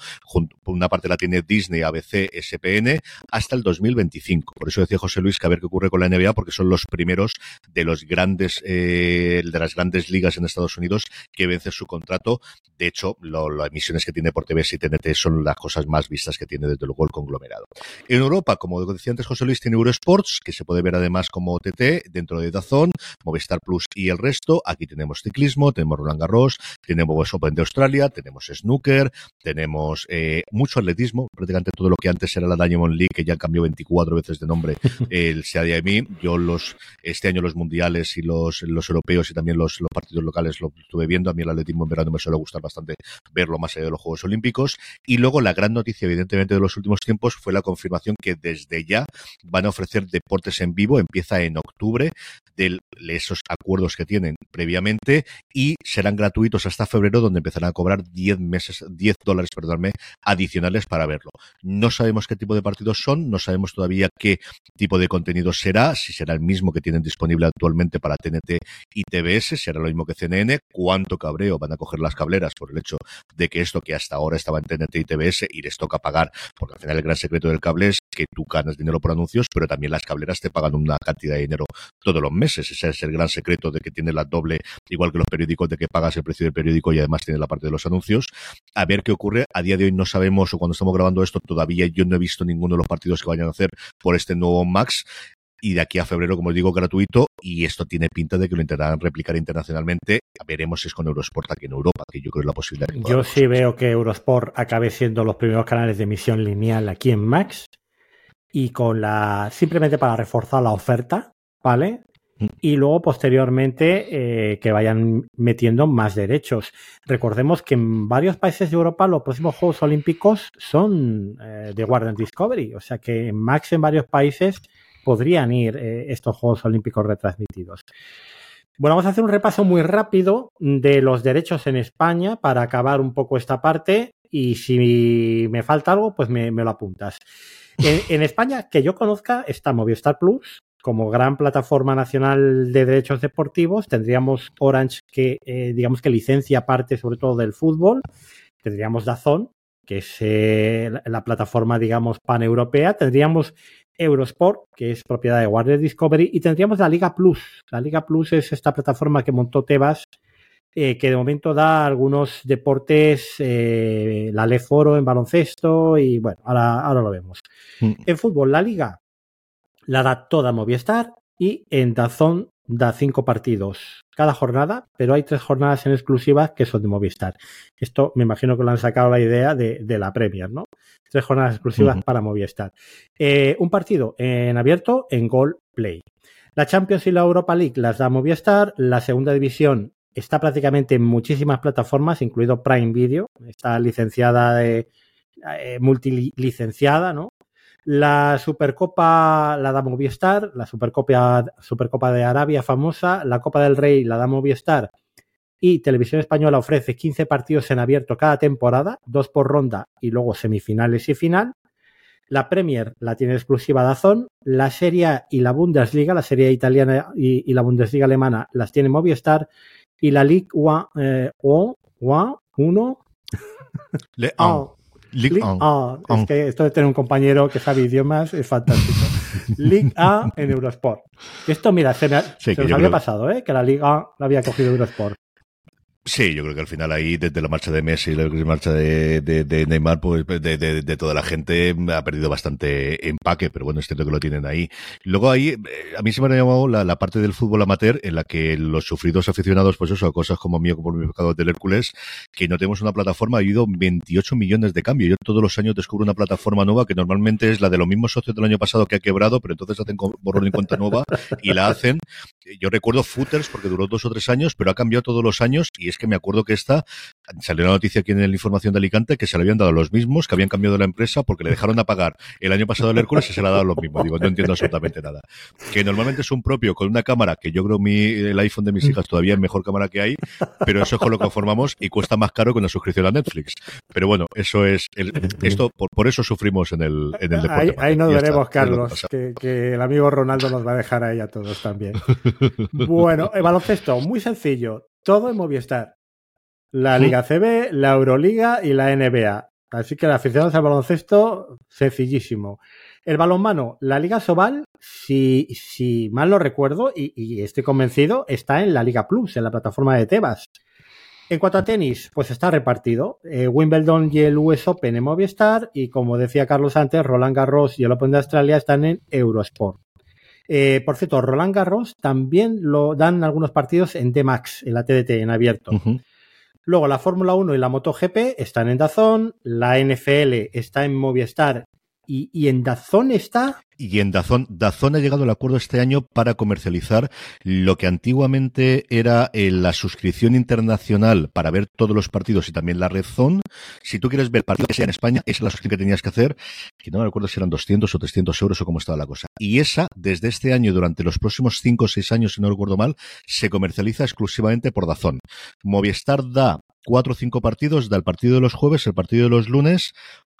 por una parte la tiene Disney, ABC, SPN, hasta el 2025. Por eso decía José Luis que a ver qué ocurre con la NBA, porque son los primeros de los grandes, eh, de las grandes ligas en Estados Unidos que vencen su contrato. De hecho, las emisiones que tiene por TV y TNT son las cosas más vistas que tiene desde luego el conglomerado. En Europa, como decía antes José Luis, tiene Eurosports, que se puede ver además como OTT dentro de Dazón, Movistar Plus y el resto. Aquí tenemos ciclismo, tenemos Roland Garros, tenemos Open de Australia, tenemos snooker, tenemos eh, mucho atletismo, prácticamente todo lo que antes era la Diamond League, que ya cambió 24 veces de nombre, (laughs) el CADMI. Yo los, este año los mundiales y los, europeos y también los, los partidos locales lo estuve viendo. A mí el atletismo en verano me suele gustar bastante verlo más allá de los Juegos Olímpicos. Y luego la gran noticia, evidentemente, de los últimos tiempos fue la confirmación que desde ya van a ofrecer deportes en vivo. Empieza en octubre de esos acuerdos que tienen previamente y serán gratuitos hasta febrero donde empezarán a cobrar 10 meses, 10 dólares, perdóname, adicionales para verlo. No sabemos qué tipo de partidos son, no sabemos todavía qué tipo de contenido será, si será el mismo que tienen disponible actualmente para TNT y TBS, será lo mismo que CNN, cuánto cabreo van a coger las cableras por el hecho de que esto que hasta ahora estaba en TNT y TBS y les toca pagar, porque al final el gran secreto del cable es que tú ganas dinero por anuncios, pero también las cableras te pagan una cantidad de dinero todos los meses. Ese es el gran secreto de que tiene la doble, igual que los periódicos, de que pagas el precio del periódico y además tiene la parte de los anuncios. A ver qué ocurre. A día de hoy no sabemos, o cuando estamos grabando esto, todavía yo no he visto ninguno de los partidos que vayan a hacer por este nuevo Max y de aquí a febrero, como os digo, gratuito y esto tiene pinta de que lo intentarán replicar internacionalmente. Veremos si es con Eurosport aquí en Europa, que yo creo es la posibilidad. yo sí veo que Eurosport acabe siendo los primeros canales de emisión lineal aquí en Max y con la simplemente para reforzar la oferta, ¿vale? Mm. Y luego posteriormente eh, que vayan metiendo más derechos. Recordemos que en varios países de Europa los próximos Juegos Olímpicos son eh, de Warner Discovery, o sea que en Max en varios países podrían ir eh, estos Juegos Olímpicos retransmitidos. Bueno, vamos a hacer un repaso muy rápido de los derechos en España para acabar un poco esta parte y si me falta algo, pues me, lo apuntas. En, España, que yo conozca, está Movistar Plus como gran plataforma nacional de derechos deportivos. Tendríamos Orange, que eh, digamos que licencia parte sobre todo del fútbol. Tendríamos Dazón, que es eh, la plataforma, digamos, paneuropea. Tendríamos Eurosport, que es propiedad de Warner Discovery, y tendríamos la Liga Plus. La Liga Plus es esta plataforma que montó Tebas, eh, que de momento da algunos deportes, eh, la Le Foro en baloncesto, y bueno, ahora, ahora lo vemos. Mm. En fútbol, la Liga la da toda Movistar y en Dazón da cinco partidos cada jornada, pero hay tres jornadas en exclusiva que son de Movistar. Esto me imagino que lo han sacado la idea de, la Premier, ¿no? Tres jornadas exclusivas para Movistar. Eh, un partido en abierto en Gold Play. La Champions y la Europa League las da Movistar. La segunda división está prácticamente en muchísimas plataformas, incluido Prime Video. Está licenciada de, eh, multilicenciada, ¿no? La Supercopa la da Movistar, la Supercopa, Supercopa de Arabia famosa, la Copa del Rey la da Movistar y Televisión Española ofrece 15 partidos en abierto cada temporada, dos por ronda y luego semifinales y final. La Premier la tiene exclusiva Dazón, la Serie y la Bundesliga, la Serie italiana y, la Bundesliga alemana las tiene Movistar y la Ligue 1, eh, 1 Le Ligue A. Es que esto de tener un compañero que sabe idiomas es fantástico. (laughs) Ligue A en Eurosport. Esto, mira, se, me, nos había pasado, ¿eh? Que la Liga la había cogido Eurosport. Sí, yo creo que al final ahí, desde la marcha de Messi la marcha de, de, Neymar, pues de, de, toda la gente ha perdido bastante empaque, pero bueno, es cierto que lo tienen ahí. Luego ahí, eh, a mí se me ha llamado la, parte del fútbol amateur en la que los sufridos aficionados, pues eso, a cosas como mío, como mi pecado del Hércules, que no tenemos una plataforma, ha habido 28 millones de cambios. Yo todos los años descubro una plataforma nueva que normalmente es la de los mismos socios del año pasado que ha quebrado, pero entonces hacen borrón y cuenta nueva y la hacen. Yo recuerdo Footers porque duró dos o tres años, pero ha cambiado todos los años y es que me acuerdo que esta salió la noticia aquí en la información de Alicante que se le habían dado los mismos, que habían cambiado la empresa porque le dejaron a pagar el año pasado el Hércules y se le ha dado los mismos. Digo, no entiendo absolutamente nada. Que normalmente es un propio con una cámara que yo creo mi, el iPhone de mis hijas todavía es mejor cámara que hay, pero eso es con lo que conformamos y cuesta más caro que una suscripción a Netflix. Pero bueno, eso es el, esto, por, eso sufrimos en el, en el deporte. Ahí, nos veremos, Carlos, que, que, el amigo Ronaldo nos va a dejar ahí a todos también. Bueno, el baloncesto, muy sencillo. Todo en Movistar. La Liga CB, la Euroliga y la NBA. Así que la aficionados al baloncesto, sencillísimo. El balonmano, la Liga Sobal, si, si mal no recuerdo, y, estoy convencido, está en la Liga Plus, en la plataforma de Tebas. En cuanto a tenis, pues está repartido. Eh, Wimbledon y el US Open en Movistar y como decía Carlos antes, Roland Garros y el Open de Australia están en Eurosport. Eh, por cierto, Roland Garros también lo dan algunos partidos en D-Max, en la TDT, en abierto. Luego la Fórmula 1 y la MotoGP están en Dazón, la NFL está en Movistar y, en Dazón está. Y en Dazón, Dazón ha llegado al acuerdo este año para comercializar lo que antiguamente era eh, la suscripción internacional para ver todos los partidos y también la red Zone. Si tú quieres ver partidos en España, esa es la suscripción que tenías que hacer, que no me acuerdo si eran 200 o 300 euros o cómo estaba la cosa. Y esa, desde este año, durante los próximos 5 o 6 años, si no recuerdo mal, se comercializa exclusivamente por Dazón. Movistar da cuatro o cinco partidos, da el partido de los jueves, el partido de los lunes,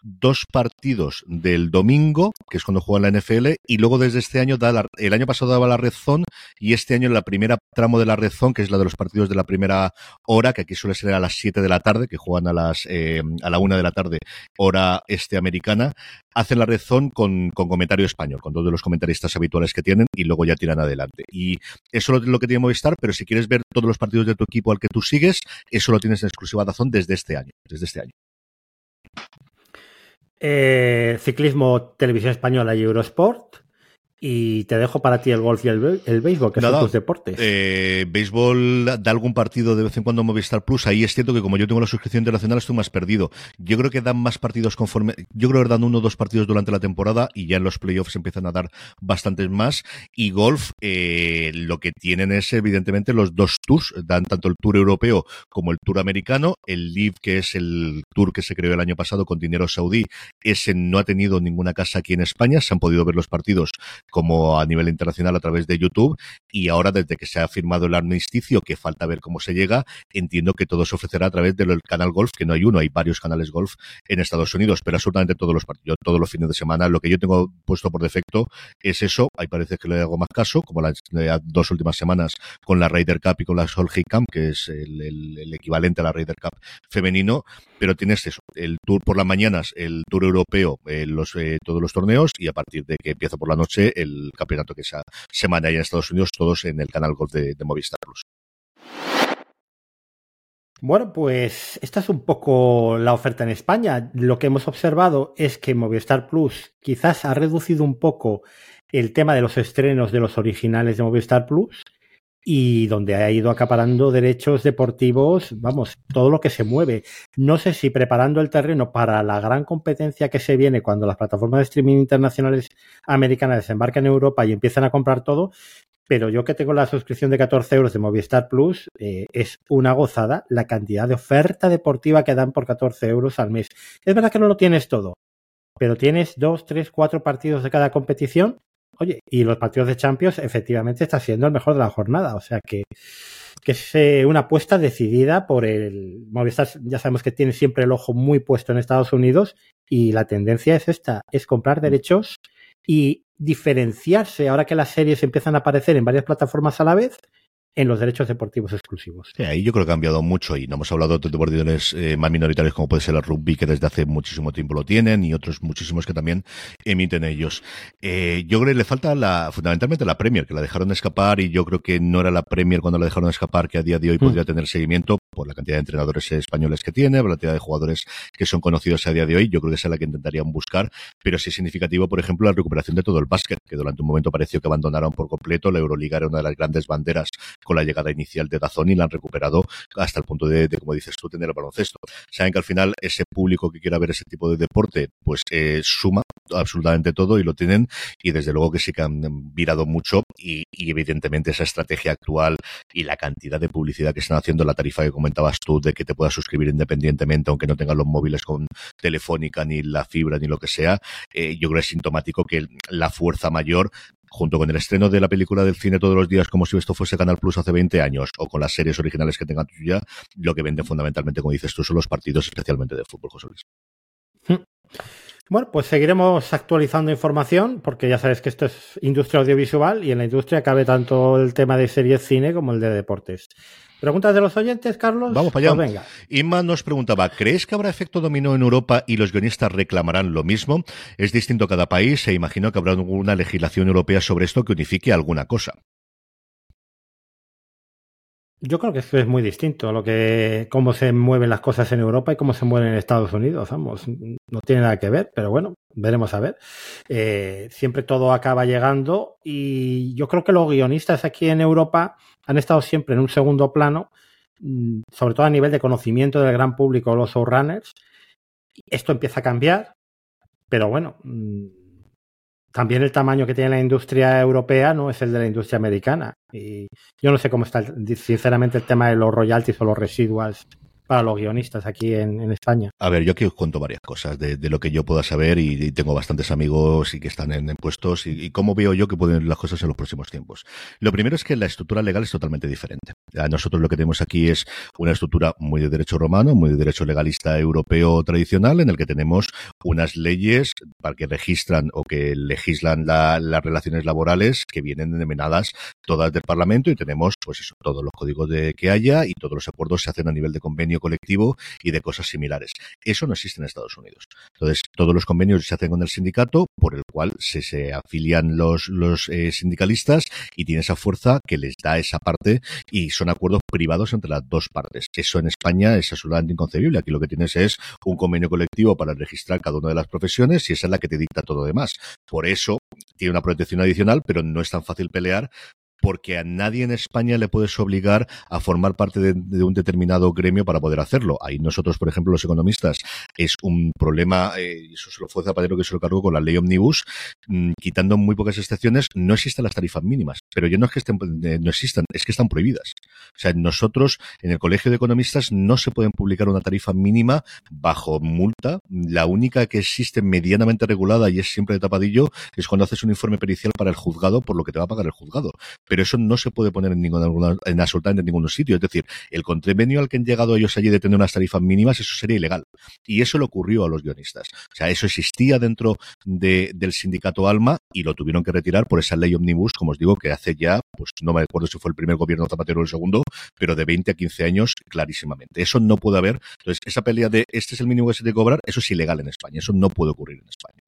dos partidos del domingo, que es cuando juega la NFL, y luego desde este año, da el año pasado daba la Red Zone, y este año la primera tramo de la Red Zone, que es la de los partidos de la primera hora, que aquí suele ser a las 7 de la tarde, que juegan a las eh, a la 1 de la tarde, hora este americana, hacen la Red Zone con, con comentario español, con todos los comentaristas habituales que tienen, y luego ya tiran adelante. Y eso es lo que tiene Movistar, pero si quieres ver todos los partidos de tu equipo al que tú sigues, eso lo tienes en exclusiva Dazón desde este año, desde este año. Eh, ciclismo, televisión española y Eurosport. Y te dejo para ti el golf y el, el béisbol, que son tus deportes. Eh, béisbol da algún partido de vez en cuando Movistar Plus. Ahí es cierto que como yo tengo la suscripción internacional estoy más perdido. Yo creo que dan más partidos conforme. Yo creo que dan uno o dos partidos durante la temporada y ya en los playoffs empiezan a dar bastantes más. Y golf, eh, lo que tienen es evidentemente los dos tours. Dan tanto el tour europeo como el tour americano. El Live, que es el tour que se creó el año pasado con dinero saudí, ese no ha tenido ninguna casa aquí en España. Se han podido ver los partidos como a nivel internacional a través de YouTube. Y ahora, desde que se ha firmado el armisticio, que falta ver cómo se llega, entiendo que todo se ofrecerá a través del canal Golf, que no hay uno, hay varios canales Golf en Estados Unidos, pero absolutamente todos los partidos, todos los fines de semana. Lo que yo tengo puesto por defecto es eso. Ahí parece que le hago más caso, como las dos últimas semanas con la Ryder Cup y con la Solheim Camp, que es el, equivalente a la Ryder Cup femenino. Pero tienes eso, el tour por las mañanas, el tour europeo, eh, los, eh, todos los torneos y a partir de que empieza por la noche el campeonato que esa semana allá en Estados Unidos, todos en el canal Golf de, de Movistar Plus. Bueno, pues esta es un poco la oferta en España. Lo que hemos observado es que Movistar Plus quizás ha reducido un poco el tema de los estrenos de los originales de Movistar Plus y donde ha ido acaparando derechos deportivos, vamos, todo lo que se mueve. No sé si preparando el terreno para la gran competencia que se viene cuando las plataformas de streaming internacionales americanas desembarcan en Europa y empiezan a comprar todo, pero yo que tengo la suscripción de 14 euros de Movistar Plus, eh, es una gozada la cantidad de oferta deportiva que dan por 14 euros al mes. Es verdad que no lo tienes todo, pero tienes dos, tres, cuatro partidos de cada competición. Oye, y los partidos de Champions efectivamente está siendo el mejor de la jornada. O sea que, que es eh, una apuesta decidida por el Movistar. Ya sabemos que tiene siempre el ojo muy puesto en Estados Unidos y la tendencia es esta, es comprar derechos y diferenciarse ahora que las series empiezan a aparecer en varias plataformas a la vez en los derechos deportivos exclusivos. Sí, ahí yo creo que ha cambiado mucho y no hemos hablado de deportistas eh, más minoritarios como puede ser el rugby, que desde hace muchísimo tiempo lo tienen, y otros muchísimos que también emiten ellos. Eh, yo creo que le falta la, fundamentalmente la Premier, que la dejaron escapar y yo creo que no era la Premier cuando la dejaron escapar, que a día de hoy mm. podría tener seguimiento por la cantidad de entrenadores españoles que tiene, por la cantidad de jugadores que son conocidos a día de hoy. Yo creo que esa es la que intentarían buscar, pero sí es significativo, por ejemplo, la recuperación de todo el básquet, que durante un momento pareció que abandonaron por completo. La Euroliga era una de las grandes banderas con la llegada inicial de Dazón y la han recuperado hasta el punto de, como dices tú, tener el baloncesto. Saben que al final ese público que quiera ver ese tipo de deporte, pues eh, suma absolutamente todo y lo tienen y desde luego que sí que han virado mucho y, evidentemente esa estrategia actual y la cantidad de publicidad que están haciendo, la tarifa que comentabas tú de que te puedas suscribir independientemente aunque no tengas los móviles con telefónica ni la fibra ni lo que sea, eh, yo creo que es sintomático que la fuerza mayor junto con el estreno de la película del cine todos los días como si esto fuese Canal Plus hace 20 años o con las series originales que tengan tuya, lo que venden fundamentalmente, como dices tú, son los partidos especialmente de fútbol, José Luis. Hmm. Bueno, pues seguiremos actualizando información porque ya sabes que esto es industria audiovisual y en la industria cabe tanto el tema de series cine como el de deportes. ¿Preguntas de los oyentes, Carlos? Vamos para allá. Pues venga. Inma nos preguntaba, ¿crees que habrá efecto dominó en Europa y los guionistas reclamarán lo mismo? Es distinto cada país e imagino que habrá alguna legislación europea sobre esto que unifique alguna cosa. Yo creo que esto es muy distinto a lo que cómo se mueven las cosas en Europa y cómo se mueven en Estados Unidos. Vamos, no tiene nada que ver, pero bueno, veremos a ver. Eh, siempre todo acaba llegando y yo creo que los guionistas aquí en Europa han estado siempre en un segundo plano, mm, sobre todo a nivel de conocimiento del gran público, los showrunners. Esto empieza a cambiar, pero bueno, mm, también el tamaño que tiene la industria europea no es el de la industria americana. Y yo no sé cómo está, sinceramente, el tema de los royalties o los residuals para los guionistas aquí en, España? A ver, yo aquí os cuento varias cosas de, lo que yo pueda saber y, tengo bastantes amigos y que están en, puestos y, cómo veo yo que pueden ir las cosas en los próximos tiempos. Lo primero es que la estructura legal es totalmente diferente. nosotros lo que tenemos aquí es una estructura muy de derecho romano, muy de derecho legalista europeo tradicional, en el que tenemos unas leyes para que registran o que legislan las relaciones laborales que vienen denominadas todas del Parlamento y tenemos, pues eso, todos los códigos de que haya y todos los acuerdos se hacen a nivel de convenio colectivo y de cosas similares. Eso no existe en Estados Unidos. Entonces, todos los convenios se hacen con el sindicato, por el cual se, se afilian los, eh, sindicalistas y tiene esa fuerza que les da esa parte y son acuerdos privados entre las dos partes. Eso en España es absolutamente inconcebible. Aquí lo que tienes es un convenio colectivo para registrar cada una de las profesiones y esa es la que te dicta todo lo demás. Por eso tiene una protección adicional, pero no es tan fácil pelear porque a nadie en España le puedes obligar a formar parte de, un determinado gremio para poder hacerlo. Ahí nosotros, por ejemplo, los economistas, es un problema, eh, eso se lo fue Zapatero que se lo cargó con la ley Omnibus, mm, quitando muy pocas excepciones, no existen las tarifas mínimas, pero yo no es que estén, eh, no existan, es que están prohibidas. O sea, nosotros en el Colegio de Economistas no se pueden publicar una tarifa mínima bajo multa. La única que existe medianamente regulada y es siempre de tapadillo es cuando haces un informe pericial para el juzgado por lo que te va a pagar el juzgado pero eso no se puede poner en ninguna, en absolutamente ningún sitio. Es decir, el convenio al que han llegado ellos allí de tener unas tarifas mínimas, eso sería ilegal. Y eso le ocurrió a los guionistas. O sea, eso existía dentro de, del sindicato Alma y lo tuvieron que retirar por esa ley omnibus, como os digo, que hace ya, pues no me acuerdo si fue el primer gobierno Zapatero o el segundo, pero de 20 a 15 años clarísimamente. Eso no puede haber. Entonces, esa pelea de este es el mínimo que se que cobrar, eso es ilegal en España. Eso no puede ocurrir en España.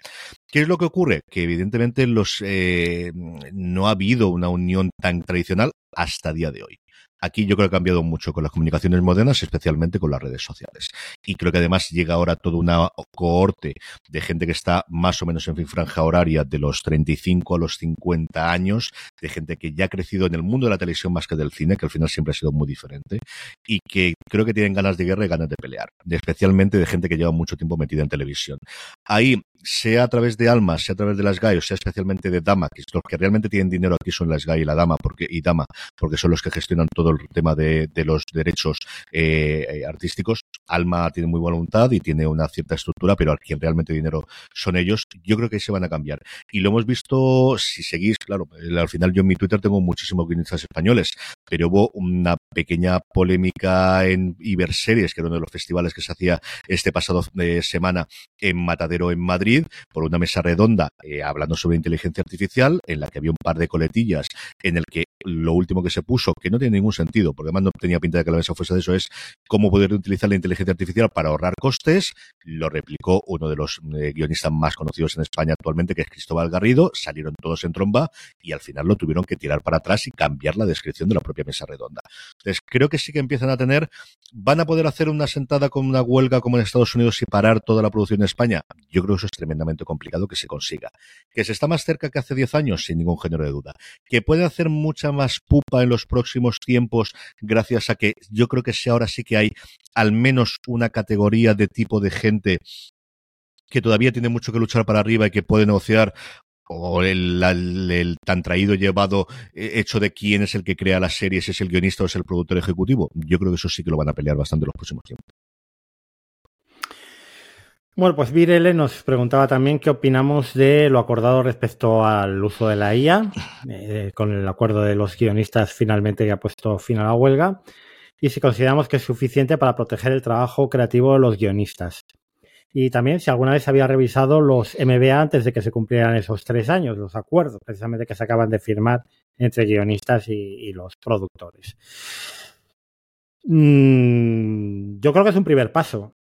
¿Qué es lo que ocurre? Que evidentemente los eh, no ha habido una unión tan tradicional hasta día de hoy. Aquí yo creo que ha cambiado mucho con las comunicaciones modernas, especialmente con las redes sociales. Y creo que además llega ahora toda una cohorte de gente que está más o menos en franja horaria de los 35 a los 50 años, de gente que ya ha crecido en el mundo de la televisión más que del cine, que al final siempre ha sido muy diferente, y que creo que tienen ganas de guerra y ganas de pelear, especialmente de gente que lleva mucho tiempo metida en televisión. Ahí sea a través de Almas, sea a través de las GAI, o sea especialmente de Dama, que los que realmente tienen dinero aquí son las GAI y la Dama, porque, y Dama, porque son los que gestionan todo el tema de, de los derechos eh, eh, artísticos. Alma tiene muy buena voluntad y tiene una cierta estructura, pero al quien realmente dinero son ellos, yo creo que se van a cambiar. Y lo hemos visto, si seguís, claro, al final yo en mi Twitter tengo muchísimos guionistas españoles, pero hubo una pequeña polémica en Iberseries, que era uno de los festivales que se hacía este pasado eh, semana en Matadero, en Madrid, por una mesa redonda eh, hablando sobre inteligencia artificial, en la que había un par de coletillas en el que lo último que se puso, que no tiene ningún sentido, porque además no tenía pinta de que la mesa fuese de eso, es cómo poder utilizar la inteligencia artificial para ahorrar costes. Lo replicó uno de los eh, guionistas más conocidos en España actualmente, que es Cristóbal Garrido. Salieron todos en tromba y al final lo tuvieron que tirar para atrás y cambiar la descripción de la propia mesa redonda. Entonces, creo que sí que empiezan a tener, van a poder hacer una sentada con una huelga como en Estados Unidos y parar toda la producción en España. Yo creo que eso es tremendamente complicado que se consiga. Que se está más cerca que hace 10 años, sin ningún género de duda. Que puede hacer mucha más pupa en los próximos tiempos gracias a que yo creo que ahora sí que hay al menos una categoría de tipo de gente que todavía tiene mucho que luchar para arriba y que puede negociar o el, el, tan traído llevado eh, hecho de quién es el que crea las series, si es el guionista o es el productor ejecutivo. Yo creo que eso sí que lo van a pelear bastante en los próximos tiempos. Bueno, pues Virele nos preguntaba también qué opinamos de lo acordado respecto al uso de la IA, eh, con el acuerdo de los guionistas finalmente que ha puesto fin a la huelga, y si consideramos que es suficiente para proteger el trabajo creativo de los guionistas. Y también si alguna vez había revisado los MBA antes de que se cumplieran esos tres años, los acuerdos precisamente que se acaban de firmar entre guionistas y, los productores. Mm, yo creo que es un primer paso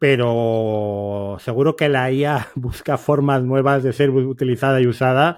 pero seguro que la IA (laughs) busca formas nuevas de ser utilizada y usada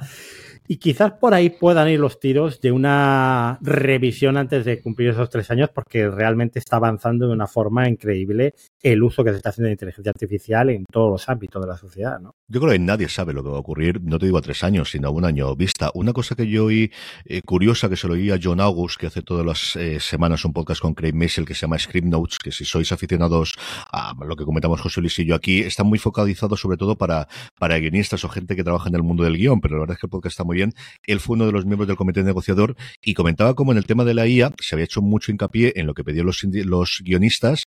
y quizás por ahí puedan ir los tiros de una revisión antes de cumplir esos tres años, porque realmente está avanzando de una forma increíble el uso que se está haciendo de inteligencia artificial en todos los ámbitos de la sociedad. ¿no? Yo creo que nadie sabe lo que va a ocurrir, no te digo a tres años, sino a un año vista. Una cosa que yo oí eh, curiosa, que se lo oí a John August, que hace todas las eh, semanas un podcast con Craig Mason que se llama Script Notes, que si sois aficionados a lo que comentamos José Luis y yo aquí, está muy focalizado sobre todo para, para guionistas o gente que trabaja en el mundo del guion, pero la verdad es que el podcast está muy. Él fue uno de los miembros del comité negociador y comentaba cómo en el tema de la IA se había hecho mucho hincapié en lo que pedían los, guionistas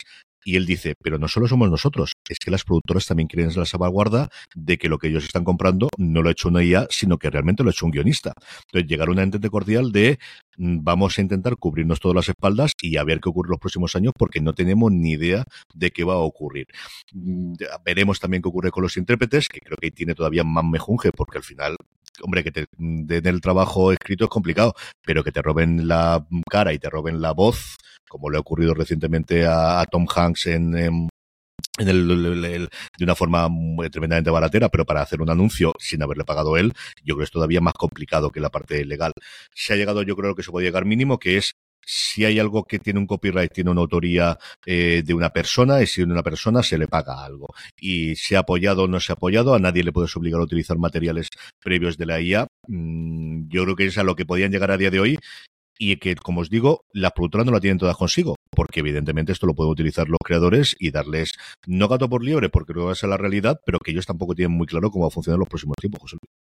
y él dice, pero no solo somos nosotros, es que las productoras también quieren la salvaguarda de que lo que ellos están comprando no lo ha hecho una IA, sino que realmente lo ha hecho un guionista. Entonces, llegar a una entente cordial de mm, vamos a intentar cubrirnos todas las espaldas y a ver qué ocurre los próximos años porque no tenemos ni idea de qué va a ocurrir. Mm, veremos también qué ocurre con los intérpretes, que creo que tiene todavía más mejunje porque al final hombre, que te den el trabajo escrito es complicado, pero que te roben la cara y te roben la voz, como le ha ocurrido recientemente a, Tom Hanks en, en el, de una forma tremendamente baratera, pero para hacer un anuncio sin haberle pagado él, yo creo que es todavía más complicado que la parte legal. Se ha llegado, yo creo que se puede llegar mínimo, que es si hay algo que tiene un copyright, tiene una autoría eh, de una persona, y si de una persona se le paga algo. Y se ha apoyado o no se ha apoyado, a nadie le puedes obligar a utilizar materiales previos de la IA. Mm, yo creo que es a lo que podían llegar a día de hoy y que, como os digo, la productora no la tienen todas consigo, porque evidentemente esto lo pueden utilizar los creadores y darles, no gato por liebre, porque no va a ser la realidad, pero que ellos tampoco tienen muy claro cómo va a funcionar los próximos tiempos, José Luis.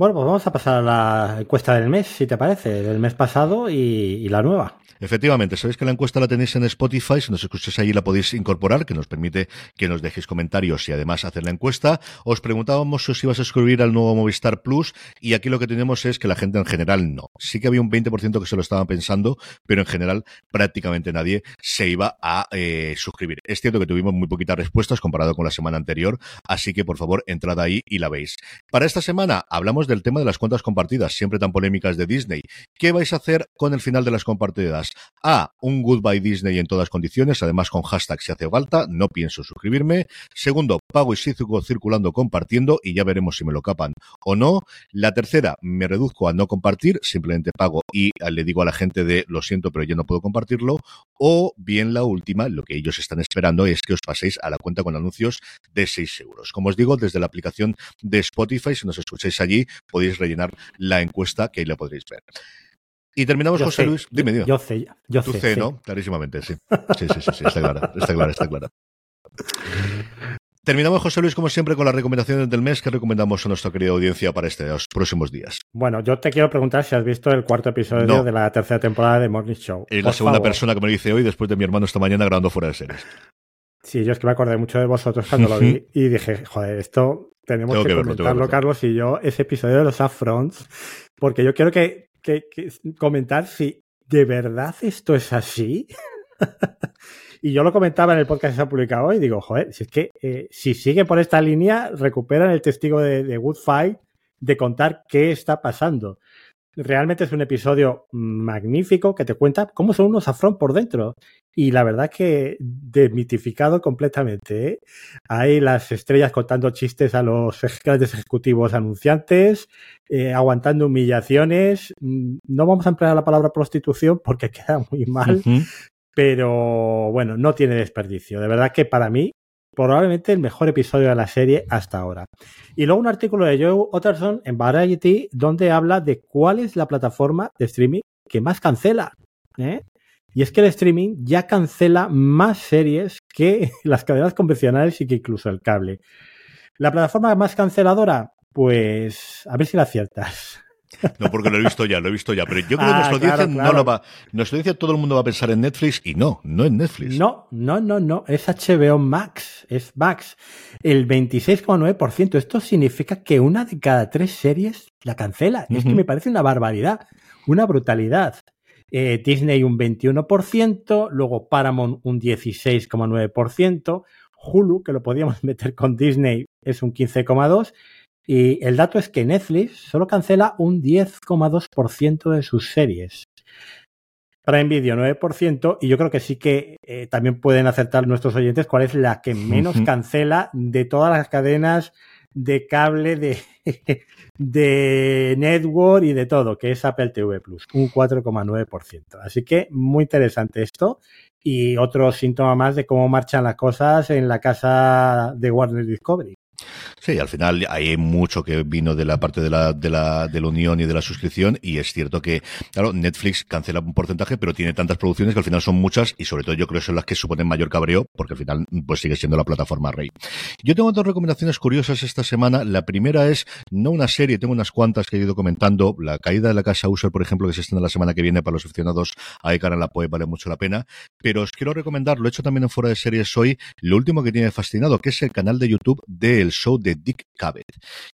Bueno, pues vamos a pasar a la encuesta del mes, si te parece, del mes pasado y, la nueva. Efectivamente, sabéis que la encuesta la tenéis en Spotify, si nos escucháis allí la podéis incorporar, que nos permite que nos dejéis comentarios y además hacer la encuesta. Os preguntábamos si os ibas a suscribir al nuevo Movistar Plus y aquí lo que tenemos es que la gente en general no. Sí que había un 20% que se lo estaban pensando, pero en general prácticamente nadie se iba a eh, suscribir. Es cierto que tuvimos muy poquitas respuestas comparado con la semana anterior, así que por favor entrad ahí y la veis. Para esta semana hablamos del tema de las cuentas compartidas, siempre tan polémicas de Disney. ¿Qué vais a hacer con el final de las compartidas? A. Un Goodbye Disney en todas condiciones, además con hashtag si hace falta, no pienso suscribirme. Segundo, pago y sigo circulando compartiendo y ya veremos si me lo capan o no. La tercera, me reduzco a no compartir, simplemente pago y le digo a la gente de lo siento, pero yo no puedo compartirlo. O bien la última, lo que ellos están esperando es que os paséis a la cuenta con anuncios de 6 euros. Como os digo, desde la aplicación de Spotify, si nos escucháis allí, podéis rellenar la encuesta que ahí la podréis ver. Y terminamos, José Luis. Dime, dime. Yo sé, yo Tú sé. sé. ¿no? Clarísimamente, sí. Sí, sí, sí, sí, está claro, está claro, está claro. (laughs) Terminamos, José Luis, como siempre, con las recomendaciones del mes que recomendamos a nuestra querida audiencia para estos próximos días. Bueno, yo te quiero preguntar si has visto el cuarto episodio No. de la tercera temporada de Morning Show. Es la segunda favor. persona que me lo dice hoy, después de mi hermano esta mañana grabando fuera de series. Sí, yo es que me acordé mucho de vosotros cuando lo vi y dije, joder, esto tenemos que, que verlo, que comentarlo. Carlos y yo, ese episodio de los Affronts, porque yo quiero que- que comentar si de verdad esto es así. (laughs) y yo lo comentaba en el podcast que se ha publicado hoy, digo, joder, si es que eh, si sigue por esta línea, recuperan el testigo de, de Good Fight de contar qué está pasando. Realmente es un episodio magnífico que te cuenta cómo son unos afront por dentro. Y la verdad que desmitificado completamente. ¿eh? Hay las estrellas contando chistes a los grandes ejecutivos anunciantes, eh, aguantando humillaciones. Mm, No vamos a emplear la palabra prostitución porque (laughs) queda muy mal, Ujú. Pero bueno, no tiene desperdicio. De verdad que para mí, probablemente el mejor episodio de la serie hasta ahora. Y luego un artículo de Joe Otterson en Variety donde habla de cuál es la plataforma de streaming que más cancela. ¿eh? Y es que el streaming ya cancela más series que (laughs) las cadenas convencionales y que incluso el cable. ¿La plataforma más canceladora? Pues a ver si la aciertas. No, porque lo he visto ya, lo he visto ya. Pero yo creo que Ah, nuestra audiencia claro, no lo va. Nuestra audiencia, todo el mundo va a pensar en Netflix y no, no en Netflix. No, no, no, no. Es HBO Max. Es Max. El 26,9%. Esto significa que una de cada tres series la cancela. Es que me parece una barbaridad. Una brutalidad. Eh, Disney un 21%, luego Paramount un 16,9%, Hulu, que lo podíamos (laughs) meter con Disney, es un 15,2%, y el dato es que Netflix solo cancela un 10,2% de sus series. Prime Video 9%, y yo creo que sí que eh, también pueden acertar nuestros oyentes cuál es la que menos cancela de todas las cadenas de cable, de, (laughs) de network y de todo, que es Apple TV Plus, un 4,9%. Así que muy interesante esto. Y otro síntoma más de cómo marchan las cosas en la casa de Warner Discovery. Sí, al final hay mucho que vino de la parte de la, de la, de la unión y de la suscripción y es cierto que, claro, Netflix cancela un porcentaje, pero tiene tantas producciones que al final son muchas y sobre todo yo creo que son las que suponen mayor cabreo porque al final pues sigue siendo la plataforma rey. Yo tengo dos recomendaciones curiosas esta semana. La primera es, no una serie, tengo unas cuantas que he ido comentando. La caída de la casa User, por ejemplo, que se estrena la semana que viene para los aficionados a Icar en la POE, vale mucho la pena. Pero os quiero recomendar, lo he hecho también en Fuera de Series hoy, lo último que tiene fascinado, que es el canal de YouTube del show de Dick Cavett.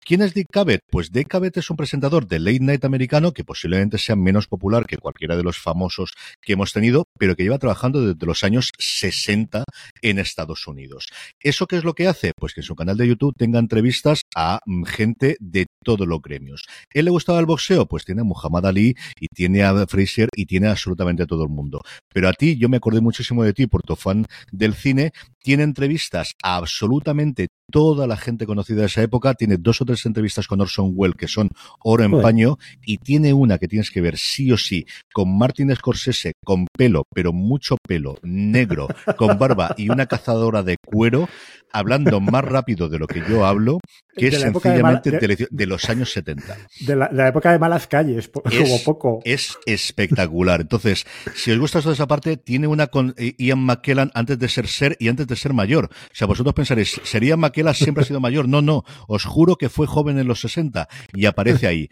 ¿Quién es Dick Cavett? Pues Dick Cavett es un presentador de late night americano que posiblemente sea menos popular que cualquiera de los famosos que hemos tenido, pero que lleva trabajando desde los años 60 en Estados Unidos. ¿Eso qué es lo que hace? Pues que en su canal de YouTube tenga entrevistas a mm, gente de todos los gremios. ¿Él le gustaba el boxeo? Pues tiene a Muhammad Ali y tiene a Fraser y tiene absolutamente a todo el mundo. Pero a ti, yo me acordé muchísimo de ti por tu fan del cine, tiene entrevistas a absolutamente toda la gente conocida de esa época, tiene dos o tres entrevistas con Orson Welles que son oro en paño y tiene una que tienes que ver sí o sí con Martin Scorsese con pelo, pero mucho pelo, negro, con barba y una cazadora de cuero, hablando más rápido de lo que yo hablo, que es sencillamente de, los años 70. De la, época de malas calles, como poco. Es espectacular. Entonces, si os gusta toda esa parte, tiene una con Ian McKellen antes de ser ser y antes de ser mayor. O sea, vosotros pensaréis, ¿sería McKellen siempre ha sido mayor? No, no. Os juro que fue joven en los 60 y aparece ahí.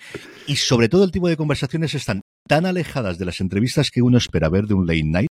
Y sobre todo el tipo de conversaciones están tan alejadas de las entrevistas que uno espera ver de un late night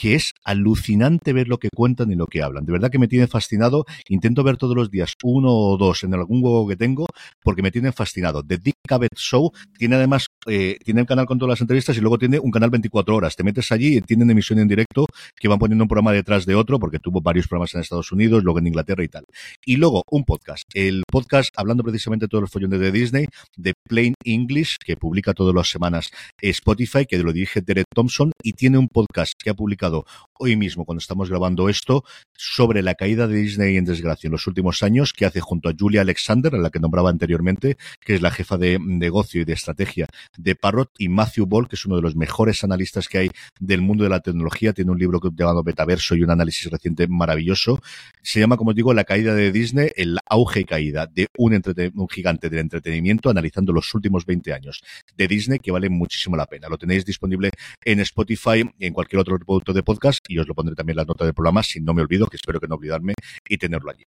que es alucinante ver lo que cuentan y lo que hablan. De verdad que me tiene fascinado. Intento ver todos los días uno o dos en algún juego que tengo porque me tienen fascinado. The Dick Cavett Show tiene además, eh, tiene el canal con todas las entrevistas y luego tiene un canal 24 horas. Te metes allí y tienen emisión en directo que van poniendo un programa detrás de otro porque tuvo varios programas en Estados Unidos, luego en Inglaterra y tal. Y luego un podcast. El podcast hablando precisamente de todos los follones de Disney, de Plain English, que publica todas las semanas Spotify, que lo dirige Derek Thompson y tiene un podcast que ha publicado dado hoy mismo, cuando estamos grabando esto, sobre la caída de Disney en desgracia en los últimos años, que hace junto a Julia Alexander, a la que nombraba anteriormente, que es la jefa de negocio y de estrategia de Parrot, y Matthew Ball, que es uno de los mejores analistas que hay del mundo de la tecnología, tiene un libro llamado Betaverso y un análisis reciente maravilloso. Se llama, como digo, La caída de Disney, el auge y caída de un, un gigante del entretenimiento, analizando los últimos 20 años de Disney, que vale muchísimo la pena. Lo tenéis disponible en Spotify y en cualquier otro producto de podcast y os lo pondré también en la nota del programa si no me olvido, que espero que no olvidarme y tenerlo allí.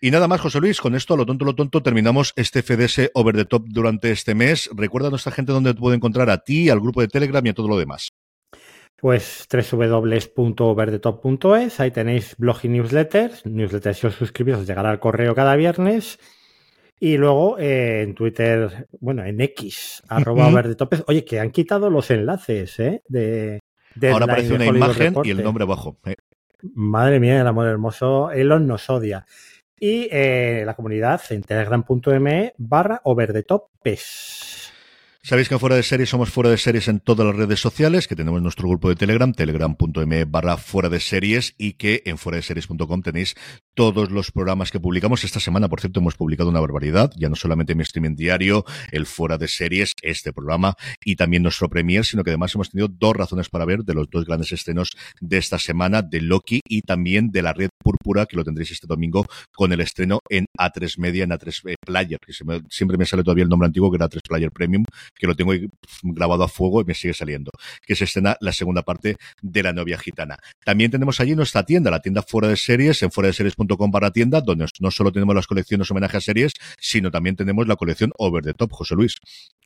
Y nada más, José Luis, con esto, a lo tonto, lo tonto, terminamos este FDS Over the Top durante este mes. Recuerda a nuestra gente dónde puede encontrar a ti, al grupo de Telegram y a todo lo demás. Pues www.overthetop.es, ahí tenéis blog y newsletters. Newsletters, si os suscribís, os llegará al correo cada viernes. Y luego eh, en Twitter, bueno, en X, arroba Oye, que han quitado los enlaces, ¿eh? De, Ahora aparece una imagen y el nombre abajo. Eh. Madre mía, el amor hermoso, Elon nos odia. Y eh, la comunidad en telegram.me barra over the top Sabéis que en Fuera de Series somos Fuera de Series en todas las redes sociales, que tenemos nuestro grupo de Telegram, telegram.me barra Fuera de Series, y que en fuera de series.com tenéis todos los programas que publicamos. Esta semana, por cierto, hemos publicado una barbaridad, ya no solamente mi streaming diario, el Fuera de Series, este programa, y también nuestro Premier, sino que además hemos tenido dos razones para ver de los dos grandes estrenos de esta semana, de Loki y también de la Red Púrpura, que lo tendréis este domingo con el estreno en A3 Media, en A3 eh, Player, que siempre me sale todavía el nombre antiguo, que era A3 Player Premium, que lo tengo grabado a fuego y me sigue saliendo, que se escena la segunda parte de La novia gitana. También tenemos allí nuestra tienda, la tienda Fuera de Series, en fuera de barra tienda, donde no solo tenemos las colecciones homenaje a series, sino también tenemos la colección Over the Top, José Luis.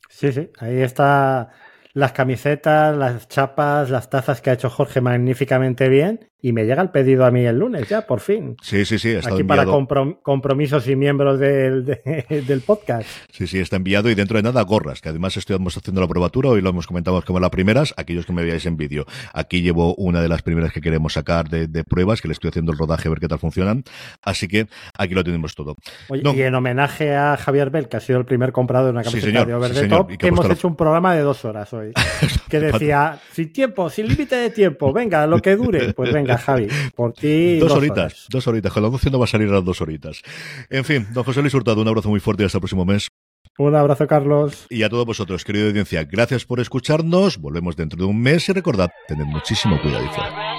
Sí, sí, ahí está las camisetas, las chapas, las tazas que ha hecho Jorge magníficamente bien y me llega el pedido a mí el lunes ya, por fin. Sí, sí, sí. Está Aquí para compromisos y miembros del, (laughs) del, podcast. Sí, sí, está enviado y dentro de nada gorras, que además estamos haciendo la probatura, hoy lo hemos comentado como las primeras, aquellos que me veáis en vídeo. Aquí llevo una de las primeras que queremos sacar de, pruebas, que le estoy haciendo el rodaje a ver qué tal funcionan. Así que aquí lo tenemos todo. Y en homenaje a Javier Bell, que ha sido el primer comprado de una camiseta de Over the Top, que hemos hecho un programa de dos horas hoy. (laughs) que decía, sin tiempo, sin límite de tiempo, venga, lo que dure, pues venga (laughs) Javi, por ti. Dos, horitas, dos horitas. Con la opción no va a salir a las dos horitas. En fin, don José Luis Hurtado, un abrazo muy fuerte y hasta el próximo mes. Un abrazo, Carlos. Y a todos vosotros, querido audiencia, gracias por escucharnos. Volvemos dentro de un mes y recordad, tened muchísimo cuidado y fuera.